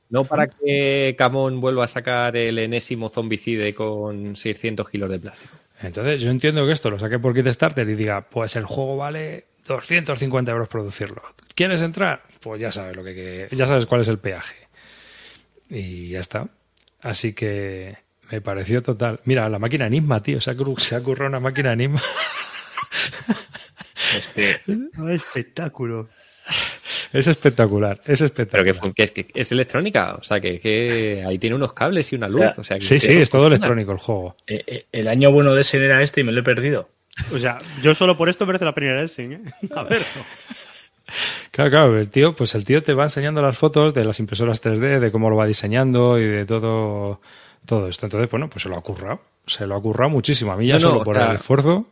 No para que Camón vuelva a sacar el enésimo zombicide con 600 kilos de plástico. Entonces, yo entiendo que esto lo saque por Kickstarter y diga, pues el juego vale 250 euros producirlo. ¿Quieres entrar? Pues ya sabes lo que, que- ya sabes cuál es el peaje. Y ya está. Así que me pareció total. Mira, la máquina Enigma, tío, se ha, cru- se ha currado una máquina Enigma. [laughs] Es que espectáculo. es espectacular, es Pero espectacular. que, fun- que es, que es electrónica. O sea, que, que ahí tiene unos cables y una luz. sea, O sea, que Sí, sí, es todo funciona. electrónico el juego. eh, eh, el año bueno de Essen era este y me lo he perdido. O sea, yo solo por esto merece la primera Essen, ¿eh? [laughs] A ver. Claro, claro, el tío, pues el tío te va enseñando las fotos de las impresoras 3D, de cómo lo va diseñando y de todo, todo esto. Entonces, bueno, pues se lo ha currado. Se lo ha currado muchísimo. A mí ya No, solo por sea, el esfuerzo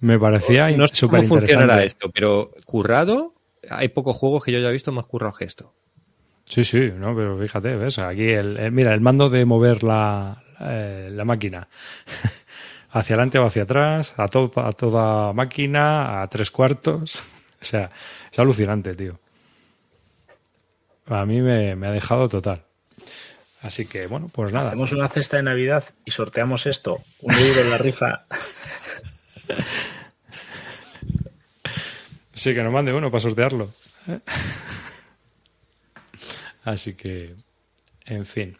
me parecía No sé súper cómo funcionará esto, pero currado, hay pocos juegos que yo haya visto más currado que esto. Sí, sí, no, pero fíjate, ves, aquí el, el- mira, el mando de mover la, eh, la máquina hacia adelante o hacia atrás, a, to- a toda máquina, a tres cuartos. [laughs] O sea, es alucinante, tío. A mí me, me ha dejado total. Así que, bueno, pues nada. Hacemos una cesta de Navidad y sorteamos esto. Un euro en la rifa. [laughs] Sí, que nos mande uno para sortearlo. [laughs] Así que, en fin.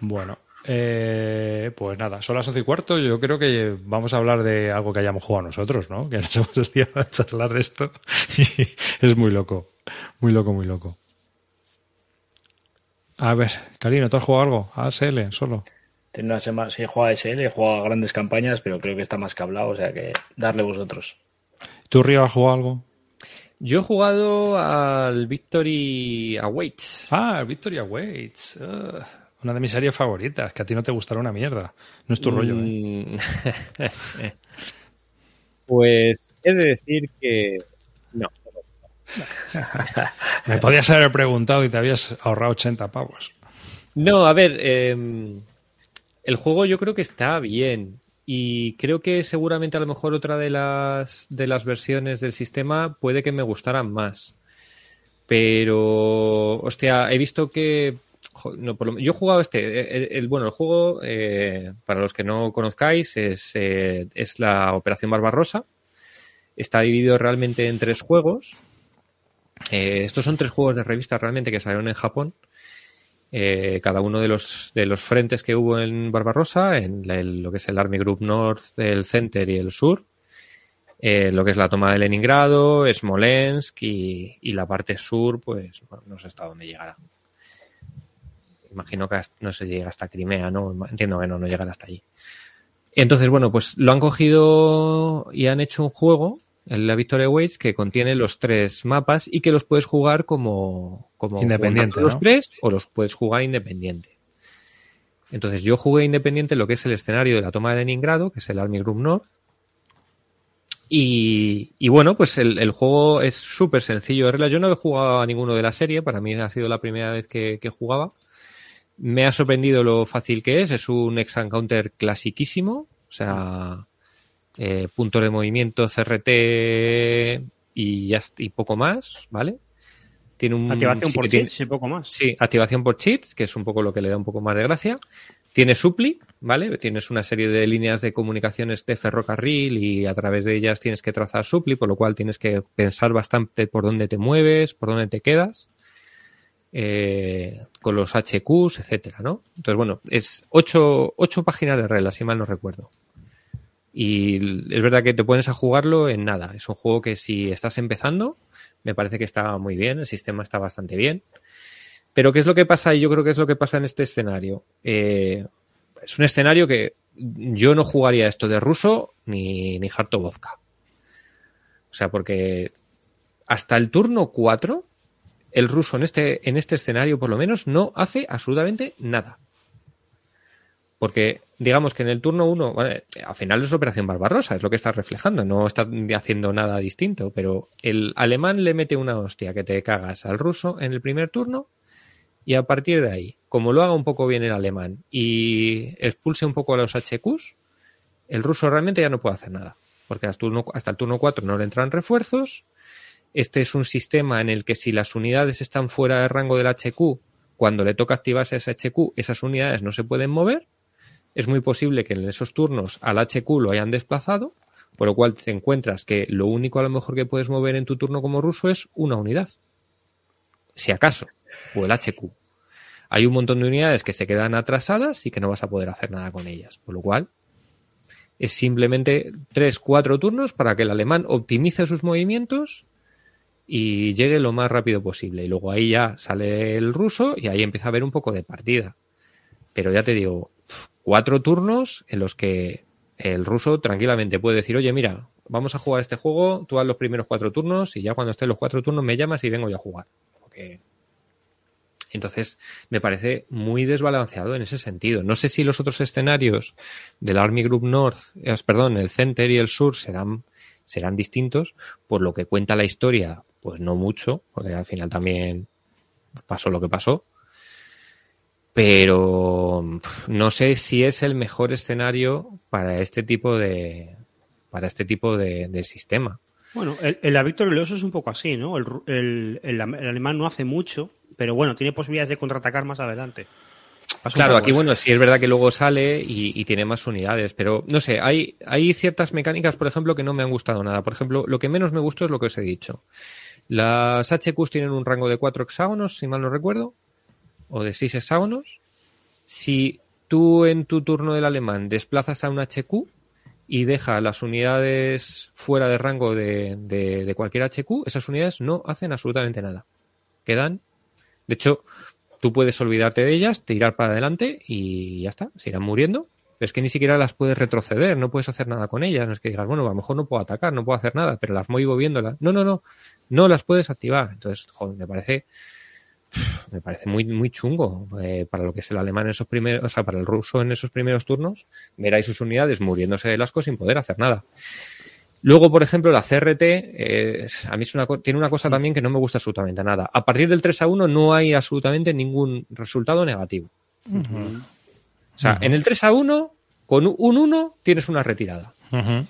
Bueno, eh, pues nada, son las once y cuarto. Yo creo que vamos a hablar de algo que hayamos jugado nosotros, ¿no? Que [laughs] nos hemos liado a charlar de esto. Y es muy loco. Muy loco, muy loco. A ver, Karino, ¿tú has jugado algo? ASL, solo. Tiene una semana, sí, he jugado a SL, he jugado a grandes campañas, pero creo que está más que hablado, o sea que darle vosotros. ¿Tú, Río, has jugado algo? Yo he jugado al Victory Awaits. Ah, Victoria Waits. Ugh, una de mis series favoritas, que a ti no te gustará una mierda. No es tu rollo, ¿eh? Mm. [laughs] pues he de decir que no. [laughs] Me podías haber preguntado y te habías ahorrado 80 pavos. No, a ver, eh, el juego yo creo que está bien y creo que seguramente a lo mejor otra de las de las versiones del sistema puede que me gustaran más. Pero, hostia, he visto que yo he jugado este, el, el- bueno, el juego eh, para los que no conozcáis es eh, es la Operación Barbarosa. Está dividido realmente en tres juegos. Eh, estos son tres juegos de revista realmente que salieron en Japón. Eh, cada uno de los, de los frentes que hubo en Barbarossa, en lo que es el Army Group North, el Center y el Sur, eh, lo que es la toma de Leningrado, Smolensk y, y la parte sur, pues bueno, no sé hasta dónde llegará. Imagino que hasta- no se llega hasta Crimea, ¿no? Entiendo que no, no llegará hasta allí. Entonces, bueno, pues lo han cogido y han hecho un juego, el la Victoria Waits, que contiene los tres mapas y que los puedes jugar como, como Independiente, los tres o los puedes jugar independiente. Entonces, yo jugué independiente lo que es el escenario de la toma de Leningrado, que es el Army Group North. Y, y bueno, pues el, el juego es súper sencillo de reglas. Yo no he jugado a ninguno de la serie, para mí ha sido la primera vez que, que jugaba. Me ha sorprendido lo fácil que es, es un ex encounter clasiquísimo, o sea, eh, puntos de movimiento, CRT y, ya est- y poco más, ¿vale? Tiene un Activación sí por tiene- cheats y poco más. Sí, activación por cheats, que es un poco lo que le da un poco más de gracia. Tiene supli, ¿vale? Tienes una serie de líneas de comunicaciones de ferrocarril y a través de ellas tienes que trazar supli, por lo cual tienes que pensar bastante por dónde te mueves, por dónde te quedas, eh, con los HQs, etcétera, ¿no? Entonces, bueno, es ocho, ocho páginas de reglas, si mal no recuerdo. Y es verdad que te pones a jugarlo en nada. Es un juego que si estás empezando, me parece que está muy bien, el sistema está bastante bien. Pero ¿qué es lo que pasa? Y yo creo que es lo que pasa en este escenario. Eh, es un escenario que yo no jugaría esto de ruso ni, ni vodka. O sea, porque hasta el turno 4, el ruso en este, en este escenario, por lo menos, no hace absolutamente nada. Porque, digamos que en el turno 1, vale, al final es Operación Barbarosa, es lo que está reflejando, no está haciendo nada distinto, pero el alemán le mete una hostia que te cagas al ruso en el primer turno y a partir de ahí, como lo haga un poco bien el alemán y expulse un poco a los HQs, el ruso realmente ya no puede hacer nada, porque hasta, hasta el turno 4 no le entran refuerzos, este es un sistema en el que si las unidades están fuera de rango del HQ, cuando le toca activarse ese HQ, esas unidades no se pueden mover. Es muy posible que en esos turnos al HQ lo hayan desplazado, por lo cual te encuentras que lo único a lo mejor que puedes mover en tu turno como ruso es una unidad. Si acaso, o el HQ. Hay un montón de unidades que se quedan atrasadas y que no vas a poder hacer nada con ellas. Por lo cual, es simplemente 3-4 turnos para que el alemán optimice sus movimientos y llegue lo más rápido posible. Y luego ahí ya sale el ruso y ahí empieza a haber un poco de partida. Pero ya te digo, cuatro turnos en los que el ruso tranquilamente puede decir, oye, mira, vamos a jugar este juego, tú haz los primeros cuatro turnos y ya cuando estén los cuatro turnos me llamas y vengo yo a jugar. Entonces, me parece muy desbalanceado en ese sentido. No sé si los otros escenarios del Army Group North, eh, perdón, el Center y el Sur serán, serán distintos, por lo que cuenta la historia, pues no mucho, porque al final también pasó lo que pasó. Pero no sé si es el mejor escenario para este tipo de para este tipo de, de sistema. Bueno, el, el Leoso es un poco así, ¿no? El, el- el alemán no hace mucho, pero bueno, tiene posibilidades de contraatacar más adelante. Pasa un Claro, aquí bueno, sí es verdad que luego sale y, y tiene más unidades, pero no sé, hay, hay ciertas mecánicas, por ejemplo, que no me han gustado nada. Por ejemplo, lo que menos me gustó es lo que os he dicho. Las HQs tienen un rango de cuatro hexágonos, si mal no recuerdo, o de seis hexágonos. Si tú en tu turno del alemán desplazas a un HQ y deja las unidades fuera de rango de, de- de cualquier HQ, esas unidades no hacen absolutamente nada. Quedan. De hecho, tú puedes olvidarte de ellas, tirar para adelante y ya está, se irán muriendo. Pero es que ni siquiera las puedes retroceder, no puedes hacer nada con ellas. No es que digas, bueno, a lo mejor no puedo atacar, no puedo hacer nada, pero las muevo viéndolas. No, no, no, no las puedes activar. Entonces, joder, me parece, me parece muy, muy chungo eh, para lo que es el alemán en esos primeros, o sea, para el ruso en esos primeros turnos, ver ahí sus unidades muriéndose de asco sin poder hacer nada. Luego, por ejemplo, la CRT, eh, a mí es una, tiene una cosa también que no me gusta absolutamente nada. A partir del 3 a 1 no hay absolutamente ningún resultado negativo. O sea, en el 3 a 1, con un 1 tienes una retirada. Ujú.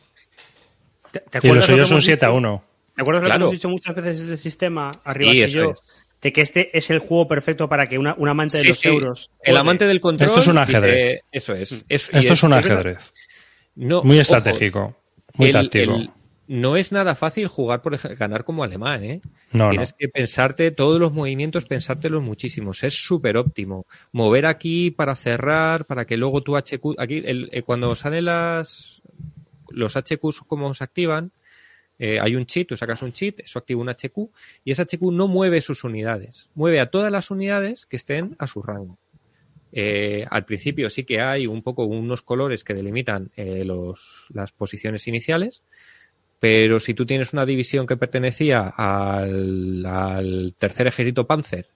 ¿Te, te Y los suyos son hemos 7 a dicho? 1. ¿Te acuerdas lo que Claro. hemos dicho muchas veces del sistema? Arriba Sí, yo. es. De que este es el juego perfecto para que una, un amante de Sí, los sí. euros. El amante del control. Esto es un dice- ajedrez. eso es. es- y Esto es un ajedrez. no, Muy ojo, estratégico. Muy el- táctico. el- no es nada fácil jugar, por ejemplo, ganar como alemán, ¿eh? No, Tienes no. que pensarte todos los movimientos, pensártelos muchísimos. Es súper óptimo. Mover aquí para cerrar, para que luego tu HQ. Aquí, el- eh, cuando salen las. Los HQs, como se activan, eh, hay un cheat, tú sacas un cheat, eso activa un HQ, y ese HQ no mueve sus unidades. Mueve a todas las unidades que estén a su rango. Eh, al principio sí que hay un poco unos colores que delimitan eh, los, las posiciones iniciales, pero si tú tienes una división que pertenecía al, al tercer ejército Panzer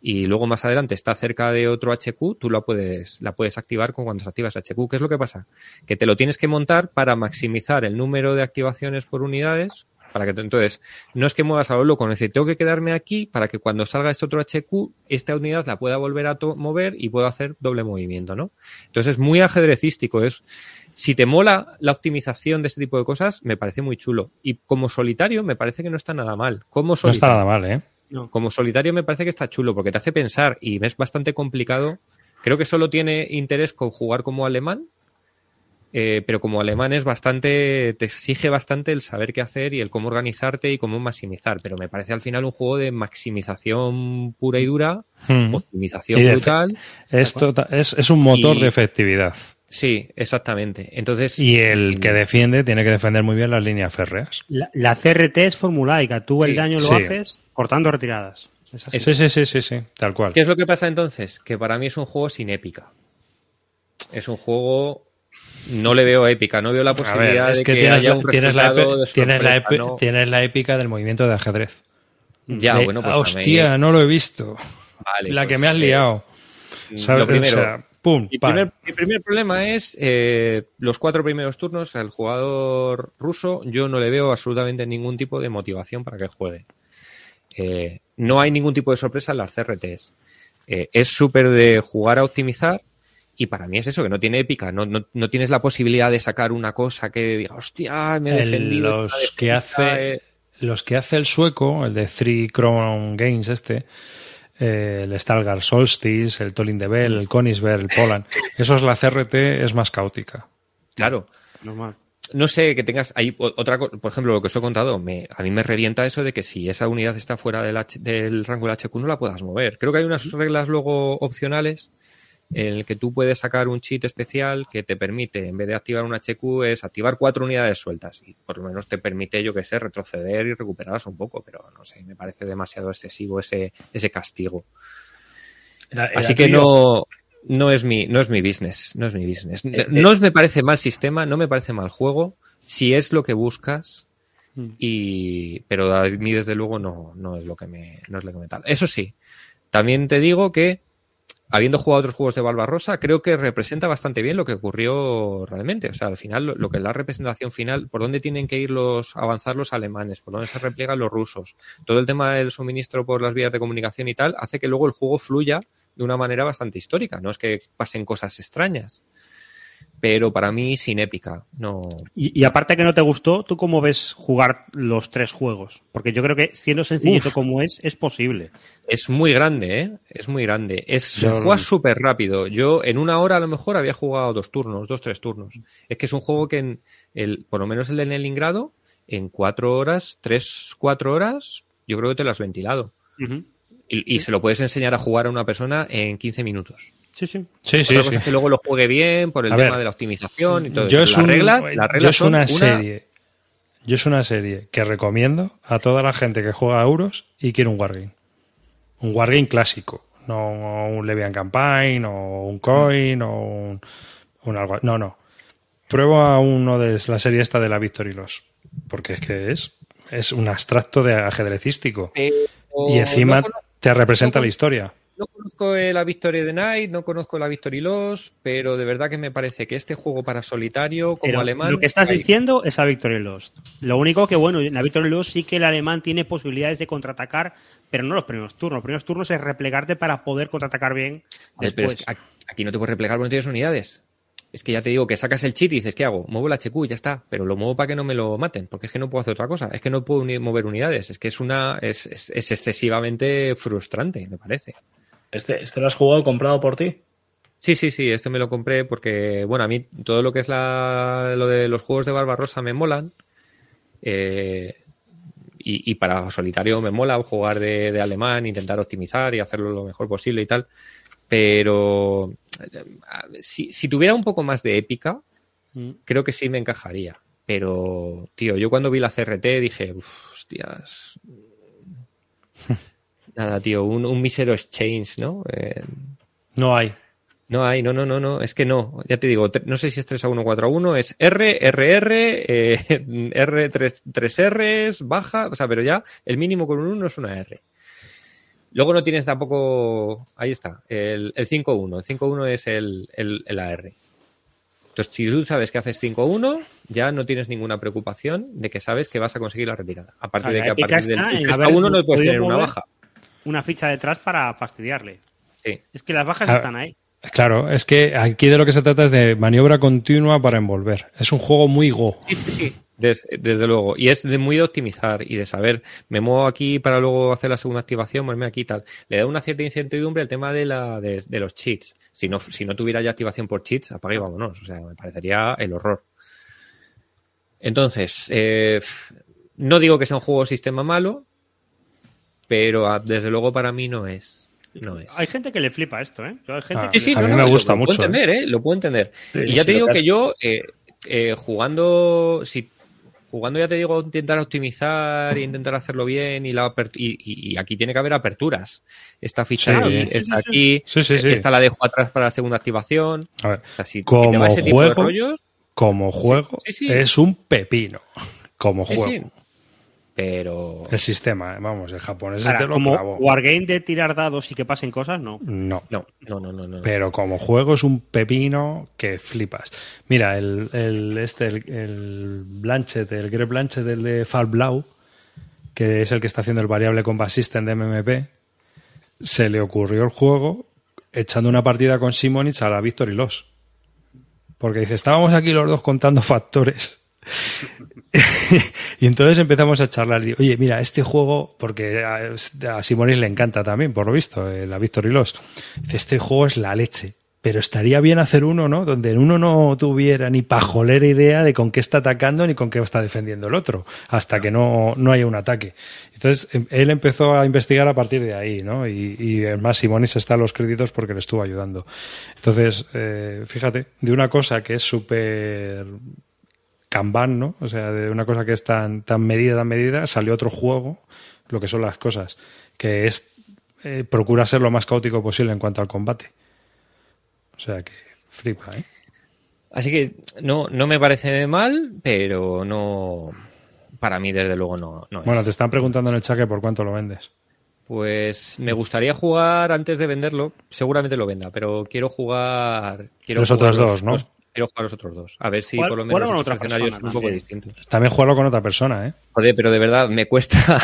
y luego más adelante está cerca de otro HQ, tú la puedes, la puedes activar con cuando se activas HQ. ¿Qué es lo que pasa? Que te lo tienes que montar para maximizar el número de activaciones por unidades. Para que entonces no es que muevas a lo loco, es decir, tengo que quedarme aquí para que cuando salga este otro HQ, esta unidad la pueda volver a mover y pueda hacer doble movimiento, ¿no? Entonces es muy ajedrecístico, es si te mola la optimización de este tipo de cosas, me parece muy chulo. Y como solitario, me parece que no está nada mal. Como solitario, no está nada mal, ¿eh? Como solitario me parece que está chulo porque te hace pensar y es bastante complicado. Creo que solo tiene interés con jugar como alemán, eh, pero como alemán es bastante, te exige bastante el saber qué hacer y el cómo organizarte y cómo maximizar. Pero me parece al final un juego de maximización pura y dura, Hmm. optimización Y brutal. Esto es, es un motor Y- de efectividad. Sí, exactamente. Entonces, Y el que defiende tiene que defender muy bien las líneas férreas. La, la CRT es formulaica. Tú el Sí, daño lo sí. haces cortando retiradas. Es así. Sí, sí, sí, sí, sí, tal cual. ¿qué es lo que pasa entonces? Que para mí es un juego sin épica. Es un juego. No le veo épica, no veo la posibilidad ver, es de que, que, tienes, haya la, un tienes, la, de tienes, la sorpresa, epi- ¿no? tienes la épica del movimiento de ajedrez. Ya, De, bueno, pues "Ah, hostia, también- no lo he visto. Vale, la que pues, me has eh, liado. ¿Sabes? Lo primero, O sea, pum, Mi pam. primer, mi primer problema es eh, los cuatro primeros turnos al jugador ruso. Yo no le veo absolutamente ningún tipo de motivación para que juegue. Eh, no hay ningún tipo de sorpresa en las CRTs. Eh, es súper de jugar a optimizar y para mí es eso, que no tiene épica. No, no, no tienes la posibilidad de sacar una cosa que diga, hostia, me he El- defendido. los que hace eh". los que hace el sueco, el de Three Crown Games este, eh, el Stalgar Solstice, el Tolin de Bell, el Konisberg, el Poland, esos la CRT es más caótica. Claro. Normal. no sé, que tengas ahí otra por ejemplo, lo que os he contado, me, a mí me revienta eso de que si esa unidad está fuera del, H- del rango del HQ no la puedas mover. Creo que hay unas reglas luego opcionales el que tú puedes sacar un cheat especial que te permite, en vez de activar un HQ, es activar cuatro unidades sueltas y por lo menos te permite, yo que sé, retroceder y recuperarlas un poco, pero no sé, me parece demasiado excesivo ese, ese castigo. Era- era Así que no, no es mi, no es mi business, no es mi business. Eh, No me parece mal sistema, no me parece mal juego, si es lo que buscas, Mm. y, pero a mí desde luego no, no es lo que me, no es lo que me tal. Eso sí, también te digo que habiendo jugado otros juegos de Barbarossa, creo que representa bastante bien lo que ocurrió realmente. O sea, al final, lo, que es la representación final, por dónde tienen que ir los, avanzar los alemanes, por dónde se repliegan los rusos, todo el tema del suministro por las vías de comunicación y tal, hace que luego el juego fluya de una manera bastante histórica. No es que pasen cosas extrañas. Pero para mí, sin épica. No. Y, y aparte que no te gustó, ¿tú cómo ves jugar los tres juegos? Porque yo creo que siendo sencillito Uf. como es, es posible. Es muy grande, ¿eh? Es muy grande. Es, se juega súper rápido. Yo en una hora a lo mejor había jugado dos turnos, dos, tres turnos. Es que es un juego que en el, por lo menos el de Leningrado, en cuatro horas, tres, cuatro horas, yo creo que te lo has ventilado. Y, y se lo puedes enseñar a jugar a una persona en 15 minutos. Sí, sí. Sí, sí, Otra sí. cosa es que luego lo juegue bien por el A tema ver, de la optimización y todo Yo eso. es, Las un- reglas, las reglas yo es son una serie. Yo es una serie que recomiendo a toda la gente que juega a euros y quiere un wargame. Un wargame clásico. No un Levian Campaign o un Coin o un, un algo. No, no. Prueba uno de la serie esta de la Victory Loss. Porque es que es, es un abstracto de ajedrecístico. Y encima no te representa no la historia. No conozco eh, la Victory de Night, no conozco la Victory Loss, pero de verdad que me parece que este juego para solitario, como Pero alemán. Lo que estás diciendo es a Victory Lost. Lo único que, bueno, en la Victory Lost sí que el alemán tiene posibilidades de contraatacar, pero no los primeros turnos. Los primeros turnos es replegarte para poder contraatacar bien pero es después. que aquí- no te puedes replegar porque no tienes unidades. Es que ya te digo que sacas el cheat y dices, ¿qué hago? Muevo el HQ y ya está. Pero lo muevo para que no me lo maten, porque es que no puedo hacer otra cosa. Es que no puedo mover unidades. Es que es una. Es, es- es excesivamente frustrante, me parece. ¿Este, ¿Este lo has jugado comprado por ti? Sí, sí, sí, este me lo compré porque, bueno, a mí todo lo que es la, lo de los juegos de Barbarossa me molan. Eh, y, y para solitario me mola jugar de, de alemán, intentar optimizar y hacerlo lo mejor posible y tal. Pero eh, si, si tuviera un poco más de épica, Mm. creo que sí me encajaría. Pero, tío, yo cuando vi la CRT dije, "Uf, hostias. Nada, tío, un, un mísero exchange, ¿no? Eh, No hay. No hay, no, no, no, no, es que no. Ya te digo, no sé si es 3 a 1 4 a 1, es R, RR, eh, [laughs] R, 3, 3 Rs, baja, o sea, pero ya el mínimo con un 1 es una R. Luego no tienes tampoco, ahí está, el, el 5-1. El 5-1 es el, el, el AR. Entonces, si tú sabes que haces 5-1, ya no tienes ninguna preocupación de que sabes que vas a conseguir la retirada. A partir O sea, de que a partir del está en 3 haber a 1 no puedes tener una mover. baja. Una ficha detrás para fastidiarle. Sí. Es que las bajas están ahí. Claro, es que aquí de lo que se trata es de maniobra continua para envolver. Es un juego muy go. Sí, sí, sí. Des- desde luego. Y es de muy de optimizar y de saber, me muevo aquí para luego hacer la segunda activación, moverme aquí y tal. Le da una cierta incertidumbre el tema de, la, de, de los cheats. Si no, si no tuviera ya activación por cheats, apague y vámonos. O sea, me parecería el horror. Entonces, eh, no digo que sea un juego de sistema malo, pero ah, desde luego para mí no es. No es. Hay gente que le flipa esto, ¿eh? Hay gente Ah, que Sí, A no, mí no, me lo- gusta lo, mucho, Puedo entender, ¿eh? Lo puedo entender. Sí, y ya te lo digo que yo, eh, eh, jugando, si jugando ya te digo, intentar optimizar e intentar hacerlo bien y, la y, y- y aquí tiene que haber aperturas. Esta ficha Sí, aquí, sí, esta sí, aquí, Sí, sí, sí. esta la dejo atrás para la segunda activación. A ver, O sea, si, si Como te va ese tipo de juego, rollos, como juego, sí, sí. es un pepino. [laughs] Como sí, juego. Pero El sistema, eh, vamos, el japonés Ahora, este lo como wargame de tirar dados y que pasen cosas, no. No. no, no, no, no, no. Pero como juego es un pepino que flipas. Mira, el, el este, el, el Blanchett, el Greg Blanchett, el de Fall Blau, que es el que está haciendo el variable combat system de MMP, se le ocurrió el juego echando una partida con Simonich a la Victory Loss. Porque dice, estábamos aquí los dos contando factores. [laughs] y entonces empezamos a charlar. Oye, mira, este juego, porque a, a Simonis le encanta también, por lo visto, eh, la Victory Loss. Este juego es la leche. Pero estaría bien hacer uno, ¿no? Donde uno no tuviera ni pajolera idea de con qué está atacando ni con qué está defendiendo el otro, hasta que no, no haya un ataque. Entonces, em- él empezó a investigar a partir de ahí, ¿no? Y, y además Simonis está en los créditos porque le estuvo ayudando. Entonces, eh, fíjate, de una cosa que es súper Kanban, ¿no? O sea, de una cosa que es tan, tan medida, tan medida, salió otro juego, lo que son las cosas, que es eh, procura ser lo más caótico posible en cuanto al combate. O sea que flipa, ¿eh? Así que no, no me parece mal, pero no. Para mí, desde luego, no, no es. Bueno, te están preguntando en el chat que por cuánto lo vendes. Pues me gustaría jugar antes de venderlo. Seguramente lo venda, pero quiero jugar. Quiero Los jugar otros dos, ¿no? Quiero jugar los otros dos. A ver si por lo menos con los escenarios persona son un poco distintos. También jugarlo con otra persona, ¿eh? Joder, pero de verdad me cuesta.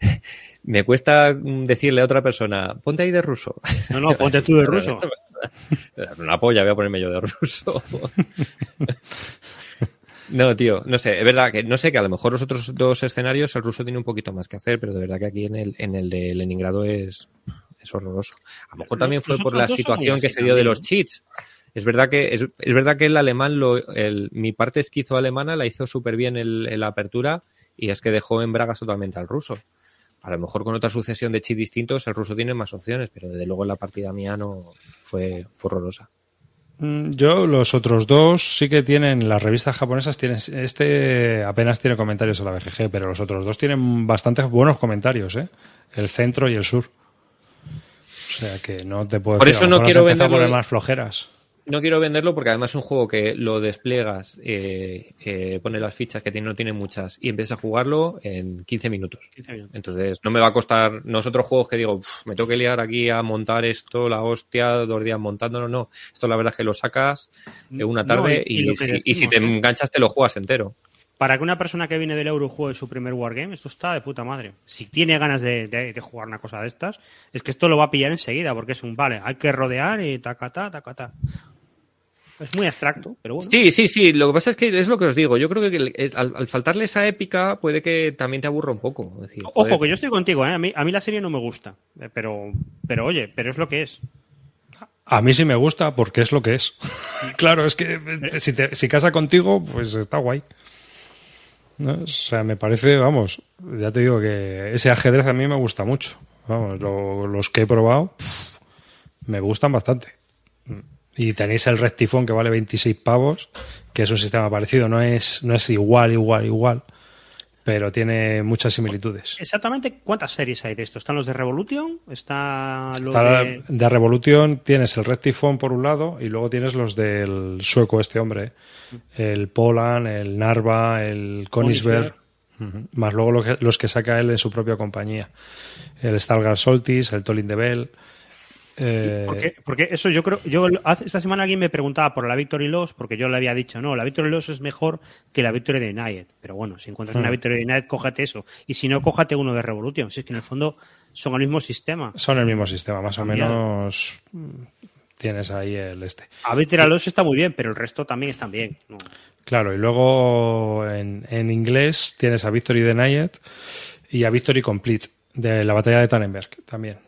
[laughs] me cuesta decirle a otra persona, ponte ahí de ruso. No, no, ponte tú de [laughs] ruso. [laughs] Una polla, voy a ponerme yo de ruso. No, tío, no sé, es verdad que no sé que a lo mejor los otros dos escenarios el ruso tiene un poquito más que hacer, pero de verdad que aquí en el, en el de Leningrado es, es horroroso. A lo mejor también fue por la situación que se dio de los cheats. Es verdad que es, es verdad que el alemán, lo, el, mi parte esquizo alemana la hizo súper bien en la apertura y es que dejó en bragas totalmente al ruso. A lo mejor con otra sucesión de cheats distintos el ruso tiene más opciones, pero desde luego la partida mía no fue, fue horrorosa. Mm, Yo, los otros dos sí que tienen, las revistas japonesas tienen, este apenas tiene comentarios en la BGG, pero los otros dos tienen bastantes buenos comentarios, ¿eh? El centro y el sur. O sea que no te puedo Por decir, eso a no quiero a venderlo- más flojeras. No quiero venderlo porque además es un juego que lo despliegas, eh, eh, pone las fichas que tiene, no tiene muchas y empiezas a jugarlo en 15 minutos. 15 minutos. Entonces no me va a costar, no es otro juego que digo, "Uf, me tengo que liar aquí a montar esto, la hostia, dos días montándolo, no. Esto la verdad es que lo sacas en una No, tarde y- si, y si decimos, te ¿eh? enganchas te lo juegas entero. Para que una persona que viene del euro juegue su primer wargame, esto está de puta madre. Si tiene ganas de, de- de jugar una cosa de estas, es que esto lo va a pillar enseguida, porque es un, vale, hay que rodear y tacata, tacata. Es muy abstracto, pero bueno. Sí, sí, sí. Lo que pasa es que es lo que os digo. Yo creo que el- el- al, al faltarle esa épica puede que también te aburra un poco. Es decir, Ojo, joder, que yo estoy contigo, ¿eh? A mí, a mí la serie no me gusta, eh, pero, pero oye, pero es lo que es. A mí sí me gusta porque es lo que es. [laughs] claro, es que eh, si, te- si casa contigo, pues está guay. ¿No? O sea, me parece, vamos, ya te digo que ese ajedrez a mí me gusta mucho. Vamos, lo- los que he probado pff, me gustan bastante. Y tenéis el Rectifón que vale 26 pavos, que es un sistema parecido, no es, no es igual, igual, igual. pero tiene muchas similitudes. Exactamente, ¿cuántas series hay de esto? ¿Están los de Revolution? ¿Está lo Está de... de Revolution tienes el Red Typhoon por un lado y luego tienes los del sueco este hombre, el Polan, el Narva, el Konisberg, más luego lo que- los que saca él en su propia compañía, el Stalgar Soltis, el Tolin de Bell. Eh, Porque, porque eso yo creo, yo hace- esta semana alguien me preguntaba por la Victory Loss, porque yo le había dicho, no, la Victory Loss es mejor que la Victory Denied. Pero bueno, si encuentras una Hmm. Victory Denied, cójate eso. Y si no, cójate uno de Revolution. Si es que en el fondo son el mismo sistema. son el mismo sistema, más o menos tienes ahí el este. A Victory Loss está muy bien, pero el resto también están bien. ¿no? Claro, y luego en, en inglés tienes a Victory Denied y a Victory Complete de la batalla de Tannenberg también.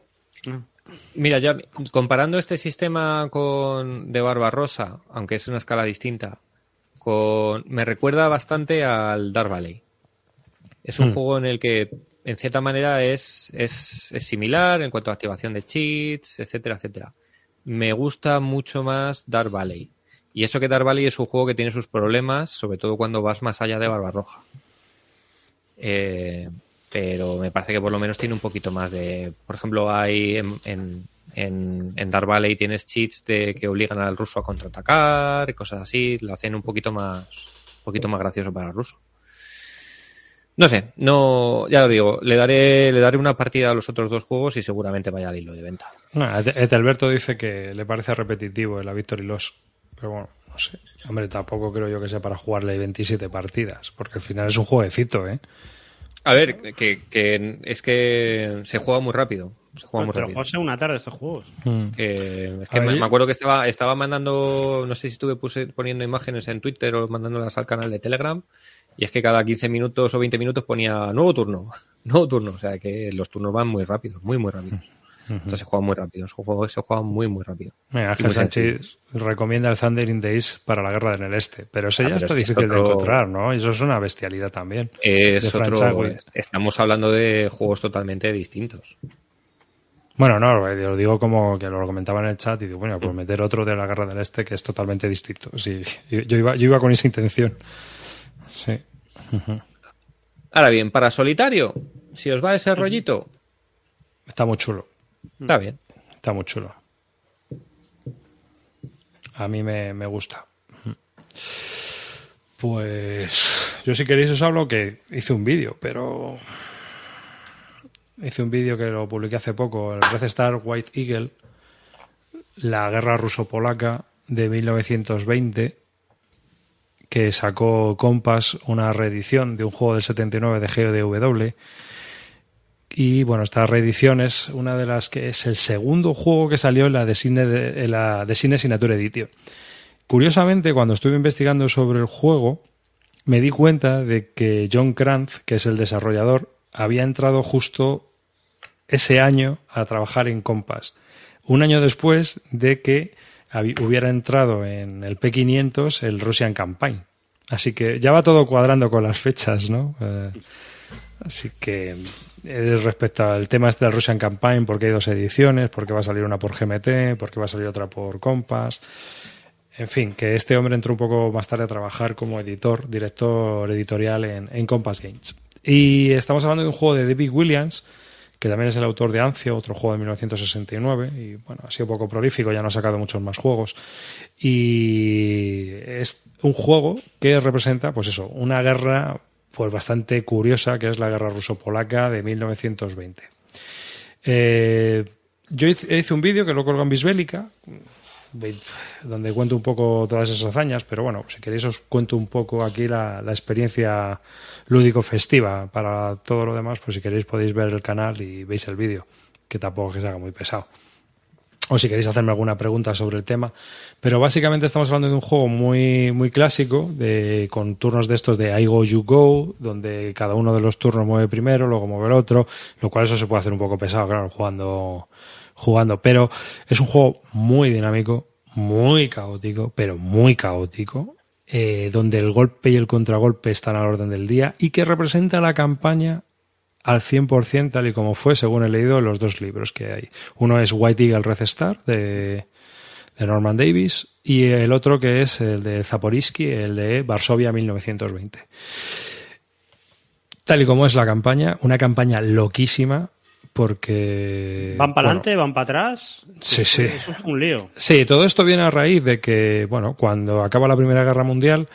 Mira, ya comparando este sistema con de Barbarossa, aunque es una escala distinta, con me recuerda bastante al Dark Valley. Es un Hmm. juego en el que, en cierta manera, es, es, es similar en cuanto a activación de cheats, etcétera, etcétera. Me gusta mucho más Dark Valley. Y eso que Dark Valley es un juego que tiene sus problemas, sobre todo cuando vas más allá de Barbarroja. Eh, pero me parece que por lo menos tiene un poquito más de. Por ejemplo, hay en, en, en, en Valley tienes cheats de que obligan al ruso a contraatacar y cosas así. Lo hacen un poquito más, un poquito más gracioso para el ruso. No sé, no, ya lo digo, le daré, le daré una partida a los otros dos juegos y seguramente vaya al hilo de venta. Etelberto dice que le parece repetitivo el la Victory Loss, pero bueno, no sé. Hombre, tampoco creo yo que sea para jugarle 27 partidas, porque al final es un jueguecito, ¿eh? A ver, que, que es que se juega muy rápido. Se juega muy Pero rápido. José, una tarde estos juegos. Que, es que me acuerdo que estaba, estaba mandando, no sé si estuve puse- poniendo imágenes en Twitter o mandándolas al canal de Telegram, y es que cada 15 minutos o 20 minutos ponía nuevo turno, [laughs] nuevo turno, o sea que los turnos van muy rápidos, muy, muy rápidos. Entonces se juega muy rápido, es un juego que se juega muy, muy rápido. Mira, Ángel Sánchez recomienda el Thundering Days para la guerra en el este, pero eso Ah, ya pero está es que es difícil de encontrar, ¿no? Y eso es una bestialidad también. Es otro, estamos hablando de juegos totalmente distintos. Bueno, no, eh, lo digo como que lo comentaba en el chat y digo, bueno, pues meter otro de la guerra del este que es totalmente distinto. Sí, [laughs] yo, yo iba, yo iba con esa intención. Sí. Ahora bien, para solitario, si os va ese rollito, Está muy chulo. Está bien. Está muy chulo. A mí me, me gusta. Pues yo si queréis os hablo que hice un vídeo, pero hice un vídeo que lo publiqué hace poco, el Red Star White Eagle, la guerra ruso-polaca de 1920, que sacó Compass una reedición de un juego del 79 de GODW. Y bueno, esta reedición es una de las que es el segundo juego que salió en la de cine, en la de cine Signature Edition. Curiosamente, cuando estuve investigando sobre el juego, me di cuenta de que John Kranz, que es el desarrollador, había entrado justo ese año a trabajar en Compass. Un año después de que hubiera entrado en el P500 el Russian Campaign. Así que ya va todo cuadrando con las fechas, ¿no? Eh, así que eh, respecto al tema este del Russian Campaign, porque hay dos ediciones, porque va a salir una por GMT, porque va a salir otra por Compass. En fin, que este hombre entró un poco más tarde a trabajar como editor, director editorial en, en Compass Games. Y estamos hablando de un juego de David Williams, que también es el autor de Ancio, otro juego de 1969, y bueno, ha sido poco prolífico, ya no ha sacado muchos más juegos. Y es un juego que representa, pues eso, una guerra pues bastante curiosa, que es la guerra ruso-polaca de 1920. Eh, yo hice un vídeo que lo colgo en Bisbélica, donde cuento un poco todas esas hazañas, pero bueno, si queréis os cuento un poco aquí la, la experiencia lúdico-festiva. Para todo lo demás, pues si queréis podéis ver el canal y veis el vídeo, que tampoco es que se haga muy pesado. O si queréis hacerme alguna pregunta sobre el tema. Pero básicamente estamos hablando de un juego muy, muy clásico, de, con turnos de estos de I go, you go, donde cada uno de los turnos mueve primero, luego mueve el otro, lo cual eso se puede hacer un poco pesado, claro, jugando, jugando. Pero es un juego muy dinámico, muy caótico, pero muy caótico, eh, donde el golpe y el contragolpe están al orden del día y que representa la campaña al 100% tal y como fue, según he leído los dos libros que hay. Uno es White Eagle Red Star de, de Norman Davis y el otro que es el de Zaporizhzhia, el de Varsovia 1920. tal y como es la campaña, una campaña loquísima porque... Van para bueno, adelante, van para atrás. Sí, sí. Eso es un lío. Sí, todo esto viene a raíz de que, bueno, cuando acaba la Primera Guerra Mundial,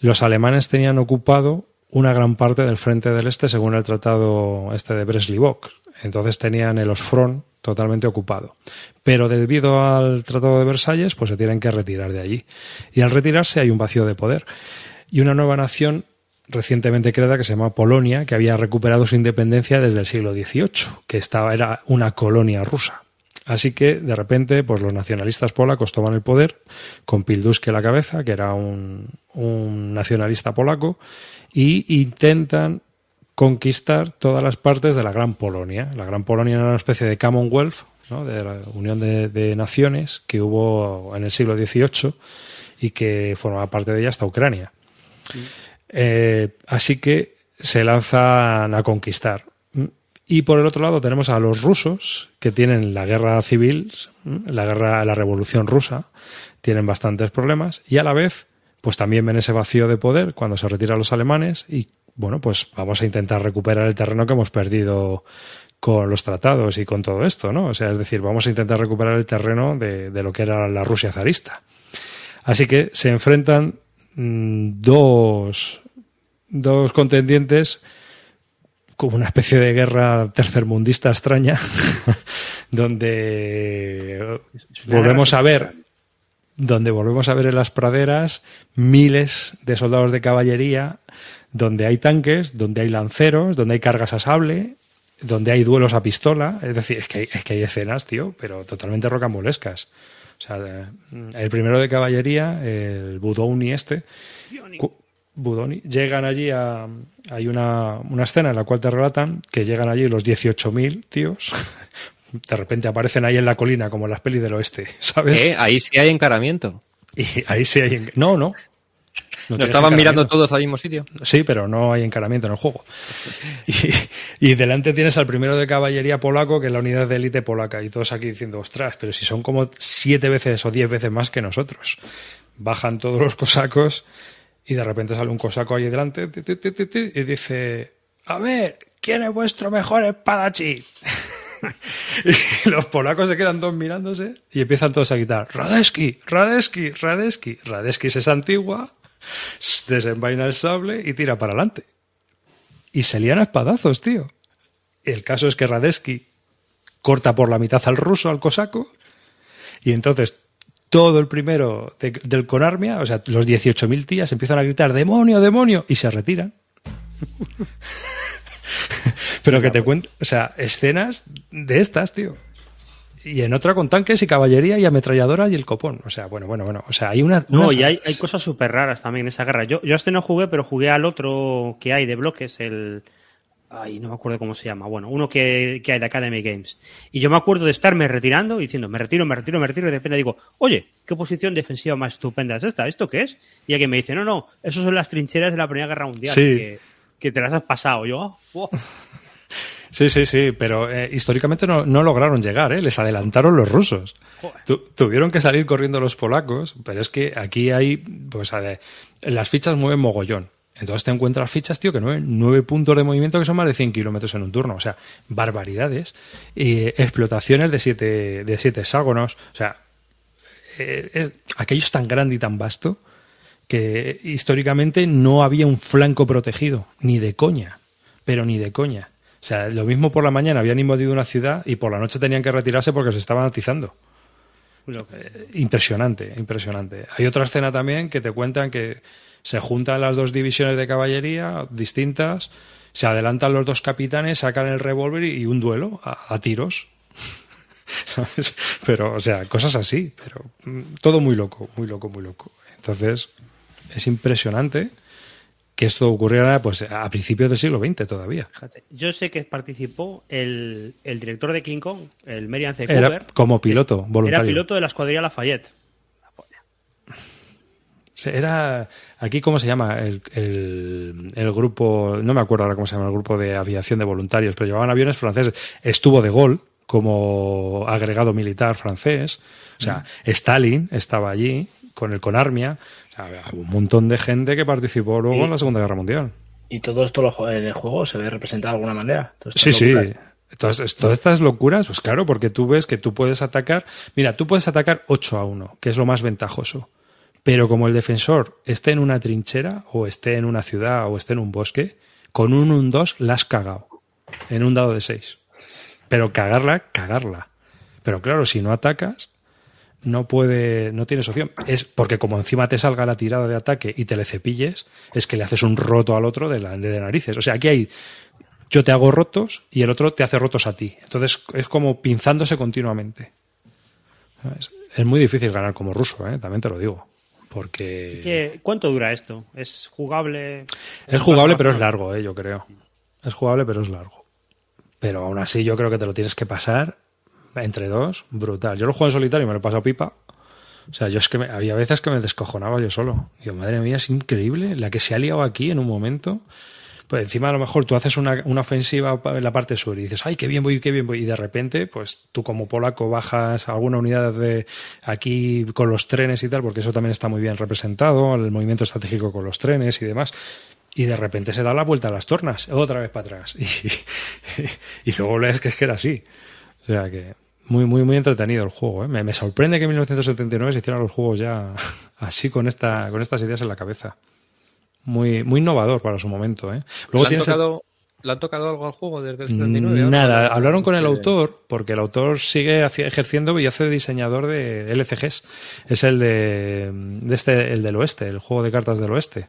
los alemanes tenían ocupado una gran parte del frente del este según el tratado este de Brest-Litovsk. Entonces tenían el Osfront totalmente ocupado. Pero debido al tratado de Versalles, pues se tienen que retirar de allí. Y al retirarse hay un vacío de poder. Y una nueva nación recientemente creada que se llama Polonia, que había recuperado su independencia desde el siglo XVIII, que estaba, era una colonia rusa. Así que, de repente, pues los nacionalistas polacos toman el poder, con Pilduski a la cabeza, que era un nacionalista polaco, y intentan conquistar todas las partes de la Gran Polonia. La Gran Polonia era una especie de Commonwealth, ¿no? de la Unión de, de Naciones, que hubo en el siglo XVIII y que formaba parte de ella hasta Ucrania. Eh, así que se lanzan a conquistar. Y por el otro lado tenemos a los rusos, que tienen la guerra civil, la guerra, la revolución rusa, tienen bastantes problemas, y a la vez, pues también ven ese vacío de poder cuando se retiran los alemanes, y bueno, pues vamos a intentar recuperar el terreno que hemos perdido con los tratados y con todo esto, ¿no? O sea, es decir, vamos a intentar recuperar el terreno de, de lo que era la Rusia zarista. Así que se enfrentan mmm, dos, dos contendientes como una especie de guerra tercermundista extraña, [laughs] donde volvemos a ver, donde volvemos a ver en las praderas miles de soldados de caballería, donde hay tanques, donde hay lanceros, donde hay cargas a sable, donde hay duelos a pistola, es decir, es que hay, es que hay escenas, tío, pero totalmente rocambolescas. O sea, el primero de caballería, el Budoni este, Budoni, llegan allí a. Hay una, una, escena en la cual te relatan que llegan allí los 18.000 tíos. De repente aparecen ahí en la colina, como en las pelis del oeste, [laughs] ¿sabes? ¿Eh? Ahí sí hay encaramiento. Y ahí sí hay. No, no. No, ¿No estaban mirando todos al mismo sitio? Sí, pero no hay encaramiento en el juego. Y, y, delante tienes al primero de caballería polaco, que es la unidad de élite polaca, y todos aquí diciendo, ostras, pero si son como siete veces o diez veces más que nosotros. Bajan todos los cosacos y de repente sale un cosaco ahí delante y dice, a ver, ¿quién es vuestro mejor espadachín? [laughs] y los polacos se quedan todos mirándose y empiezan todos a gritar, Radeski, Radeski, Radeski. Radeski es antigua, desenvaina el sable y tira para adelante. Y se lían a espadazos, tío. El caso es que Radeski corta por la mitad al ruso, al cosaco, y entonces todo el primero de, del Conarmia, o sea, los 18.000 tías empiezan a gritar demonio, demonio, y se retiran. [laughs] Pero que te cuento, o sea, escenas de estas, tío. Y en otra con tanques y caballería y ametralladora y el copón. O sea, bueno, bueno, bueno. O sea, hay una. No, unas... y hay, hay cosas súper raras también en esa guerra. Yo, yo a este no jugué, pero jugué al otro que hay de bloques, el. Ay, no me acuerdo cómo se llama. Bueno, uno que, que hay de Academy Games. Y yo me acuerdo de estarme retirando y diciendo, me retiro, me retiro, me retiro, y de repente digo, oye, ¿qué posición defensiva más estupenda es esta? ¿Esto qué es? Y alguien me dice, no, no, eso son las trincheras de la Primera Guerra Mundial. Sí. Que, que te las has pasado. Yo, oh, Sí, sí, sí, pero eh, históricamente no, no, lograron llegar, ¿eh? les adelantaron los rusos. Tu, tuvieron que salir corriendo los polacos, pero es que aquí hay, pues, a ver, las fichas mueven mogollón. Entonces te encuentras fichas, tío, que nueve, nueve puntos de movimiento que son más de 100 kilómetros en un turno. O sea, barbaridades. Y explotaciones de siete, de siete hexágonos. O sea, eh, es, aquello es tan grande y tan vasto que históricamente no había un flanco protegido, ni de coña, pero ni de coña. O sea, lo mismo por la mañana habían invadido una ciudad y por la noche tenían que retirarse porque se estaban atizando. Eh, impresionante, impresionante. Hay otra escena también que te cuentan que se juntan las dos divisiones de caballería distintas, se adelantan los dos capitanes, sacan el revólver y un duelo a, a tiros. [laughs] ¿Sabes? Pero, o sea, cosas así, pero todo muy loco, muy loco, muy loco. Entonces, es impresionante que esto ocurriera pues a principios del siglo XX todavía. Fíjate, yo sé que participó el, el, director de King Kong, el Merian C. Cooper. Era como piloto, voluntario. Era piloto de la escuadrilla Lafayette. Era aquí cómo se llama el, el, el, grupo, no me acuerdo ahora cómo se llama el grupo de aviación de voluntarios, pero llevaban aviones franceses. Estuvo de gol como agregado militar francés. O sea. Stalin estaba allí con el Conarmia. Un montón de gente que participó luego y, en la Segunda Guerra Mundial. ¿Y todo esto lo- en el juego se ve representado de alguna manera? Sí, sí. Entonces, todas estas locuras, pues claro, porque tú ves que tú puedes atacar. Mira, tú puedes atacar 8 a 1, que es lo más ventajoso. Pero como el defensor esté en una trinchera, o esté en una ciudad, o esté en un bosque, con un 1-2 la has cagado. En un dado de 6. Pero cagarla, cagarla. Pero claro, si no atacas, no puede, no tienes opción. Es porque como encima te salga la tirada de ataque y te le cepilles, es que le haces un roto al otro de, la, de narices. O sea, aquí hay yo te hago rotos y el otro te hace rotos a ti. Entonces es como pinzándose continuamente. ¿Sabes? Es muy difícil ganar como ruso, ¿eh? también te lo digo. Porque ¿Qué- ¿Cuánto dura esto? ¿Es jugable? es jugable, pero es largo, ¿eh? yo creo. Es jugable, pero es largo. Pero aún así yo creo que te lo tienes que pasar entre dos, brutal. Yo lo juego en solitario y me lo he pasado pipa. O sea, yo es que me- había veces que me descojonaba yo solo. Digo, madre mía, es increíble la que se ha liado aquí en un momento. Pues encima a lo mejor tú haces una, una ofensiva en la parte sur y dices, ay, qué bien voy, qué bien voy. Y de repente, pues tú como polaco bajas alguna unidad de aquí con los trenes y tal, porque eso también está muy bien representado, el movimiento estratégico con los trenes y demás. Y de repente se da la vuelta a las tornas, otra vez para atrás. [laughs] Y, luego lees que es que era así. O sea que muy, muy, muy entretenido el juego. ¿eh? Me, me sorprende que en 1979 se hicieran los juegos ya [laughs] así con esta, con estas ideas en la cabeza. Muy, muy innovador para su momento. ¿eh? Luego ¿Le, han tienes el- tocado, ¿Le han tocado algo al juego desde el 79? ahora? Nada, hablaron con el Eh, autor, porque el autor sigue ejerciendo y hace de diseñador de LCGs. Es el de, de este, el del oeste, el juego de cartas del oeste.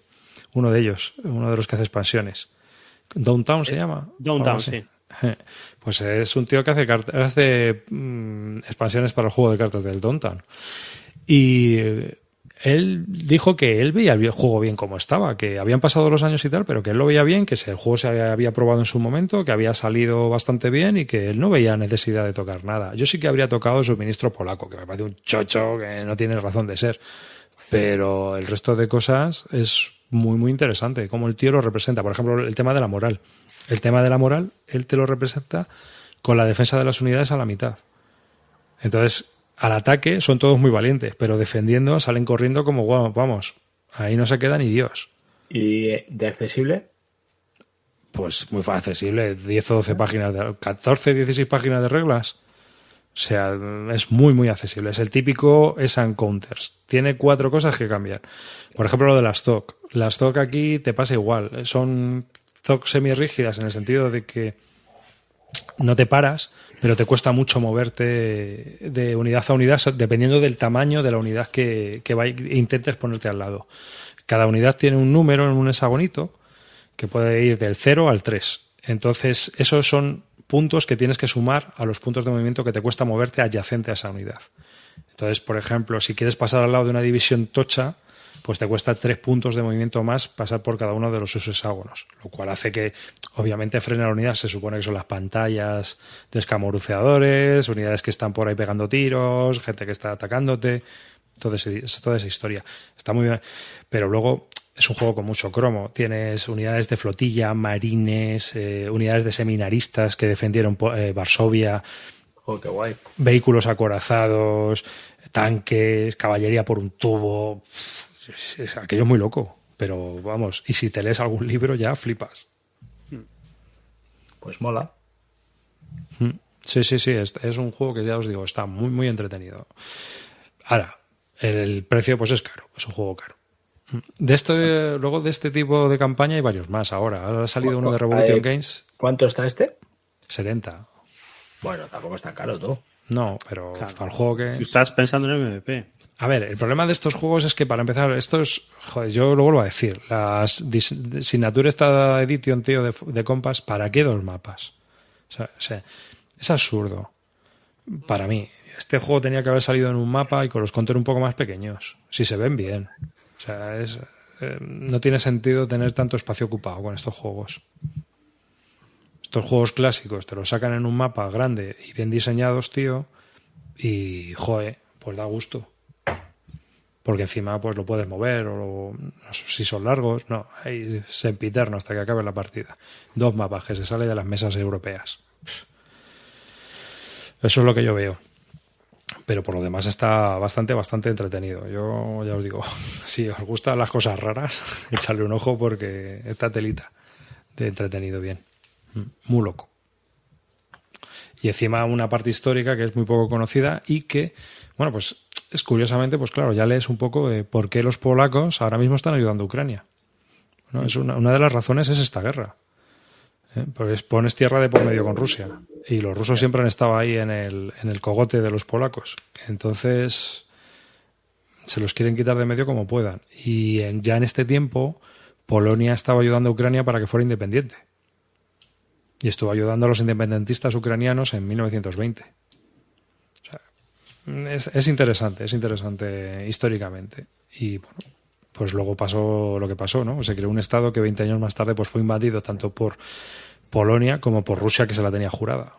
Uno de ellos, uno de los que hace expansiones. Downtown se llama. Downtown, sí. [laughs] Pues es un tío que hace, hace mm, expansiones para el juego de cartas del Downtown. Y él dijo que él veía el juego bien como estaba, que habían pasado los años y tal, pero que él lo veía bien, que el juego se había, había probado en su momento, que había salido bastante bien y que él no veía necesidad de tocar nada. Yo sí que habría tocado el suministro polaco, que me parece un chocho que no tiene razón de ser. Pero el resto de cosas es muy, muy interesante, como el tío lo representa. Por ejemplo, el tema de la moral. El tema de la moral, él te lo representa con la defensa de las unidades a la mitad. Entonces, al ataque son todos muy valientes, pero defendiendo salen corriendo como guau, vamos. Ahí no se queda ni Dios. ¿Y de accesible? Pues muy accesible, 10 o 12 páginas, de, 14, 16 páginas de reglas. O sea, es muy, muy accesible. Es el típico es Encounters. Tiene cuatro cosas que cambiar. Por ejemplo, lo de las TOC. Las TOC aquí te pasa igual. Son TOC semirrígidas en el sentido de que no te paras, pero te cuesta mucho moverte de unidad a unidad dependiendo del tamaño de la unidad que, que vay- intentes ponerte al lado. Cada unidad tiene un número en un hexagonito que puede ir del 0 al 3. Entonces, esos son puntos que tienes que sumar a los puntos de movimiento que te cuesta moverte adyacente a esa unidad. Entonces, por ejemplo, si quieres pasar al lado de una división tocha, pues te cuesta tres puntos de movimiento más pasar por cada uno de los sus hexágonos, lo cual hace que, obviamente, frene a la unidad. Se supone que son las pantallas de escamoruceadores, unidades que están por ahí pegando tiros, gente que está atacándote, toda esa historia. Está muy bien, pero luego es un juego con mucho cromo. Tienes unidades de flotilla, marines, eh, unidades de seminaristas que defendieron eh, Varsovia, Oh, qué guay. vehículos acorazados, tanques, caballería por un tubo. Es- es- aquello es muy loco. Pero vamos, y si te lees algún libro ya flipas. Pues mola. Sí, sí, sí, es, es un juego que ya os digo, está muy, muy entretenido. Ahora, el precio pues es caro, es un juego caro. De esto, eh, luego de este tipo de campaña hay varios más ahora. Ahora ha salido uno de Revolution Eh, Games, ¿Cuánto está este? 70. Bueno, tampoco es tan caro tú. No, pero Claro. para el juego que... Tú estás pensando en el MVP. A ver, el problema de estos juegos es que para empezar, estos, joder, yo lo vuelvo a decir, las Signature esta edition, tío, de, de compas, ¿para qué dos mapas? O sea, es absurdo. Para mí, este juego tenía que haber salido en un mapa y con los contours un poco más pequeños, si se ven bien. O sea, es, eh, no tiene sentido tener tanto espacio ocupado con estos juegos. Estos juegos clásicos te los sacan en un mapa grande y bien diseñados, tío, y, joe, pues da gusto porque encima pues lo puedes mover o no sé si son largos, no, hay sempiterno hasta que acabe la partida. Dos mapas que se sale de las mesas europeas. Eso es lo que yo veo. Pero por lo demás está bastante, bastante entretenido. Yo ya os digo, [laughs] si os gustan las cosas raras, [laughs] echarle un ojo porque esta telita. de entretenido bien. Mm, Muy loco. Y encima una parte histórica que es muy poco conocida y que, bueno, pues es curiosamente, pues claro, ya lees un poco de por qué los polacos ahora mismo están ayudando a Ucrania. Es una, una de las razones es esta guerra. ¿eh? Porque es- pones tierra de por medio con Rusia. Y los rusos siempre han estado ahí en el, en el cogote de los polacos. Entonces, se los quieren quitar de medio como puedan. Y ya en este tiempo, Polonia estaba ayudando a Ucrania para que fuera independiente. Y estuvo ayudando a los independentistas ucranianos en 1920. Es, es interesante, es interesante históricamente. Y bueno, pues luego pasó lo que pasó, ¿no? Se creó un estado que 20 años más tarde pues fue invadido tanto por Polonia como por Rusia que se la tenía jurada.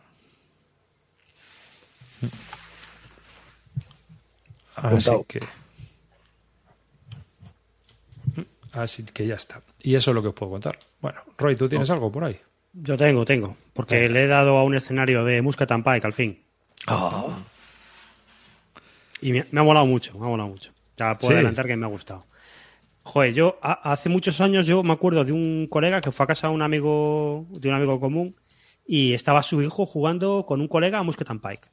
Así Apuntado. que Así que ya está. Y eso es lo que os puedo contar. Bueno, Roy, ¿tú tienes algo por ahí? Yo tengo, tengo. Porque le he dado a un escenario de Muscat and Pike al fin. Y me, me ha molado mucho, me ha molado mucho. Ya puedo Sí. adelantar que me ha gustado. Joder, yo a- hace muchos años yo me acuerdo de un colega que fue a casa de un amigo, de un amigo común y estaba su hijo jugando con un colega a Musket and Pike.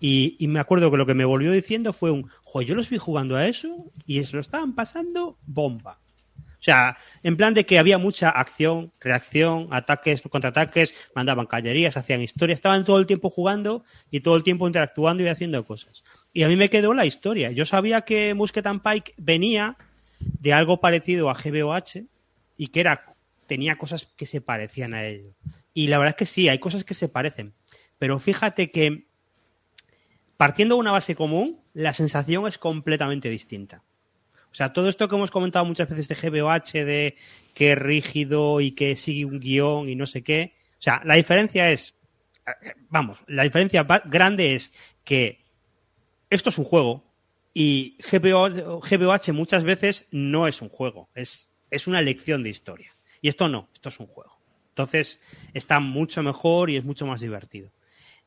Y, y me acuerdo que lo que me volvió diciendo fue un, joder, yo los vi jugando a eso y se lo estaban pasando bomba. O sea, en plan de que había mucha acción, reacción, ataques, contraataques, mandaban caballerías, hacían historias, estaban todo el tiempo jugando y todo el tiempo interactuando y haciendo cosas. Y a mí me quedó la historia. Yo sabía que Musket and Pike venía de algo parecido a GBOH y que era tenía cosas que se parecían a ello. Y la verdad es que sí, hay cosas que se parecen. Pero fíjate que partiendo de una base común, la sensación es completamente distinta. O sea, todo esto que hemos comentado muchas veces de GBOH, de que es rígido y que sigue un guion y no sé qué. O sea, la diferencia es, eh, vamos, la diferencia grande es que esto es un juego y GBO GBOH muchas veces no es un juego, es, es una lección de historia. Y esto no, esto es un juego. Entonces está mucho mejor y es mucho más divertido.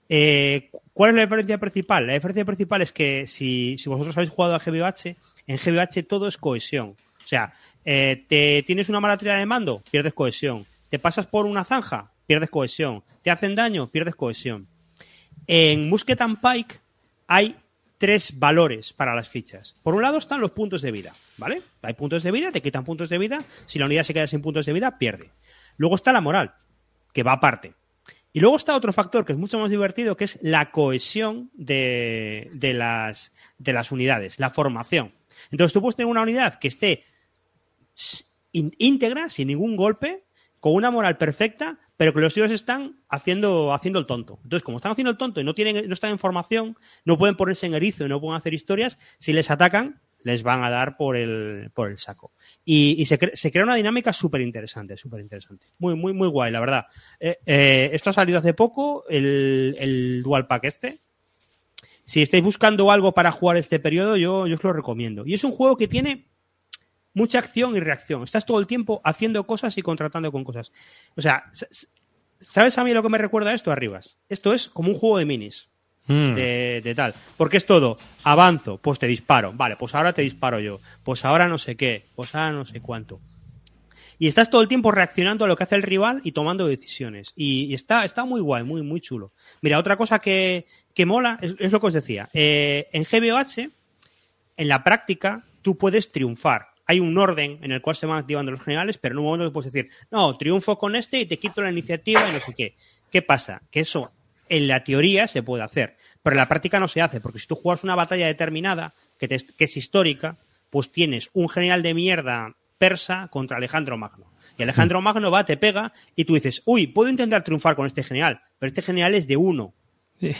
Eh, ¿Cuál es la diferencia principal? La diferencia principal es que si, si vosotros habéis jugado a GBH, en GBH todo es cohesión. O sea, eh, te tienes una mala tirada de mando, pierdes cohesión. Te pasas por una zanja, pierdes cohesión. Te hacen daño, pierdes cohesión. En Musket and Pike hay tres valores para las fichas. Por un lado están los puntos de vida, ¿vale? Hay puntos de vida, te quitan puntos de vida. Si la unidad se queda sin puntos de vida, pierde. Luego está la moral, que va aparte. Y luego está otro factor que es mucho más divertido, que es la cohesión de, de las, de las unidades, la formación. Entonces tú puedes tener una unidad que esté íntegra, sin ningún golpe, con una moral perfecta, pero que los tíos están haciendo, haciendo el tonto. Entonces, como están haciendo el tonto y no, tienen, no están en formación, no pueden ponerse en erizo y no pueden hacer historias, si les atacan, les van a dar por el, por el saco. Y, se, cre- se crea una dinámica súper interesante, súper interesante. Muy, muy, muy guay, la verdad. Eh, eh, esto ha salido hace poco, el, el Dual Pack este. Si estáis buscando algo para jugar este periodo, yo, yo os lo recomiendo. Y es un juego que tiene mucha acción y reacción. Estás todo el tiempo haciendo cosas y contratando con cosas. O sea, ¿sabes a mí lo que me recuerda esto, Arribas? Esto es como un juego de minis. Mm. De, de tal. Porque es todo, avanzo, pues te disparo. Vale, pues ahora te disparo yo. Pues ahora no sé qué. Pues ahora no sé cuánto. Y estás todo el tiempo reaccionando a lo que hace el rival y tomando decisiones. Y, y está, está muy guay, muy, muy chulo. Mira, otra cosa que, que mola es, es lo que os decía. Eh, en GBOH, en la práctica, tú puedes triunfar. Hay un orden en el cual se van activando los generales, pero en un momento puedes decir, no, triunfo con este y te quito la iniciativa y no sé qué. ¿Qué pasa? Que eso en la teoría se puede hacer, pero en la práctica no se hace, porque si tú juegas una batalla determinada, que, te- que es histórica, pues tienes un general de mierda persa contra Alejandro Magno. Y Alejandro Magno va, te pega y tú dices, uy, puedo intentar triunfar con este general, pero este general es de uno.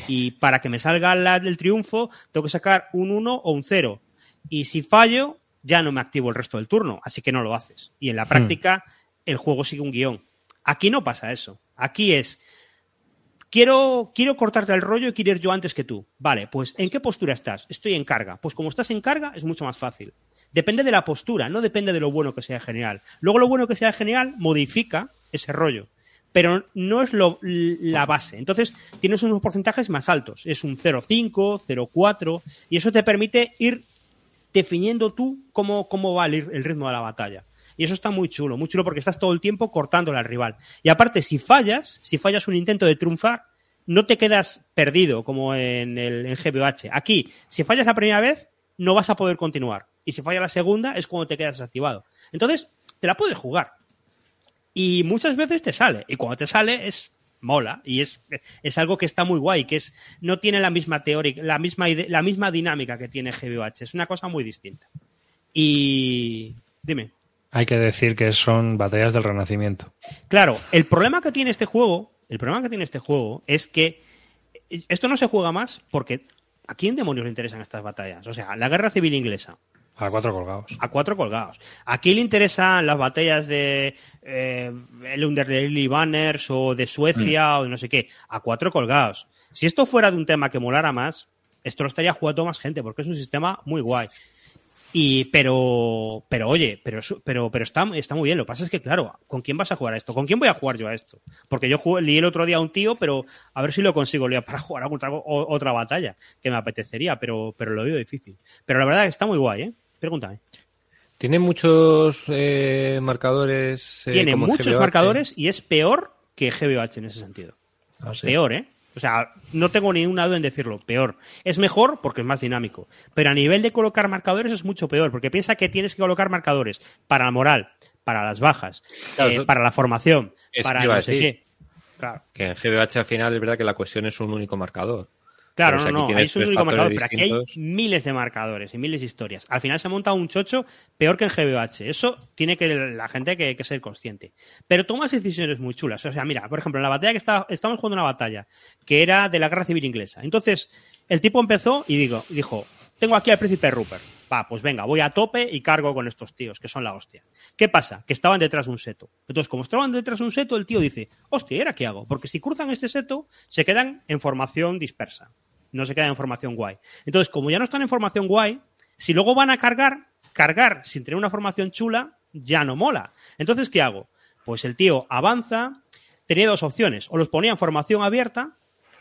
Y para que me salga la del triunfo, tengo que sacar un 1 o un 0. Y si fallo, ya no me activo el resto del turno, así que no lo haces. Y en la práctica, el juego sigue un guion. Aquí no pasa eso. Aquí es, quiero, quiero cortarte el rollo y quiero ir yo antes que tú. Vale, pues ¿en qué postura estás? Estoy en carga. Pues como estás en carga, es mucho más fácil. Depende de la postura, no depende de lo bueno que sea general. Luego lo bueno que sea general modifica ese rollo pero no es lo, la base. Entonces, tienes unos porcentajes más altos. Es un 0,5, 0,4, y eso te permite ir definiendo tú cómo, cómo va el, el ritmo de la batalla. Y eso está muy chulo, muy chulo porque estás todo el tiempo cortándole al rival. Y aparte, si fallas, si fallas un intento de triunfar, no te quedas perdido como en el en GBH. Aquí, si fallas la primera vez, no vas a poder continuar. Y si falla la segunda, es cuando te quedas desactivado. Entonces, te la puedes jugar. Y muchas veces te sale. Y cuando te sale, es mola. Y es, es algo que está muy guay, que es, no tiene la misma teoría, la misma, la misma dinámica que tiene GBH. Es una cosa muy distinta. Y. Dime. Hay que decir que son batallas del Renacimiento. Claro, el problema que tiene este juego, el problema que tiene este juego es que esto no se juega más porque ¿a quién demonios le interesan estas batallas? O sea, la guerra civil inglesa, A cuatro colgados. a cuatro colgados. ¿A quién le interesan las batallas de eh, el Underlily Banners o de Suecia o de no sé qué? A cuatro colgados. Si esto fuera de un tema que molara más, esto lo estaría jugando más gente porque es un sistema muy guay. Y, pero, pero oye, pero, pero, pero está, está muy bien. Lo que pasa es que, claro, ¿con quién vas a jugar a esto? ¿Con quién voy a jugar yo a esto? Porque yo jugué, lié el otro día a un tío, pero a ver si lo consigo para [laughs] jugar a otra, otra batalla que me apetecería, pero, pero lo veo difícil. Pero la verdad que está muy guay, ¿eh? Pregúntame. Tiene muchos eh, marcadores. eh, Tiene como muchos GBH. marcadores y es peor que GBH en ese sentido. Ah, sí. Peor, ¿eh? O sea, no tengo ni una duda en decirlo. Peor. Es mejor porque es más dinámico. Pero a nivel de colocar marcadores es mucho peor. Porque piensa que tienes que colocar marcadores para la moral, para las bajas, Claro, eh, para la formación, para no sé qué. Claro, Que en GBH al final es verdad que la cohesión es un único marcador. Claro no, no. Ahí es un único marcador, pero aquí hay miles de marcadores y miles de historias. Al final se monta un chocho peor que en GBH. Eso tiene que la gente que, que ser consciente. Pero tomas decisiones muy chulas. O sea, mira, por ejemplo, en la batalla que está, estamos jugando una batalla que era de la guerra civil inglesa. Entonces, el tipo empezó y digo, dijo, tengo aquí al príncipe Rupert. Va, pues venga, voy a tope y cargo con estos tíos, que son la hostia. ¿Qué pasa? Que estaban detrás de un seto. Entonces, como estaban detrás de un seto, el tío dice, hostia, ¿y ahora qué hago? Porque si cruzan este seto, se quedan en formación dispersa. No se quedan en formación guay. Entonces, como ya no están en formación guay, si luego van a cargar, cargar sin tener una formación chula, ya no mola. Entonces, ¿qué hago? Pues el tío avanza, tenía dos opciones. O los ponía en formación abierta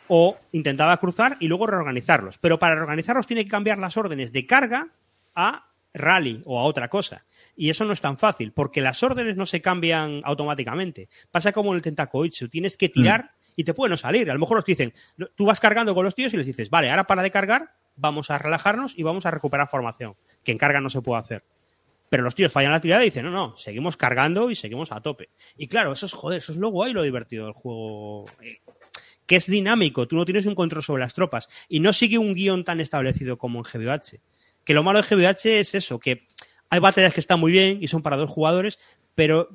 o intentaba cruzar y luego reorganizarlos. Pero para reorganizarlos tiene que cambiar las órdenes de carga a rally o a otra cosa. Y eso no es tan fácil, porque las órdenes no se cambian automáticamente. Pasa como en el Tentacoitsu, tienes que tirar y te puede no salir. A lo mejor los dicen, tú vas cargando con los tíos y les dices, vale, ahora para de cargar, vamos a relajarnos y vamos a recuperar formación, que en carga no se puede hacer. Pero los tíos fallan la tirada y dicen, no, no, seguimos cargando y seguimos a tope. Y claro, eso es joder, eso es lo guay lo divertido del juego. eh, que es dinámico, tú no tienes un control sobre las tropas y no sigue un guion tan establecido como en GBH. Que lo malo de GBH es eso, que hay batallas que están muy bien y son para dos jugadores, pero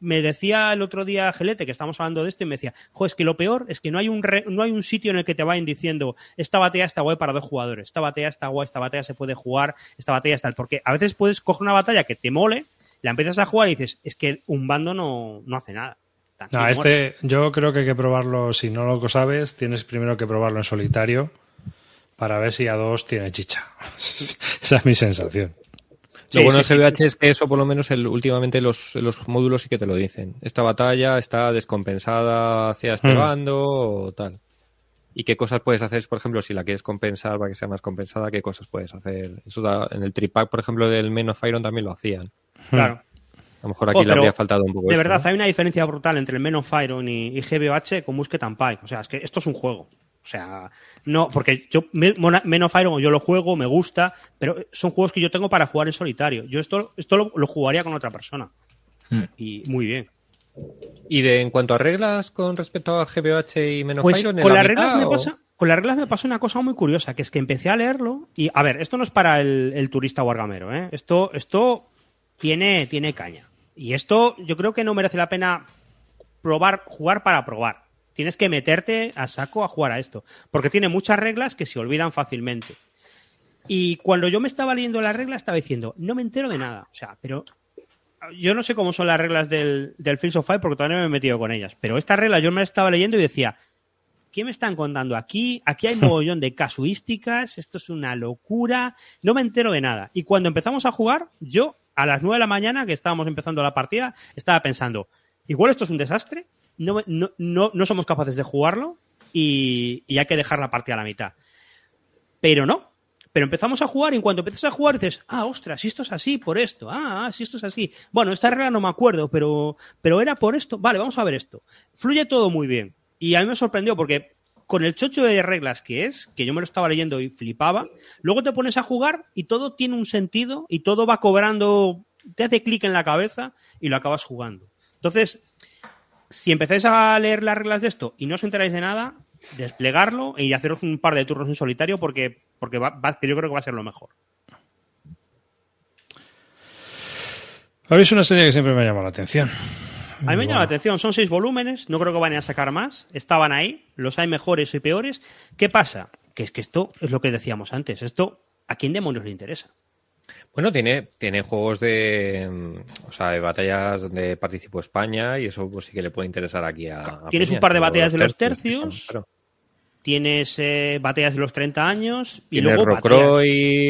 me decía el otro día Gelete que estábamos hablando de esto y me decía, jo, es que lo peor es que no hay un re- no hay un sitio en el que te vayan diciendo esta batalla está guay para dos jugadores, esta batalla está guay, esta batalla se puede jugar, esta batalla está porque a veces puedes coger una batalla que te mole, la empiezas a jugar y dices, es que un bando no, no hace nada. No, este yo creo que hay que probarlo, si no lo sabes, tienes primero que probarlo en solitario para ver si a dos tiene chicha. [laughs] Esa es mi sensación. Lo bueno sí, de sí. GBH es que eso, por lo menos, el, últimamente los, los módulos sí que te lo dicen. Esta batalla está descompensada hacia este Mm. bando o tal. ¿Y qué cosas puedes hacer, por ejemplo, si la quieres compensar para que sea más compensada? ¿Qué cosas puedes hacer? Eso da- en el tripack, por ejemplo, del Men of Iron también lo hacían. Claro. A lo mejor aquí Jo, le habría faltado un poco De eso, verdad, ¿no? hay una diferencia brutal entre el Men of Iron y, y GBOH con Musket and Pike. O sea, es que esto es un juego. O sea, no, porque yo Men of Iron yo lo juego, me gusta, pero son juegos que yo tengo para jugar en solitario. Yo esto, esto lo, lo jugaría con otra persona. Hmm. Y muy bien. ¿Y de, en cuanto a reglas con respecto a GBH y Men of Pues Iron? ¿en con la las, mitad reglas me pasa, con las reglas me pasó una cosa muy curiosa, que es que empecé a leerlo y, a ver, esto no es para el, el turista wargamero, ¿eh? Esto, esto tiene, tiene caña. Y esto yo creo que no merece la pena probar, jugar para probar. Tienes que meterte a saco a jugar a esto, porque tiene muchas reglas que se olvidan fácilmente. Y cuando yo me estaba leyendo las reglas estaba diciendo, no me entero de nada. O sea, pero yo no sé cómo son las reglas del, del Fields of Fire porque todavía no me he metido con ellas. Pero esta regla yo me la estaba leyendo y decía, ¿qué me están contando aquí? Aquí hay mogollón de casuísticas, esto es una locura, no me entero de nada. Y cuando empezamos a jugar, yo a las 9 de la mañana, que estábamos empezando la partida, estaba pensando, igual esto es un desastre, no, no, no, no somos capaces de jugarlo y, y hay que dejar la partida a la mitad. Pero no, Pero empezamos a jugar y en cuanto empiezas a jugar dices, ah, ostras, si esto es así, por esto, ah, ah, si esto es así. Bueno, esta regla no me acuerdo, pero, pero era por esto. Vale, vamos a ver esto. Fluye todo muy bien. Y a mí me sorprendió porque con el chocho de reglas que es, que yo me lo estaba leyendo y flipaba, luego te pones a jugar y todo tiene un sentido y todo va cobrando, te hace clic en la cabeza y lo acabas jugando. Entonces, si empezáis a leer las reglas de esto y no os enteráis de nada, desplegarlo y haceros un par de turnos en solitario porque, porque va- va- que yo creo que va a ser lo mejor. Habéis una serie que siempre me ha llamado la atención. A mí me llama la atención, son seis volúmenes, no creo que vayan a sacar más, estaban ahí, los hay mejores y peores. ¿Qué pasa? Que es que esto es lo que decíamos antes, esto ¿a quién demonios le interesa? Bueno, tiene, tiene juegos de, mm, o sea, de batallas donde participó España y eso pues sí que le puede interesar aquí a. a Tienes un par de batallas de los son, tercios, claro. Tienes eh, batallas de los 30 años y Tienes luego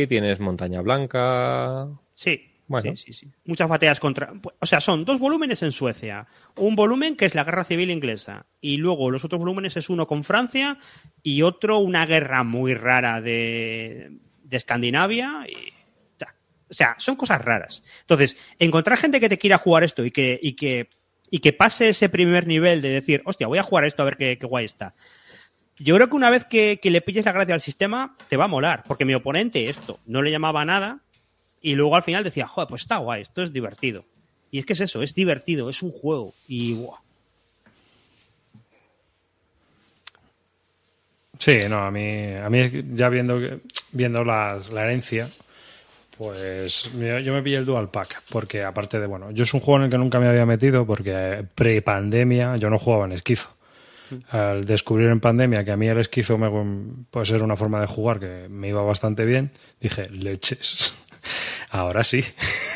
tienes Montaña Blanca. Sí, Bueno. sí, sí, sí. Muchas batallas contra. O sea, son dos volúmenes en Suecia. Un volumen que es la guerra civil inglesa. Y luego los otros volúmenes es uno con Francia y otro una guerra muy rara de, de Escandinavia. Y. o sea, son cosas raras. Entonces, encontrar gente que te quiera jugar esto y que, y que, y que pase ese primer nivel de decir, hostia, voy a jugar esto a ver qué, guay está. Yo creo que una vez que, le pilles la gracia al sistema, te va a molar. Porque mi oponente esto no le llamaba nada y luego al final decía, joder, pues está guay, esto es divertido. Y es que es eso, es divertido, es un juego. Y guau. Sí, no, a mí, a mí ya viendo, viendo la herencia, pues yo, me pillé el Dual Pack, porque aparte de, bueno, yo es un juego en el que nunca me había metido, porque pre-pandemia yo no jugaba en esquizo. Al descubrir en pandemia que a mí el esquizo me, puede ser una forma de jugar que me iba bastante bien, dije, leches, [laughs] ahora sí.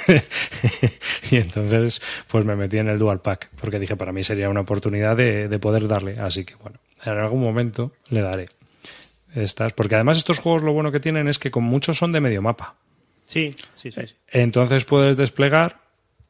[laughs] y entonces, pues me metí en el Dual Pack, porque dije, para mí sería una oportunidad de, de poder darle. Así que, bueno, en algún momento le daré estas, porque además estos juegos lo bueno que tienen es que con muchos son de medio mapa. Sí, sí, sí. sí. Entonces puedes desplegar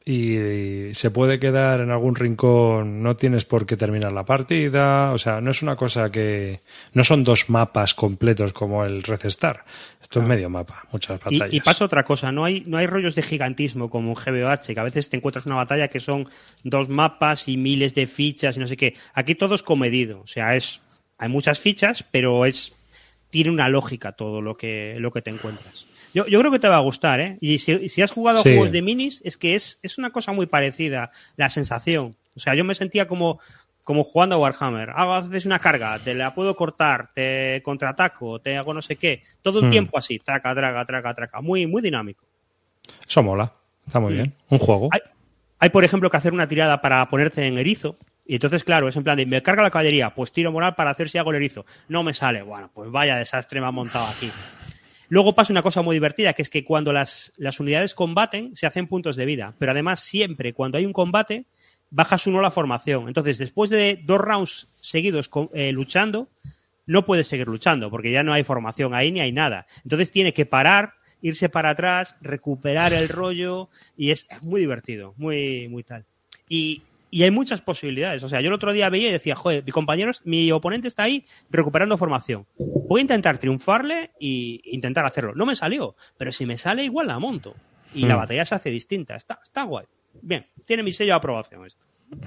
y se puede quedar en algún rincón, no tienes por qué terminar la partida, o sea, no es una cosa que no son dos mapas completos como el Red Star. Esto es medio mapa, muchas batallas. y pasa otra cosa, no hay, no hay rollos de gigantismo como en GBOH, que a veces te encuentras una batalla que son dos mapas y miles de fichas y no sé qué. Aquí todo es comedido, o sea, es hay muchas fichas, pero es tiene una lógica todo lo que, lo que te encuentras. Yo, yo creo que te va a gustar, ¿eh? Y si, si has jugado a juegos de minis, es que es, es una cosa muy parecida, la sensación. O sea, yo me sentía como, como jugando a Warhammer. Hago, haces una carga, te la puedo cortar, te contraataco, te hago no sé qué. Todo el Hmm. tiempo así, traca, traca, traca, traca. Muy, muy dinámico. Eso mola, está muy Mm. bien. Un juego. Hay, hay, por ejemplo, que hacer una tirada para ponerte en erizo. Y entonces, claro, es en plan de, me carga la caballería, pues tiro moral para hacer si hago el erizo. No me sale. Bueno, pues vaya desastre me ha montado aquí. Luego pasa una cosa muy divertida, que es que cuando las, las unidades combaten, se hacen puntos de vida. Pero además, siempre cuando hay un combate, bajas uno la formación. Entonces, después de dos rounds seguidos eh, luchando, no puedes seguir luchando, porque ya no hay formación ahí ni hay nada. Entonces tiene que parar, irse para atrás, recuperar el rollo, y es muy divertido, muy, muy tal. Y, y hay muchas posibilidades. O sea, yo el otro día veía y decía, joder, mi compañero, mi oponente está ahí recuperando formación. Voy a intentar triunfarle e intentar hacerlo. No me salió, pero si me sale, igual la monto. Y la Hmm. batalla se hace distinta. Está, está guay. Bien, tiene mi sello de aprobación esto.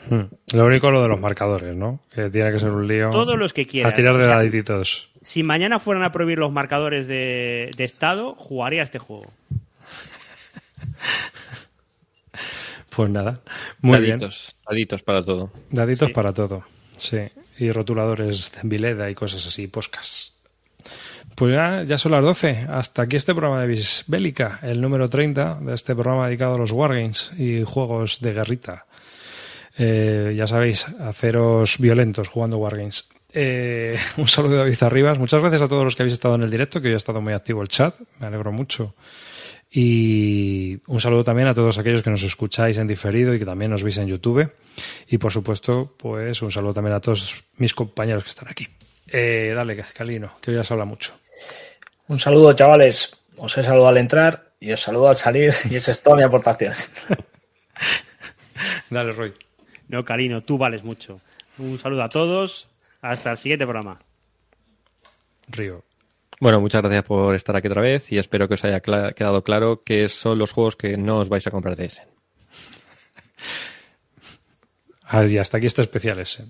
Mm. Lo único lo de los marcadores, ¿no? Que tiene que ser un lío. Todos los que quieras. A tirar O de sea, daditos. Si mañana fueran a prohibir los marcadores de, de estado, jugaría este juego. [laughs] Pues nada. Muy bien. Daditos, daditos para todo. Daditos Sí. para todo. Sí. Y rotuladores de Vileda y cosas así, poscas. Pues ya, ya son las 12. Hasta aquí este programa de Bisbélica, el número 30 de este programa dedicado a los Wargames y juegos de guerrita. Eh, ya sabéis, haceros violentos jugando Wargames. Eh, [laughs] un saludo de David Arribas. Muchas gracias a todos los que habéis estado en el directo, que hoy ha estado muy activo el chat. Me alegro mucho. Y un saludo también a todos aquellos que nos escucháis en diferido y que también nos veis en YouTube. Y por supuesto, pues un saludo también a todos mis compañeros que están aquí. Eh, dale, Calino, que hoy ya se habla mucho. Un saludo, chavales. Os he saludado al entrar y os saludo al salir y esa es toda mi aportación. [laughs] Dale, Roy. No, Carino, tú vales mucho. Un saludo a todos. Hasta el siguiente programa. Río. Bueno, muchas gracias por estar aquí otra vez y espero que os haya quedado claro que son los juegos que no os vais a comprar de Essen. [laughs] Y hasta aquí este especial ese.